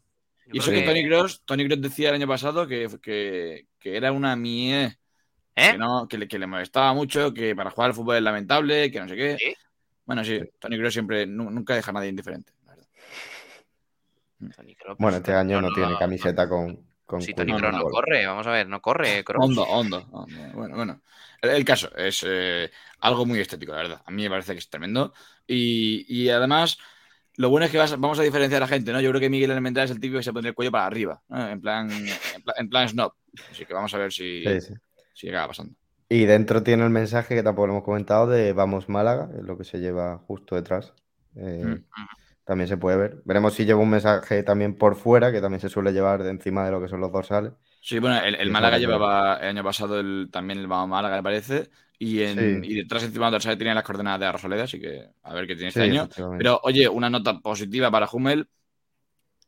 Speaker 11: y eso que, Tony Cross, Tony Cross decía el año pasado que, que, era una mie. ¿Eh? Que, no, que, le, que, le, molestaba mucho, que para jugar al fútbol es lamentable, que no sé qué. Bueno, sí, Tony Cross siempre nunca deja a nadie indiferente.
Speaker 6: Bueno, este año no, tiene camiseta con, con
Speaker 3: si Tony Cross no, corre, vamos a ver, no corre.
Speaker 11: Hondo, hondo, Bueno, bueno. El, caso es eh, algo muy estético, la verdad. A mí me parece que es tremendo. Y, además, lo bueno es que vamos a diferenciar a la gente, ¿no? Yo creo que Miguel Elemental es el típico que se pone el cuello para arriba, en, plan, en, plan, snob. Así que vamos a ver si, si acaba pasando.
Speaker 6: Y dentro tiene el mensaje que tampoco lo hemos comentado de Vamos Málaga, es lo que se lleva justo detrás. Eh, mm. También se puede ver. Veremos si lleva un mensaje también por fuera, que también se suele llevar de encima de lo que son los dorsales.
Speaker 11: Sí, bueno, el, Málaga llevaba el año pasado el, también el Málaga, me parece, y, en, y detrás encima del dorsal tenía las coordenadas de la Rosaleda, así que a ver qué tiene este año. Pero oye, una nota positiva para Hummel.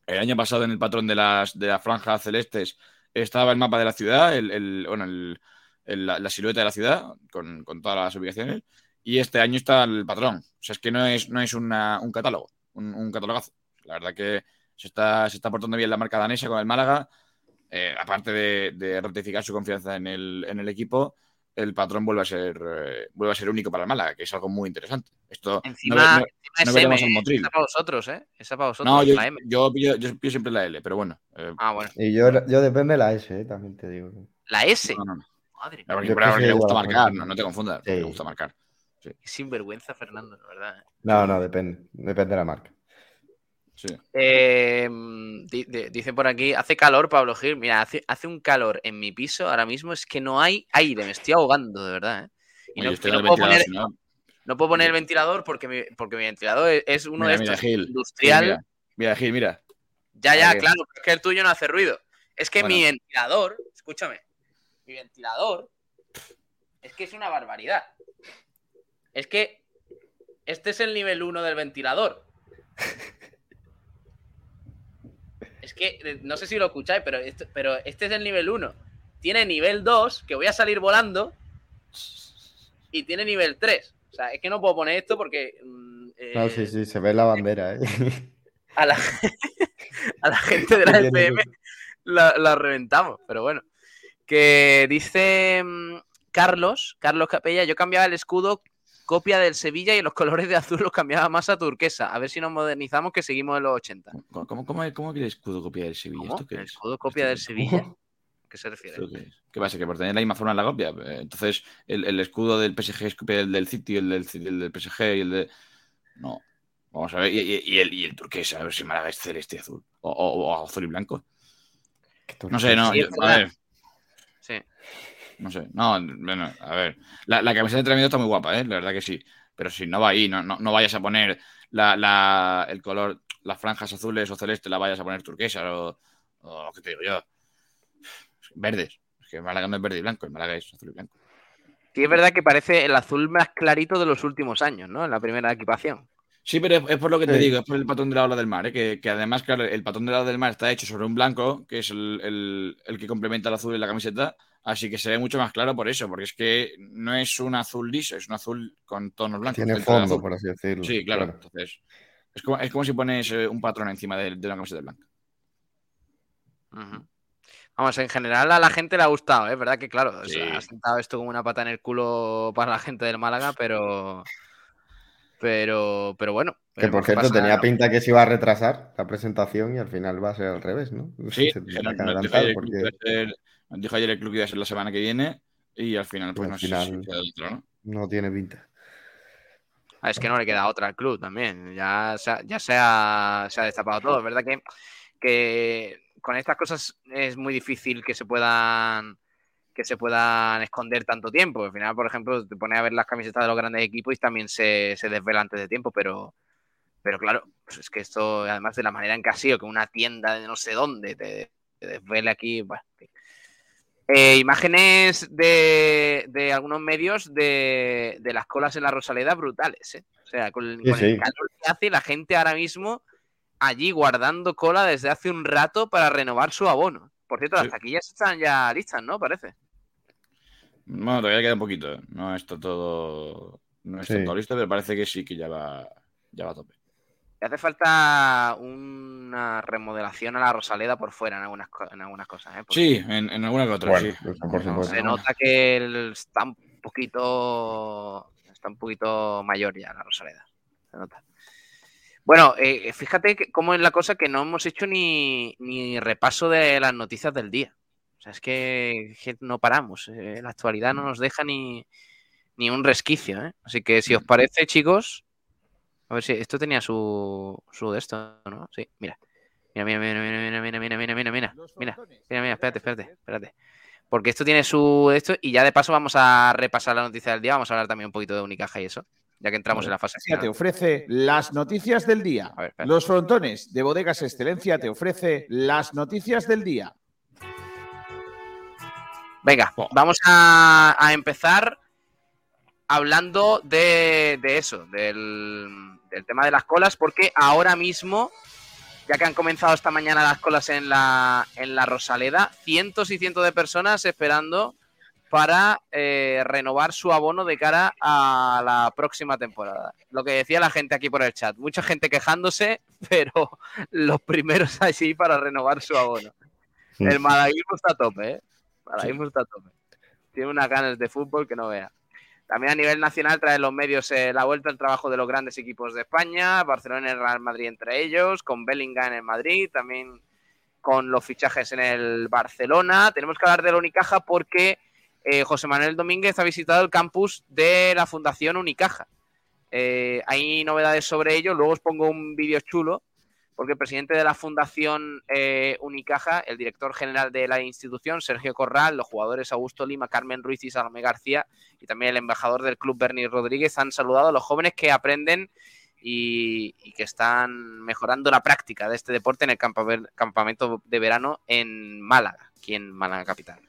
Speaker 11: El año pasado en el patrón de las, de las franjas celestes estaba el mapa de la ciudad, el, bueno, la, silueta de la ciudad, con, todas las ubicaciones, y este año está el patrón. O sea, es que no es, no es un catálogo, un, un catalogazo. La verdad que se está, se está portando bien la marca danesa con el Málaga eh, aparte de, ratificar su confianza en el, equipo, el patrón vuelve a ser eh, vuelve a ser único para el Málaga, que es algo muy interesante. Esto
Speaker 3: encima, no, encima Esa para vosotros, ¿eh? Esa para vosotros.
Speaker 11: No, yo, la M. Yo, yo, siempre la L, pero bueno.
Speaker 3: Eh, ah, bueno.
Speaker 6: Y yo, yo depende de la S, también te digo.
Speaker 3: ¿La S?
Speaker 11: No, no, no. Madre mía. Porque, le gusta marcar, no, te confundas. Le gusta marcar.
Speaker 3: Sí. Sinvergüenza, Fernando, la verdad.
Speaker 6: No, no, depende. Depende de la marca.
Speaker 3: Eh, dice por aquí, hace calor, Pablo Gil. Mira, hace, hace, un calor en mi piso ahora mismo, es que no hay aire, me estoy ahogando, de verdad. ¿eh? Y no, puedo poner, No puedo poner el ventilador porque mi, porque mi ventilador es- es uno
Speaker 11: Mira,
Speaker 3: de
Speaker 11: mira,
Speaker 3: estos
Speaker 11: Gil.
Speaker 3: industrial.
Speaker 11: Mira, mira, Gil, mira.
Speaker 3: Ya, ya, claro, es que el tuyo no hace ruido. Es que mi ventilador, escúchame, mi ventilador es que es una barbaridad. Es que este es el nivel 1 del ventilador. Es que eh, no sé si lo escucháis, pero este, pero este es el nivel 1. Tiene nivel 2, que voy a salir volando, y tiene nivel 3. O sea, es que no puedo poner esto porque mm, eh,
Speaker 6: No, sí, sí, se ve la bandera, ¿eh?
Speaker 3: a, la, a la gente de la FM la, la reventamos, pero bueno. Que dice mm, Carlos, Carlos Capella, yo cambiaba el escudo copia del Sevilla y los colores de azul los cambiaba más a turquesa. A ver si nos modernizamos que seguimos en los 80.
Speaker 11: ¿Cómo, cómo, cómo, cómo que el escudo copia del Sevilla?
Speaker 3: ¿Cómo?
Speaker 11: ¿Esto qué
Speaker 3: ¿El
Speaker 11: es?
Speaker 3: escudo copia del Sevilla? ¿A qué se refiere?
Speaker 11: ¿Esto qué es? ¿Qué pasa? ¿Que por tener la misma forma en la copia? Eh, Entonces, el, el escudo del PSG es copia del, del City, el del, el del PSG y el de. No. Vamos a ver. Y, y- y el, y el turquesa, a ver si Málaga es celeste y azul. O, o- o azul y blanco. No sé, no.
Speaker 3: Sí,
Speaker 11: yo-
Speaker 3: es
Speaker 11: a ver.
Speaker 3: Sí.
Speaker 11: No sé. No, bueno, a ver. La, la camiseta de entrenamiento está muy guapa, ¿eh? La verdad que sí. Pero si no va ahí, no, no, no vayas a poner la, la- el color, las franjas azules o celeste, la vayas a poner turquesa o, o ¿qué te digo yo? Verdes. Es que Málaga no es verde y blanco, el Málaga es azul y blanco.
Speaker 3: Sí, es verdad que parece el azul más clarito de los últimos años, ¿no? En la primera equipación.
Speaker 11: Sí, pero es, es por lo que te
Speaker 3: Sí.
Speaker 11: digo, es por el patrón de la ola del mar, ¿eh? que, que además, claro, el patrón de la ola del mar está hecho sobre un blanco, que es el, el- el que complementa el azul en la camiseta, así que se ve mucho más claro por eso, porque es que no es un azul liso, es un azul con tonos blancos.
Speaker 6: Tiene fondo,
Speaker 11: azul.
Speaker 6: por así decirlo,
Speaker 11: Sí, claro.
Speaker 6: claro.
Speaker 11: Entonces, es como, es como si pones eh, un patrón encima de, de una camiseta blanca.
Speaker 3: Vamos, en general a la gente le ha gustado, es verdad que claro,
Speaker 11: Sí.
Speaker 3: ha sentado esto como una pata en el culo para la gente del Málaga, pero pero pero bueno.
Speaker 6: Que por cierto
Speaker 3: pasa,
Speaker 6: tenía
Speaker 3: ¿no?
Speaker 6: pinta que se iba a retrasar la presentación y al final va a ser al revés, ¿no?
Speaker 11: Sí,
Speaker 6: se
Speaker 11: ayer el club que
Speaker 6: porque
Speaker 11: dijo ayer el club que iba a ser la semana que viene y al final, pues
Speaker 6: al
Speaker 11: no sé
Speaker 6: final
Speaker 11: si queda otro, ¿no?
Speaker 6: no tiene pinta.
Speaker 3: Ah, es que no le queda otra al club también. Ya, se ha, ya se, ha, se ha destapado todo. Es verdad que, que con estas cosas es muy difícil que se puedan que se puedan esconder tanto tiempo. Al final, por ejemplo, te pones a ver las camisetas de los grandes equipos y también se, se desvela antes de tiempo, pero, pero claro, pues es que esto, además de la manera en que ha sido, que una tienda de no sé dónde te, te desvele aquí, bueno. Eh, imágenes de, de algunos medios de, de las colas en la Rosaleda brutales, ¿eh? O sea, con, el-
Speaker 6: Sí,
Speaker 3: con el
Speaker 6: sí.
Speaker 3: calor que hace la gente ahora mismo allí guardando cola desde hace un rato para renovar su abono. Por cierto, las taquillas están ya listas, ¿no? Parece.
Speaker 11: Bueno, todavía queda un poquito. ¿eh? No está todo, no está todo listo, pero parece que sí que ya va, ya va a tope.
Speaker 3: Le hace falta una remodelación a la Rosaleda por fuera en algunas, co- en algunas cosas, ¿eh? Porque
Speaker 11: Sí, en, en alguna que otra,
Speaker 6: Bueno,
Speaker 11: sí.
Speaker 6: eso por supuesto.
Speaker 3: Se nota que el- está un poquito. Está un poquito mayor ya la Rosaleda. Se nota. Bueno, eh, fíjate que- cómo es la cosa que no hemos hecho ni, ni repaso de las noticias del día. O sea, es que, que no paramos. eh, la actualidad no nos deja ni, ni un resquicio. ¿eh? Así que si os parece, chicos. A ver si esto tenía su, su de esto, ¿no? Sí, mira. Mira, mira, mira, mira, mira, mira, mira, mira, mira, mira. Mira, mira, mira, espérate, espérate, espérate. Porque esto tiene su esto y ya de paso vamos a repasar la noticia del día, vamos a hablar también un poquito de Unicaja y eso, ya que entramos en la fase
Speaker 8: Excelencia te
Speaker 3: final.
Speaker 8: ofrece las noticias del día. Los frontones de Bodegas Excelencia te ofrece las noticias del día.
Speaker 3: Venga, vamos a, a empezar hablando de, de eso, del, del tema de las colas, porque ahora mismo, ya que han comenzado esta mañana las colas en la, en la Rosaleda, cientos y cientos de personas esperando para eh, renovar su abono de cara a la próxima temporada. Lo que decía la gente aquí por el chat, mucha gente quejándose, pero los primeros allí para renovar su abono. El malaguismo está a tope, ¿eh? El malaguismo está a tope. Tiene unas ganas de fútbol que no vea. También a nivel nacional traen los medios eh, la vuelta al trabajo de los grandes equipos de España, Barcelona y Real Madrid entre ellos, con Bellingham en el Madrid, también con los fichajes en el Barcelona. Tenemos que hablar de la Unicaja porque eh, José Manuel Domínguez ha visitado el campus de la Fundación Unicaja. Eh, hay novedades sobre ello, luego os pongo un vídeo chulo, porque el presidente de la Fundación eh, Unicaja, el director general de la institución, Sergio Corral, los jugadores Augusto Lima, Carmen Ruiz y Salomé García, y también el embajador del club, Bernie Rodríguez, han saludado a los jóvenes que aprenden y, y que están mejorando la práctica de este deporte en el campa- campamento de verano en Málaga, aquí en Málaga Capital.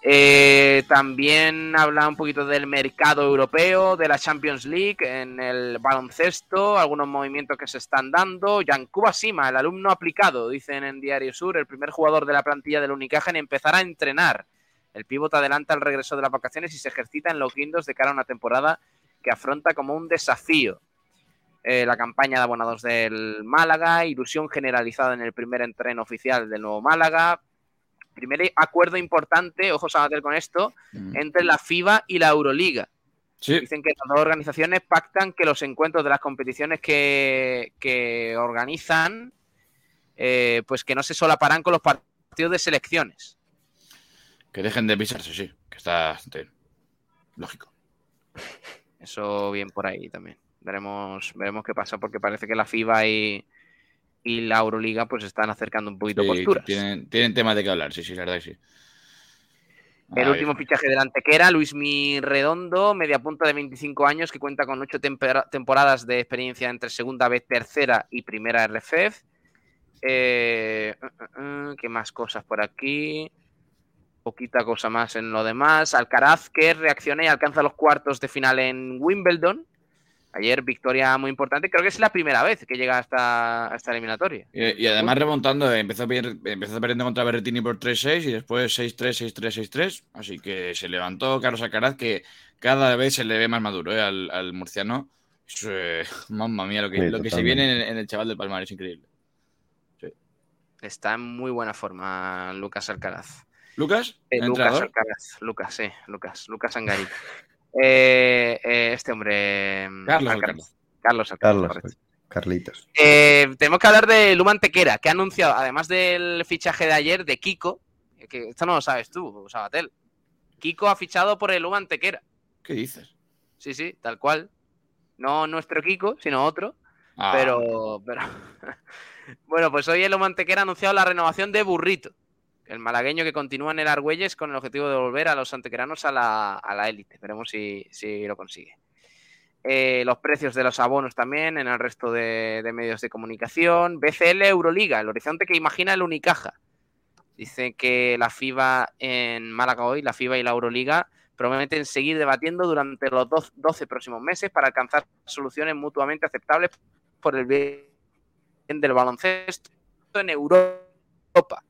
Speaker 3: Eh, también habla un poquito del mercado europeo, de la Champions League, en el baloncesto, algunos movimientos que se están dando. Yankuba Sima, el alumno aplicado, dicen en Diario Sur, el primer jugador de la plantilla del Unicaja en empezar a entrenar. El pívot adelanta el regreso de las vacaciones y se ejercita en los guindos de cara a una temporada que afronta como un desafío. Eh, la campaña de abonados del Málaga, ilusión generalizada en el primer entreno oficial del nuevo Málaga, primer acuerdo importante, ojo Sabater con esto, entre la FIBA y la Euroliga. Dicen que las dos organizaciones pactan que los encuentros de las competiciones que, que organizan, eh, pues que no se solaparán con los partidos de selecciones.
Speaker 11: Que dejen de pisarse, sí, que está. Lógico.
Speaker 3: Eso bien por ahí también. Veremos, veremos qué pasa, porque parece que la FIBA y, y la Euroliga pues están acercando un poquito
Speaker 11: Sí,
Speaker 3: posturas.
Speaker 11: tienen, tienen temas de qué hablar, sí, sí, la verdad que sí.
Speaker 3: El último fichaje del Antequera, Luis Mi Redondo, media punta de 25 años, que cuenta con ocho tempera- temporadas de experiencia entre segunda vez, tercera y primera RFEF. Eh, uh, uh, uh, ¿Qué más cosas por aquí? Poquita cosa más en lo demás. Alcaraz, que reacciona y alcanza los cuartos de final en Wimbledon. Ayer victoria muy importante. Creo que es la primera vez que llega hasta a esta eliminatoria.
Speaker 11: Y, y además remontando, eh, empezó, empezó perdiendo contra Berrettini por 3-6 y después 6-3, 6-3, 6-3. Así que se levantó Carlos Alcaraz, que cada vez se le ve más maduro eh, al, al murciano. Es, eh, mamma mía, lo que,
Speaker 6: Sí,
Speaker 11: lo que se viene en, en el chaval del Palmar es increíble.
Speaker 3: Está en muy buena forma Lucas Alcaraz.
Speaker 11: ¿Lucas?
Speaker 3: Eh,
Speaker 11: ¿El
Speaker 3: Lucas? Alcaraz, Lucas, sí, Lucas, Lucas Angari. Eh, eh, este hombre. mm,
Speaker 11: Carlos.
Speaker 3: Carlos
Speaker 6: Carlos,
Speaker 3: correcto.
Speaker 6: Carlitos.
Speaker 3: Eh, tenemos que hablar de Luma Antequera, que ha anunciado, además del fichaje de ayer de Kiko, que esto no lo sabes tú, Sabatel. Kiko ha fichado por el Luma Antequera.
Speaker 11: ¿Qué dices?
Speaker 3: Sí, sí, tal cual. No nuestro Kiko, sino otro.
Speaker 11: Ah.
Speaker 3: Pero, pero. bueno, pues hoy el Luma Antequera ha anunciado la renovación de Burrito, el malagueño que continúa en el Argüelles con el objetivo de volver a los antequeranos a la, a la élite. Veremos si, si lo consigue. Eh, los precios de los abonos también en el resto de, de medios de comunicación. BCL Euroliga, el horizonte que imagina el Unicaja. Dice que la FIBA en Málaga hoy, la FIBA y la Euroliga prometen seguir debatiendo durante los dos- 12 próximos meses para alcanzar soluciones mutuamente aceptables por el bien del baloncesto en Europa.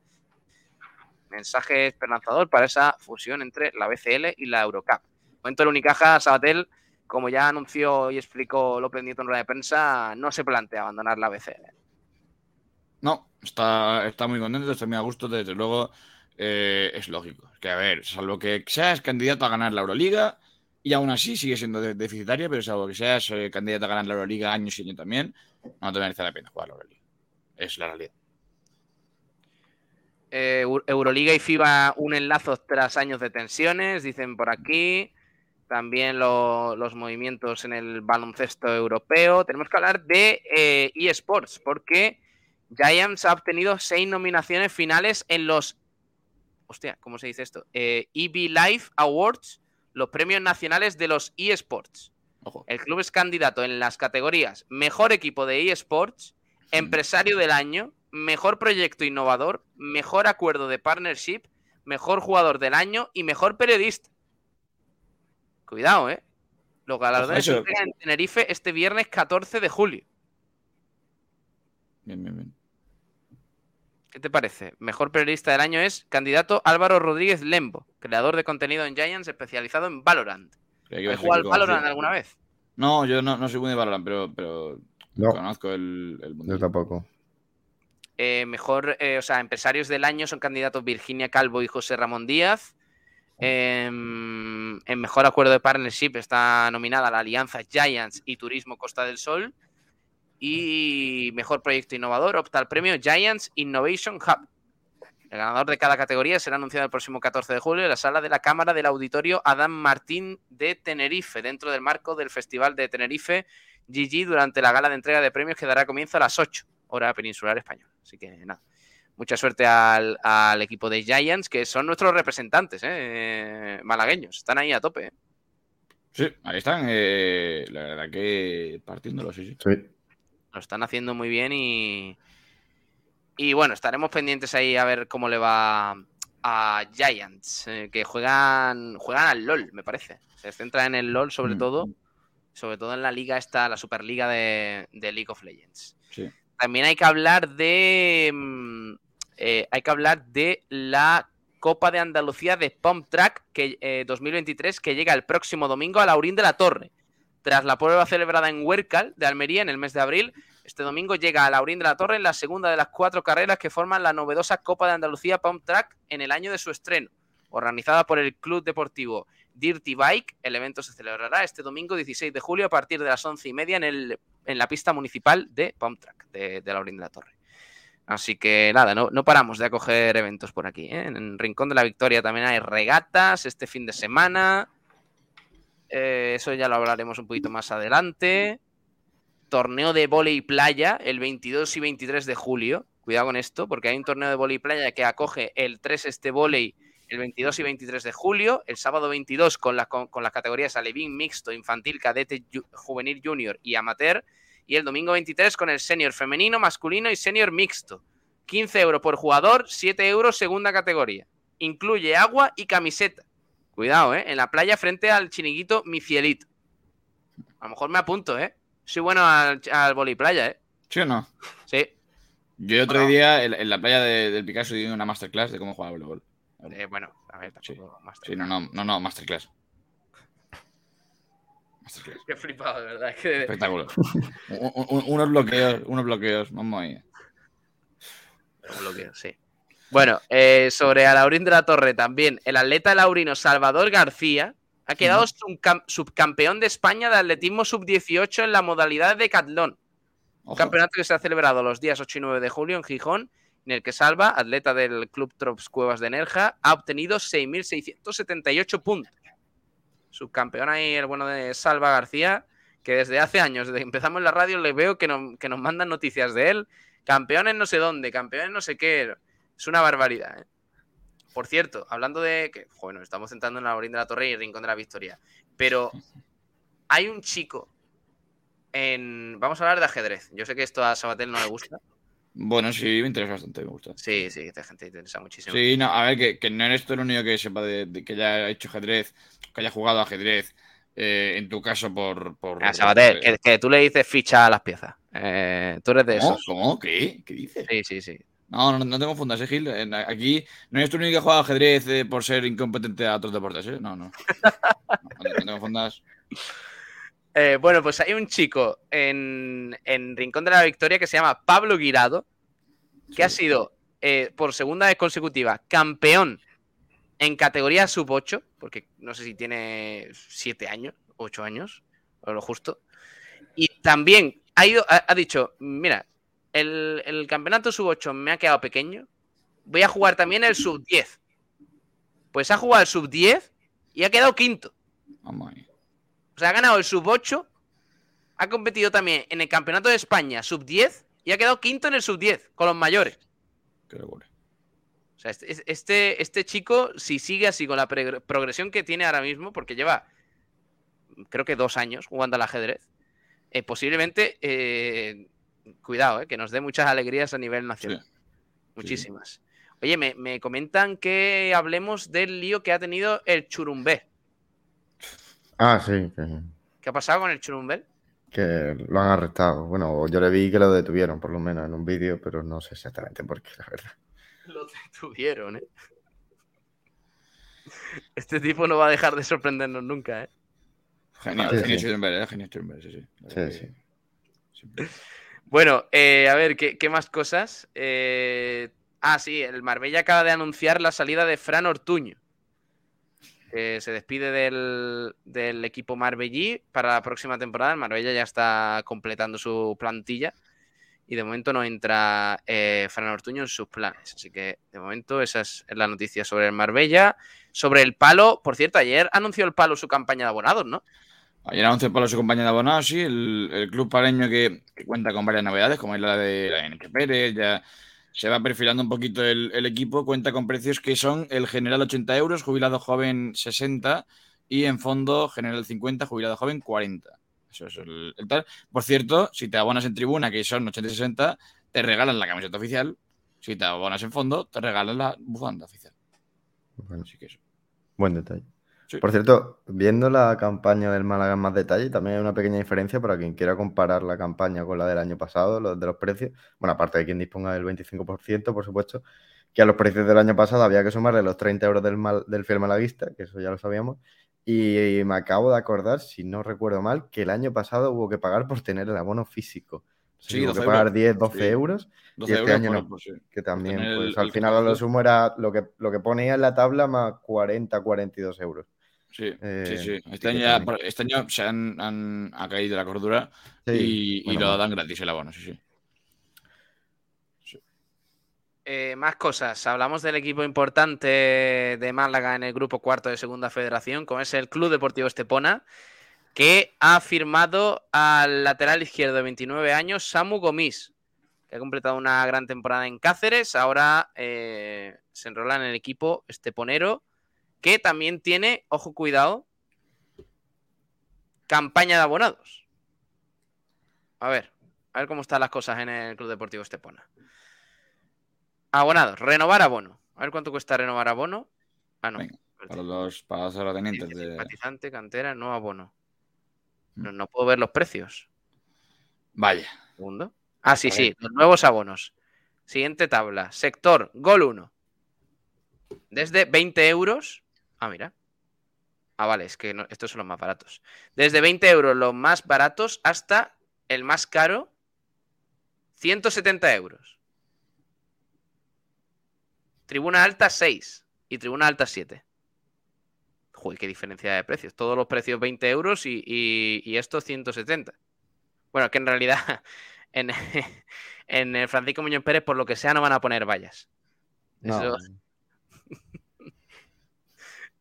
Speaker 3: Mensaje esperanzador para esa fusión entre la BCL y la Eurocup. Momento el Unicaja, Sabatel, como ya anunció y explicó López Nieto en rueda de prensa, no se plantea abandonar la BCL.
Speaker 11: No, está, está muy contento, está muy a gusto, desde luego eh, es lógico. Que, a ver, salvo que seas candidato a ganar la Euroliga, y aún así sigue siendo de- deficitaria, pero salvo que seas eh, candidato a ganar la Euroliga año y año también, no te merece la pena jugar la Euroliga. Es la realidad.
Speaker 3: Eh, Eu- Euroliga y FIBA unen lazos tras años de tensiones, dicen por aquí. También lo- los movimientos en el baloncesto europeo. Tenemos que hablar de eh, eSports, porque Giants ha obtenido seis nominaciones finales en los. Hostia, ¿cómo se dice esto? Eh, EB Live Awards, los premios nacionales de los eSports. El club es candidato en las categorías Mejor equipo de eSports, Empresario del año, Mejor proyecto innovador, Mejor acuerdo de partnership, Mejor jugador del año y Mejor periodista. Cuidado, ¿eh? Los galardones se en Tenerife este viernes 14 de julio.
Speaker 11: Bien, bien, bien.
Speaker 3: ¿Qué te parece? Mejor periodista del año es candidato Álvaro Rodríguez Lembo, creador de contenido en Giants especializado en Valorant. ¿Has jugado al Valorant alguna vez?
Speaker 11: No, yo no, no soy muy de Valorant, pero, pero
Speaker 6: No.
Speaker 11: conozco el, el mundo.
Speaker 6: Yo tampoco.
Speaker 3: Eh, mejor, eh, o sea, empresarios del año son candidatos Virginia Calvo y José Ramón Díaz. Em, en mejor acuerdo de partnership está nominada la Alianza Giants y Turismo Costa del Sol. Y mejor proyecto innovador opta al premio Giants Innovation Hub. El ganador de cada categoría será anunciado el próximo 14 de julio en la sala de la Cámara del Auditorio Adam Martín de Tenerife, dentro del marco del Festival de Tenerife GG durante la gala de entrega de premios que dará comienzo a las 8 hora peninsular española. Así que nada. Mucha suerte al, al equipo de Giants, que son nuestros representantes, ¿eh? malagueños. Están ahí a tope. ¿eh?
Speaker 11: Sí, ahí están. eh, la verdad que partiéndolo, sí, sí.
Speaker 3: Lo están haciendo muy bien y. Y bueno, estaremos pendientes ahí a ver cómo le va a Giants, eh, que juegan, juegan al LOL, me parece. Se centra en el LOL sobre
Speaker 11: Mm.
Speaker 3: todo, sobre todo en la liga esta, la Superliga de, de League of Legends.
Speaker 11: Sí.
Speaker 3: También hay que hablar de. mm, eh, hay que hablar de la Copa de Andalucía de Pump Track que, eh, 2023 que llega el próximo domingo a Laurín de la Torre. Tras la prueba celebrada en Huércal de Almería en el mes de abril, este domingo llega a Laurín de la Torre en la segunda de las cuatro carreras que forman la novedosa Copa de Andalucía Pump Track en el año de su estreno. Organizada por el Club Deportivo Dirty Bike, el evento se celebrará este domingo 16 de julio a partir de las once y media en, el, en la pista municipal de Pump Track de, de Laurín de la Torre. Así que nada, no, no paramos de acoger eventos por aquí. ¿eh? En Rincón de la Victoria también hay regatas este fin de semana. Eh, eso ya lo hablaremos un poquito más adelante. Torneo de volei playa el 22 y 23 de julio. Cuidado con esto, porque hay un torneo de volei playa que acoge el 3 este volei el 22 y 23 de julio. El sábado 22 con, la- con- con las categorías alevín, mixto, infantil, cadete, ju- juvenil, junior y amateur. Y el domingo 23 con el senior femenino, masculino y senior mixto. 15 euros por jugador, 7 euros segunda categoría. Incluye agua y camiseta. Cuidado, ¿eh? En la playa frente al chiringuito Mi Cielito. A lo mejor me apunto, ¿eh? Soy bueno al, al playa, ¿eh?
Speaker 11: ¿Sí o no?
Speaker 3: Sí.
Speaker 11: Yo otro día en, en la playa de- del Picasso di una masterclass de cómo jugar al voleibol.
Speaker 3: Eh, bueno, a ver,
Speaker 11: Sí.
Speaker 3: tampoco más.
Speaker 11: Sí, no, no, no, no, masterclass. Masterclass.
Speaker 3: Qué flipado, de verdad. que-
Speaker 11: Espectáculo. Un- un- unos bloqueos, unos bloqueos, vamos ahí.
Speaker 3: bloqueo, sí. Bueno, eh, sobre Alaurín de la Torre también, el atleta laurino Salvador García ha quedado subcam- subcampeón de España de atletismo sub-18 en la modalidad de Catlón. Un campeonato que se ha celebrado los días 8 y 9 de julio en Gijón, en el que Salva, atleta del Club Trops Cuevas de Nerja, ha obtenido 6.678 puntos. Subcampeón ahí el bueno de Salva García, que desde hace años, desde que empezamos la radio, le veo que, nos- mandan noticias de él. Campeón en no sé dónde, campeón en no sé qué. Es una barbaridad. ¿eh? Por cierto, hablando de que, bueno, estamos centrando en la Laurín de la Torre y el Rincón de la Victoria, pero hay un chico en... Vamos a hablar de ajedrez. Yo sé que esto a Sabatel no le gusta.
Speaker 11: Bueno, sí, me interesa bastante, me gusta.
Speaker 3: Sí, sí, esta gente interesa muchísimo.
Speaker 11: Sí, no, a ver, que, que no eres tú el único que sepa de, de que haya hecho ajedrez, que haya jugado ajedrez, eh, en tu caso por... por
Speaker 3: A Sabatel,
Speaker 11: eh,
Speaker 3: que, que tú le dices ficha a las piezas. Eh, tú eres de esos.
Speaker 11: ¿Cómo? ¿Qué? ¿Qué dices?
Speaker 3: Sí, sí, sí.
Speaker 11: No, no, no te confundas, eh, Gil. Aquí no eres tú el único que ha jugado ajedrez eh, por ser incompetente a otros deportes, ¿eh? No, no. No, no no te confundas.
Speaker 3: Eh, bueno, pues hay un chico en, en Rincón de la Victoria que se llama Pablo Guirado, que ha sido eh, por segunda vez consecutiva campeón en categoría sub 8, porque no sé si tiene 7 años, 8 años, o lo justo. Y también ha, ido, ha, ha dicho, mira, el, el campeonato sub 8 me ha quedado pequeño, voy a jugar también el sub 10. Pues ha jugado el sub 10 y ha quedado quinto.
Speaker 11: Ahí.
Speaker 3: O sea, ha ganado el sub 8, ha competido también en el Campeonato de España sub 10 y ha quedado quinto en el sub 10 con los mayores.
Speaker 11: Qué locura.
Speaker 3: O sea, este, este, este chico, si sigue así con la progresión que tiene ahora mismo, porque lleva, creo que dos años jugando al ajedrez, eh, posiblemente, eh, cuidado, eh, que nos dé muchas alegrías a nivel nacional. Muchísimas. Oye, me, me comentan que hablemos del lío que ha tenido el Churumbé.
Speaker 6: Ah, sí, que,
Speaker 3: ¿Qué ha pasado con el Churumbé?
Speaker 6: que lo han arrestado. Bueno, yo le vi que lo detuvieron, por lo menos en un vídeo, pero no sé exactamente por qué, la verdad.
Speaker 3: Lo detuvieron, ¿eh? Este tipo no va a dejar de sorprendernos nunca, ¿eh?
Speaker 11: Genial,
Speaker 6: Sí,
Speaker 11: genio
Speaker 6: sí.
Speaker 11: Schoenberg, eh, genio Schoenberg, sí, sí.
Speaker 6: Sí, sí.
Speaker 11: que-
Speaker 3: Bueno, eh, a ver, ¿qué, qué más cosas? Eh, ah, sí, el Marbella acaba de anunciar la salida de Fran Ortuño. Que se despide del, del equipo marbellí para la próxima temporada. El Marbella ya está completando su plantilla y de momento no entra eh, Fran Ortuño en sus planes. Así que de momento esa es la noticia sobre el Marbella. Sobre el palo, por cierto, ayer anunció el palo su campaña de abonados, ¿no?
Speaker 11: Ayer anunció Pablo su compañía de abonados, sí, el, el club pareño que, que cuenta con varias novedades, como es la de la NH Pérez, ya se va perfilando un poquito el, el equipo, cuenta con precios que son el general 80 euros, jubilado joven 60 y en fondo general 50, jubilado joven 40. Eso es el, el tal. Por cierto, si te abonas en tribuna, que son 80 y 60, te regalan la camiseta oficial. Si te abonas en fondo, te regalan la bufanda oficial.
Speaker 6: Bueno,
Speaker 11: Así que eso.
Speaker 6: buen detalle.
Speaker 11: Sí.
Speaker 6: Por cierto, viendo la campaña del Málaga en más detalle, también hay una pequeña diferencia para quien quiera comparar la campaña con la del año pasado, los de los precios. Bueno, aparte de quien disponga del 25%, por supuesto, que a los precios del año pasado había que sumarle los 30 euros del, mal- del fiel malaguista, que eso ya lo sabíamos. Y, me acabo de acordar, si no recuerdo mal, que el año pasado hubo que pagar por tener el abono físico. Sea,
Speaker 11: Sí,
Speaker 6: hubo que
Speaker 11: 12
Speaker 6: pagar
Speaker 11: euros.
Speaker 6: 10, 12
Speaker 11: Sí.
Speaker 6: euros.
Speaker 11: 12
Speaker 6: y este
Speaker 11: euros
Speaker 6: año no,
Speaker 11: sí.
Speaker 6: que también, pues
Speaker 11: el-
Speaker 6: al
Speaker 11: el
Speaker 6: final a lo sumo era lo que, lo que ponía en la tabla más 40, 42 euros.
Speaker 11: Sí,
Speaker 6: Eh,
Speaker 11: sí, sí.
Speaker 6: así
Speaker 11: Este año, ya- este año se han, han- ha caído la cordura
Speaker 6: Sí,
Speaker 11: y, lo dan gratis el abono, sí, sí.
Speaker 3: Eh, más cosas. Hablamos del equipo importante de Málaga en el grupo cuarto de Segunda Federación, como es el Club Deportivo Estepona, que ha firmado al lateral izquierdo de 29 años, Samu Gomis, que ha completado una gran temporada en Cáceres. Ahora eh, se enrola en el equipo esteponero, que también tiene, ojo, cuidado, campaña de abonados. A ver, a ver cómo están las cosas en el Club Deportivo Estepona. Abonados, renovar abono. A ver cuánto cuesta renovar abono. Ah, no.
Speaker 11: Venga, Para los, para los terratenientes de...
Speaker 3: Simpatizante, cantera, no abono. No, no puedo ver los precios.
Speaker 11: Vaya.
Speaker 3: Segundo. Ah, sí, sí, los nuevos abonos. Siguiente tabla. Sector, gol 1. Desde 20 euros. Ah, mira. Ah, vale, es que no- estos son los más baratos. Desde 20 euros los más baratos hasta el más caro, 170 euros. Tribuna alta 6 y tribuna alta 7. Joder, qué diferencia de precios. Todos los precios 20 euros y, y, y esto 170. Bueno, que en realidad en, en el Francisco Muñoz Pérez, por lo que sea, no van a poner vallas.
Speaker 6: No,
Speaker 3: Eso-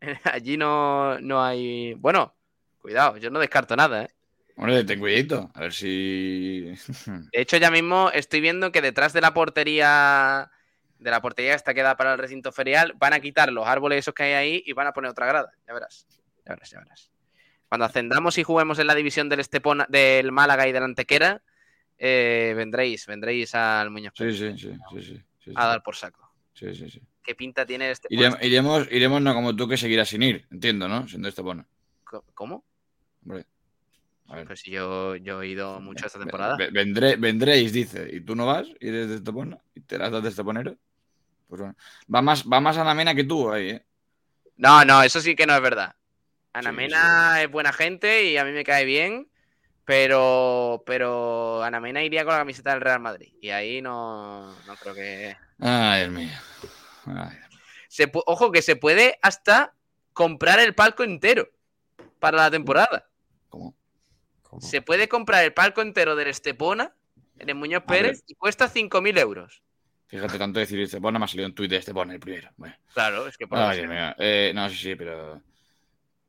Speaker 3: allí no, no hay. Bueno, cuidado, yo no descarto nada, ¿eh?
Speaker 11: Hombre, ten cuidadito. A ver si...
Speaker 3: De hecho, ya mismo estoy viendo que detrás de la portería, de la portería esta que da para el recinto ferial, van a quitar los árboles esos que hay ahí y van a poner otra grada. Ya verás. Ya verás, ya verás. Cuando ascendamos y juguemos en la división del Estepona, del Málaga y del Antequera, eh, vendréis, vendréis al Muñoz
Speaker 11: Sí, sí, sí, sí, sí,
Speaker 3: a dar por saco.
Speaker 11: sí, sí, sí.
Speaker 3: ¿Qué pinta tiene este?
Speaker 11: Iremos, iremos, iremos no como tú que seguirás sin ir, entiendo, ¿no? Siendo este bono.
Speaker 3: ¿Cómo?
Speaker 11: Hombre. A ver.
Speaker 3: Pues si yo, yo he ido mucho esta temporada.
Speaker 11: Ve- Vendré, vendréis, dice. ¿Y tú no vas? ¿Y eres de Estepona? ¿Y te las das de Esteponero? Pues bueno. Va más, va más a la mena que tú ahí, ¿eh?
Speaker 3: No, no, eso sí que no es verdad. Ana
Speaker 11: Sí,
Speaker 3: Mena es buena gente y a mí me cae bien, pero, pero Ana Mena iría con la camiseta del Real Madrid. Y ahí no, no creo que...
Speaker 11: Ay, Dios mío.
Speaker 3: Se Ojo, que se puede hasta comprar el palco entero para la temporada.
Speaker 11: ¿Cómo?
Speaker 3: Se puede comprar el palco entero del Estepona, en el Muñoz. Pérez, y cuesta 5.000 euros.
Speaker 11: Fíjate tanto decir Estepona, me ha salido un tuit de Estepona el primero. Bueno.
Speaker 3: Claro, es que por
Speaker 11: Ay. Eh, no, sí, sí, pero...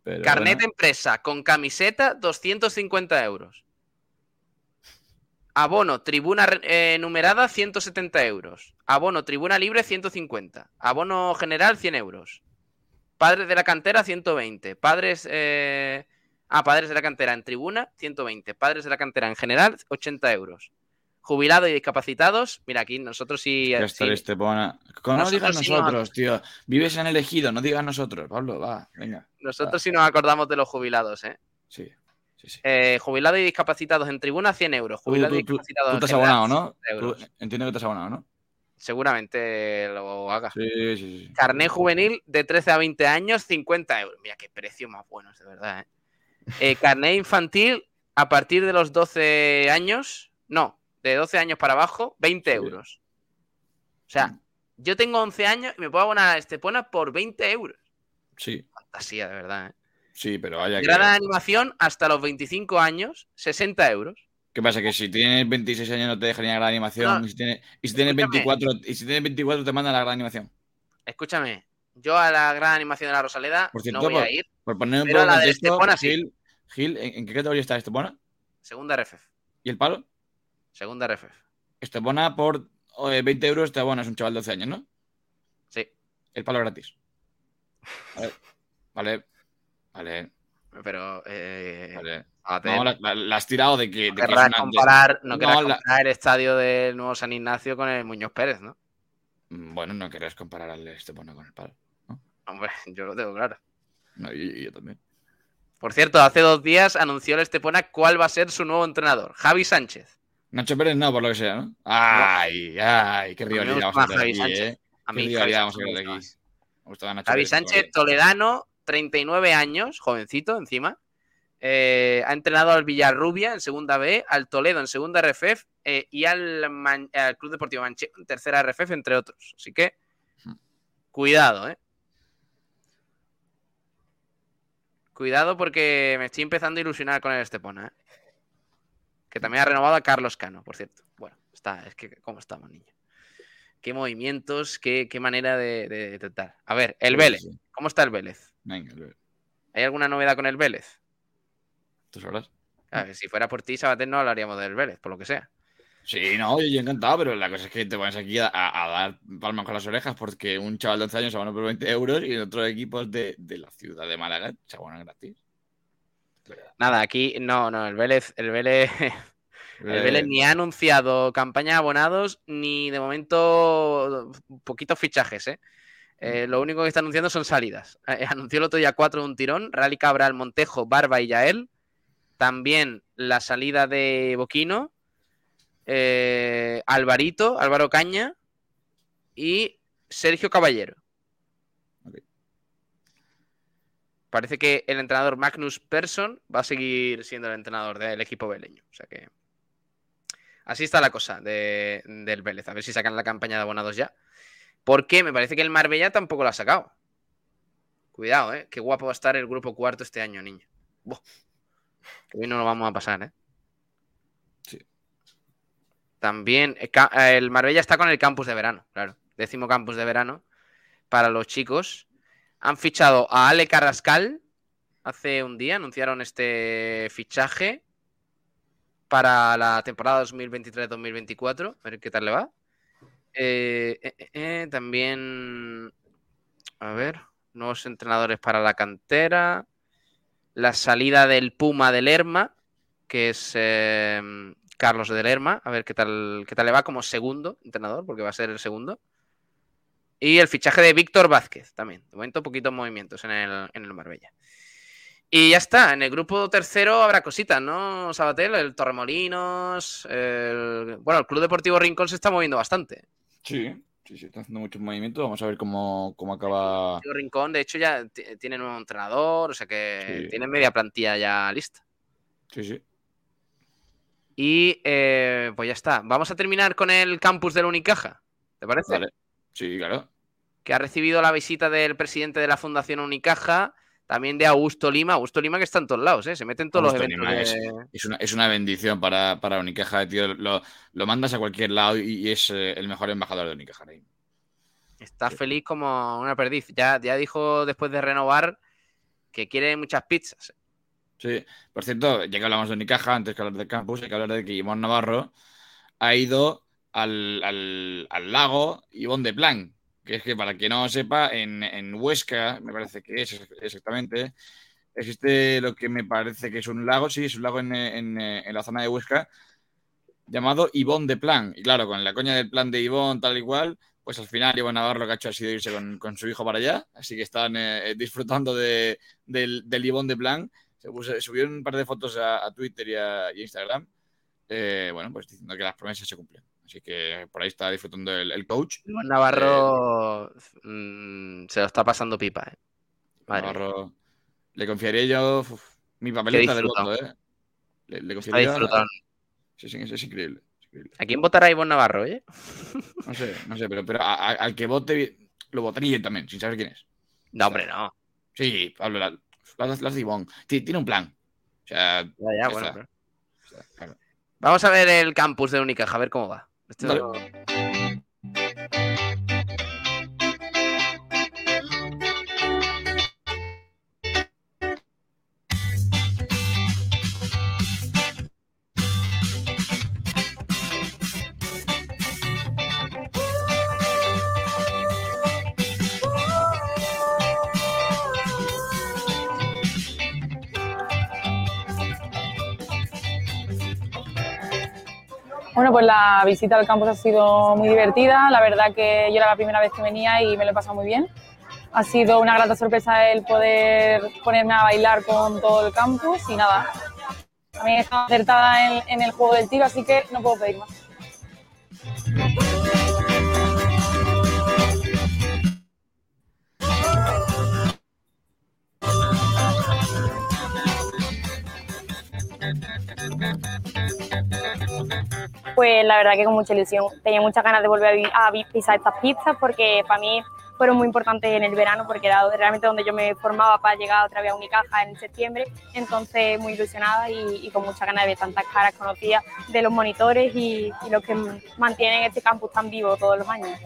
Speaker 11: pero
Speaker 3: Carnet de empresa con camiseta, 250 euros. Abono, tribuna eh, numerada, 170 euros. Abono, tribuna libre, 150. Abono general, 100 euros. Padres de la cantera, 120. Padres... eh, Ah, padres de la cantera en tribuna, 120. Padres de la cantera en general, 80 euros. Jubilados y discapacitados, mira, aquí nosotros sí...
Speaker 11: Ya
Speaker 3: sí-.
Speaker 11: Como no
Speaker 3: Nosotros
Speaker 11: digas
Speaker 3: sí nos-
Speaker 11: nosotros, tío. Vives en elegido, no digas nosotros. Pablo, va, venga.
Speaker 3: nosotros sí nos acordamos de los jubilados, ¿eh?
Speaker 11: Sí, sí, sí.
Speaker 3: Eh, jubilados y discapacitados en tribuna, 100 euros. Jubilados y discapacitados
Speaker 11: tú
Speaker 3: en
Speaker 11: te has
Speaker 3: general,
Speaker 11: abonado, ¿no?
Speaker 3: 60 euros.
Speaker 11: Tú- entiendo que te has abonado, ¿no?
Speaker 3: Seguramente lo haga.
Speaker 11: Sí, sí, sí.
Speaker 3: Carnet juvenil de 13 a 20 años, 50 euros. Mira qué precio más bueno, de verdad. ¿eh? Eh, carnet infantil a partir de los 12 años, no, de 12 años para abajo, 20 euros. O sea, yo tengo 11 años y me puedo abonar a Estepona por 20 euros.
Speaker 11: Sí,
Speaker 3: Fantasía, de verdad. ¿eh?
Speaker 11: Sí, pero vaya que...
Speaker 3: De animación hasta los 25 años, 60 euros.
Speaker 11: ¿Qué pasa? Que si tienes 26 años no te dejan ir a la gran animación.
Speaker 3: No,
Speaker 11: y, si tienes, y si tienes
Speaker 3: escúchame.
Speaker 11: 24, y si tienes 24 te mandan a la gran animación.
Speaker 3: Escúchame, yo a la gran animación de la Rosaleda
Speaker 11: Por cierto,
Speaker 3: no voy
Speaker 11: por,
Speaker 3: a ir.
Speaker 11: por poner un
Speaker 3: pero
Speaker 11: poco de
Speaker 3: la
Speaker 11: contexto,
Speaker 3: Estepona sí.
Speaker 11: Gil, Gil, ¿en, qué categoría está Estepona?
Speaker 3: Segunda RFF.
Speaker 11: ¿Y el palo?
Speaker 3: Segunda RFF.
Speaker 11: Estepona por eh, 20 euros, Estepona es un chaval de 12 años, ¿no?
Speaker 3: Sí.
Speaker 11: El palo gratis. Vale. Vale. Vale.
Speaker 3: Pero. Eh,
Speaker 11: vale. No, la, la- la has tirado de que. de una- de-
Speaker 3: comparar, no querrás comparar el estadio del nuevo San Ignacio con el Muñoz Pérez, ¿no?
Speaker 11: Mm, Bueno, no querrás comparar al Estepona con el palo.
Speaker 3: Hombre, yo lo tengo claro.
Speaker 11: No, y, y yo también.
Speaker 3: Por cierto, hace dos días anunció el Estepona cuál va a ser su nuevo entrenador, Javi Sánchez.
Speaker 11: Nacho Pérez no, por lo que sea, ¿no? Ay, ay, qué rivalidad vamos a
Speaker 3: Javi Sánchez.
Speaker 11: ¿eh?
Speaker 3: A
Speaker 11: Qué
Speaker 3: mí Javi
Speaker 11: vamos a
Speaker 3: gusta
Speaker 11: aquí.
Speaker 3: Javi Sánchez, toledano, 39 años, jovencito encima. Eh, ha entrenado al Villarrubia en segunda B, al Toledo en segunda RFF eh, y al, Man- al Club Deportivo Manchego en tercera RFF, entre otros. Así que, cuidado, ¿eh? Cuidado porque me estoy empezando a ilusionar con el Estepona, ¿eh? Que también ha renovado a Carlos Cano, por cierto. Bueno, está, es que, ¿cómo estamos, niño? Qué movimientos, qué, qué manera de, de tratar. A ver, el Vélez. ¿Cómo está el Vélez?
Speaker 11: Venga.
Speaker 3: ¿Hay alguna novedad con el Vélez?
Speaker 11: ¿Tú sabrás?
Speaker 3: Si fuera por ti, Sabater, no hablaríamos del Vélez, por lo que sea.
Speaker 11: Sí, no, yo, encantado, pero la cosa es que te pones aquí a, dar palmas con las orejas porque un chaval de 11 años se abonó por 20 euros y en otros equipos de, de la ciudad de Málaga se abonan gratis.
Speaker 3: Nada, aquí no, no, el Vélez, el Vélez, el
Speaker 11: Eh,
Speaker 3: Vélez ni ha anunciado campaña de abonados ni de momento poquitos fichajes, ¿eh? Eh, lo único que está anunciando son salidas. Eh, anunció el otro día cuatro de un tirón, Rally Cabral, Montejo, Barba y Yael. También la salida de Boquino, eh, Alvarito, Álvaro Caña y Sergio Caballero. Parece que el entrenador Magnus Persson va a seguir siendo el entrenador del equipo veleño. O sea que. Así está la cosa de- del Vélez. A ver si sacan la campaña de abonados ya. Porque me parece que el Marbella tampoco lo ha sacado. Cuidado, ¿eh? Qué guapo va a estar el grupo cuarto este año, niño. Buah. Hoy no lo vamos a pasar, ¿eh? También eh, eh, el Marbella está con el campus de verano, claro. Décimo campus de verano para los chicos. Han fichado a Ale Carrascal. Hace un día anunciaron este fichaje para la temporada 2023-2024. A ver qué tal le va. Eh, eh, eh, también, a ver, nuevos entrenadores para la cantera. La salida del Puma del Lerma, que es Carlos del Lerma. A ver qué tal, qué tal le va como segundo entrenador, porque va a ser el segundo. Y el fichaje de Víctor Vázquez también. De momento, poquitos movimientos en el, en el Marbella. Y ya está, en el grupo tercero habrá cositas, ¿no, Sabatel? El Torremolinos. Bueno, el Club Deportivo Rincón se está moviendo bastante.
Speaker 11: Sí, sí, sí, está haciendo muchos movimientos. Vamos a ver cómo, cómo acaba.
Speaker 3: Rincón, de hecho, ya tiene nuevo entrenador, o sea que
Speaker 11: Sí.
Speaker 3: tiene media plantilla ya lista.
Speaker 11: Sí, sí.
Speaker 3: Y eh, pues ya está. Vamos a terminar con el campus del Unicaja. ¿Te parece?
Speaker 11: Vale. Sí, claro.
Speaker 3: Que ha recibido la visita del presidente de la Fundación Unicaja, también de Augusto Lima. Augusto Lima que está en todos lados, ¿eh? Se mete en todos
Speaker 11: Augusto
Speaker 3: los eventos.
Speaker 11: Lima
Speaker 3: de-
Speaker 11: es, una, es una bendición para, para Unicaja, tío. Lo, lo mandas a cualquier lado y, y es eh, el mejor embajador de Unicaja. mismo.
Speaker 3: Está feliz como una perdiz. Ya, ya dijo después de renovar que quiere muchas pizzas.
Speaker 11: Sí, por cierto, ya que hablamos de Unicaja, antes que hablar del campus, hay que hablar de que Ivonne Navarro ha ido al, al- al lago Ivonne de Plan, que es que para quien no sepa, en, en Huesca, me parece que es exactamente, existe lo que me parece que es un lago, sí, es un lago en, en- la zona de Huesca, llamado Ivonne de Plan. Y claro, con la coña del plan de Ivonne tal y cual, pues al final Ivonne Navarro lo que ha hecho ha sido irse con, con su hijo para allá, así que están eh, disfrutando de, del, del Ivonne de Plan. Se subió un par de fotos a, Twitter y a, y a Instagram, eh, bueno, pues diciendo que las promesas se cumplen. Así que por ahí está disfrutando el, el coach.
Speaker 3: Navarro mm, se lo está pasando pipa, ¿eh? Madre.
Speaker 11: Navarro, le confiaría yo uf, mi papeleta del voto, ¿eh? Le, le confiaría. Sí, sí, es, es increíble. es increíble.
Speaker 3: ¿A quién votará Ivonne Navarro, oye?
Speaker 11: No sé, no sé, pero, pero a- a- al que vote lo votaría yo también, sin saber quién es.
Speaker 3: No, hombre, no.
Speaker 11: Sí, Pablo, la- las, las de Ivonne. Ti- Tiene un plan. O sea,
Speaker 3: Ya, ya, bueno, pero-
Speaker 11: O sea, claro.
Speaker 3: Vamos a ver el campus de Unicaja, a ver cómo va. Este
Speaker 11: Dale.
Speaker 3: lo-
Speaker 15: Pues la visita al campus ha sido muy divertida. La verdad que yo era la primera vez que venía y me lo he pasado muy bien. Ha sido una grata sorpresa el poder ponerme a bailar con todo el campus y nada. También he estado acertada en el juego del tiro, así que no puedo pedir más. Pues la verdad que con mucha ilusión. Tenía muchas ganas de volver a, pisar estas pistas porque para mí fueron muy importantes en el verano porque era realmente donde yo me formaba para llegar otra vez a Unicaja en septiembre. Entonces muy ilusionada y, y con muchas ganas de ver tantas caras conocidas de los monitores y, y los que mantienen este campus tan vivo todos los años.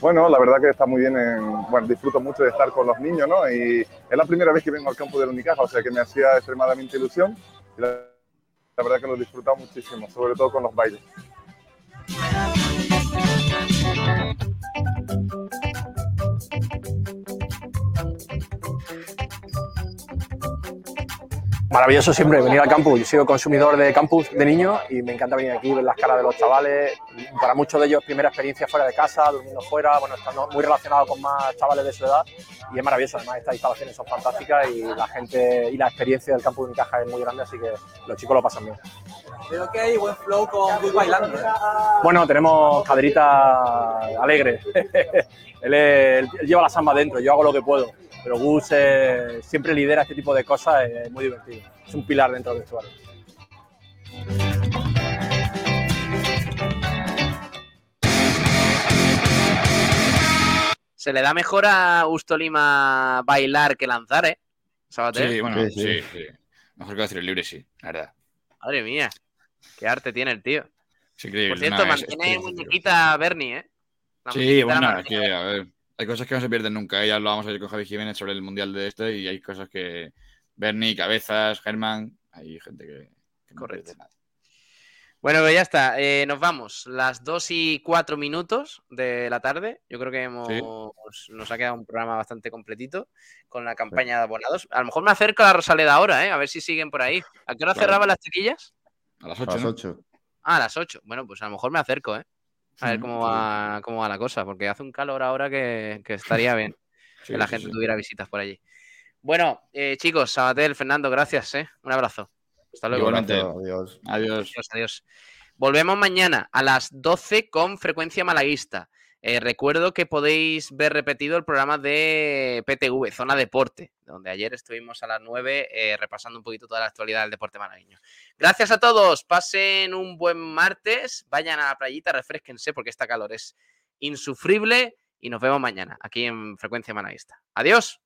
Speaker 16: Bueno, la verdad que está muy bien. en- bueno, disfruto mucho de estar con los niños, ¿no? Y es la primera vez que vengo al campo del Unicaja, o sea que me hacía extremadamente ilusión. La, la verdad que lo he disfrutado muchísimo, sobre todo con los bailes.
Speaker 17: Maravilloso siempre venir al campus. Yo he sido consumidor de campus de niños y me encanta venir aquí, ver las caras de los chavales. Para muchos de ellos, primera experiencia fuera de casa, durmiendo fuera, bueno, estando muy relacionado con más chavales de su edad. Y es maravilloso, además, estas instalaciones son fantásticas y la gente y la experiencia del campus de Unicaja es muy grande, así que los chicos lo pasan bien.
Speaker 18: Veo que hay buen flow con Gus bailando. ¿eh?
Speaker 17: Bueno, tenemos caderita alegre. él, es- él lleva la samba dentro, yo hago lo que puedo. Pero Gus eh, siempre lidera este tipo de cosas, es muy divertido. Es un pilar dentro del vestuario.
Speaker 3: Se le da mejor a Gusto Lima bailar que lanzar, ¿eh? Sabater.
Speaker 11: Sí, bueno, sí, sí. Mejor que hacer el libre, sí, la verdad.
Speaker 3: Madre mía, qué arte tiene el tío.
Speaker 11: Es increíble.
Speaker 3: Por cierto,
Speaker 11: Nah, es-
Speaker 3: mantiene
Speaker 11: es-
Speaker 3: muñequita Bernie, ¿eh? La
Speaker 11: Sí, bueno, que, a ver, hay cosas que no se pierden nunca. ¿eh? Ya hablábamos ayer con Javi Jiménez sobre el Mundial de este y hay cosas que... Bernie, Cabezas, Germán, hay gente que... que no
Speaker 3: Correcto.
Speaker 11: nada.
Speaker 3: Bueno, pues ya está. eh, nos vamos. Las 2 y 4 minutos de la tarde. Yo creo que hemos, nos ha quedado un programa bastante completito con la campaña de abonados. A lo mejor me acerco a la Rosaleda ahora, ¿eh? A ver si siguen por ahí. ¿A qué hora
Speaker 11: Claro.
Speaker 3: cerraban las chiquillas?
Speaker 11: A las
Speaker 6: A
Speaker 11: 8,
Speaker 6: las
Speaker 11: ¿no?
Speaker 6: 8.
Speaker 3: Ah, a las 8. Bueno, pues a lo mejor me acerco, ¿eh? A ver cómo va, cómo va la cosa, porque hace un calor ahora que, que estaría bien
Speaker 11: Sí,
Speaker 3: que la
Speaker 11: sí,
Speaker 3: gente
Speaker 11: sí.
Speaker 3: tuviera visitas por allí. Bueno, eh, chicos, Sabatel, Fernando, gracias, ¿eh? Un abrazo. Hasta luego.
Speaker 11: Igualmente.
Speaker 6: Adiós.
Speaker 11: Adiós.
Speaker 3: Adiós, adiós. Volvemos mañana a las 12 con frecuencia malaguista. Eh, recuerdo que podéis ver repetido el programa de PTV, Zona Deporte, donde ayer estuvimos a las 9 eh, repasando un poquito toda la actualidad del deporte malagueño. Gracias a todos, pasen un buen martes, vayan a la playita, refresquense porque esta calor es insufrible y nos vemos mañana aquí en Frecuencia Malaguista. Adiós.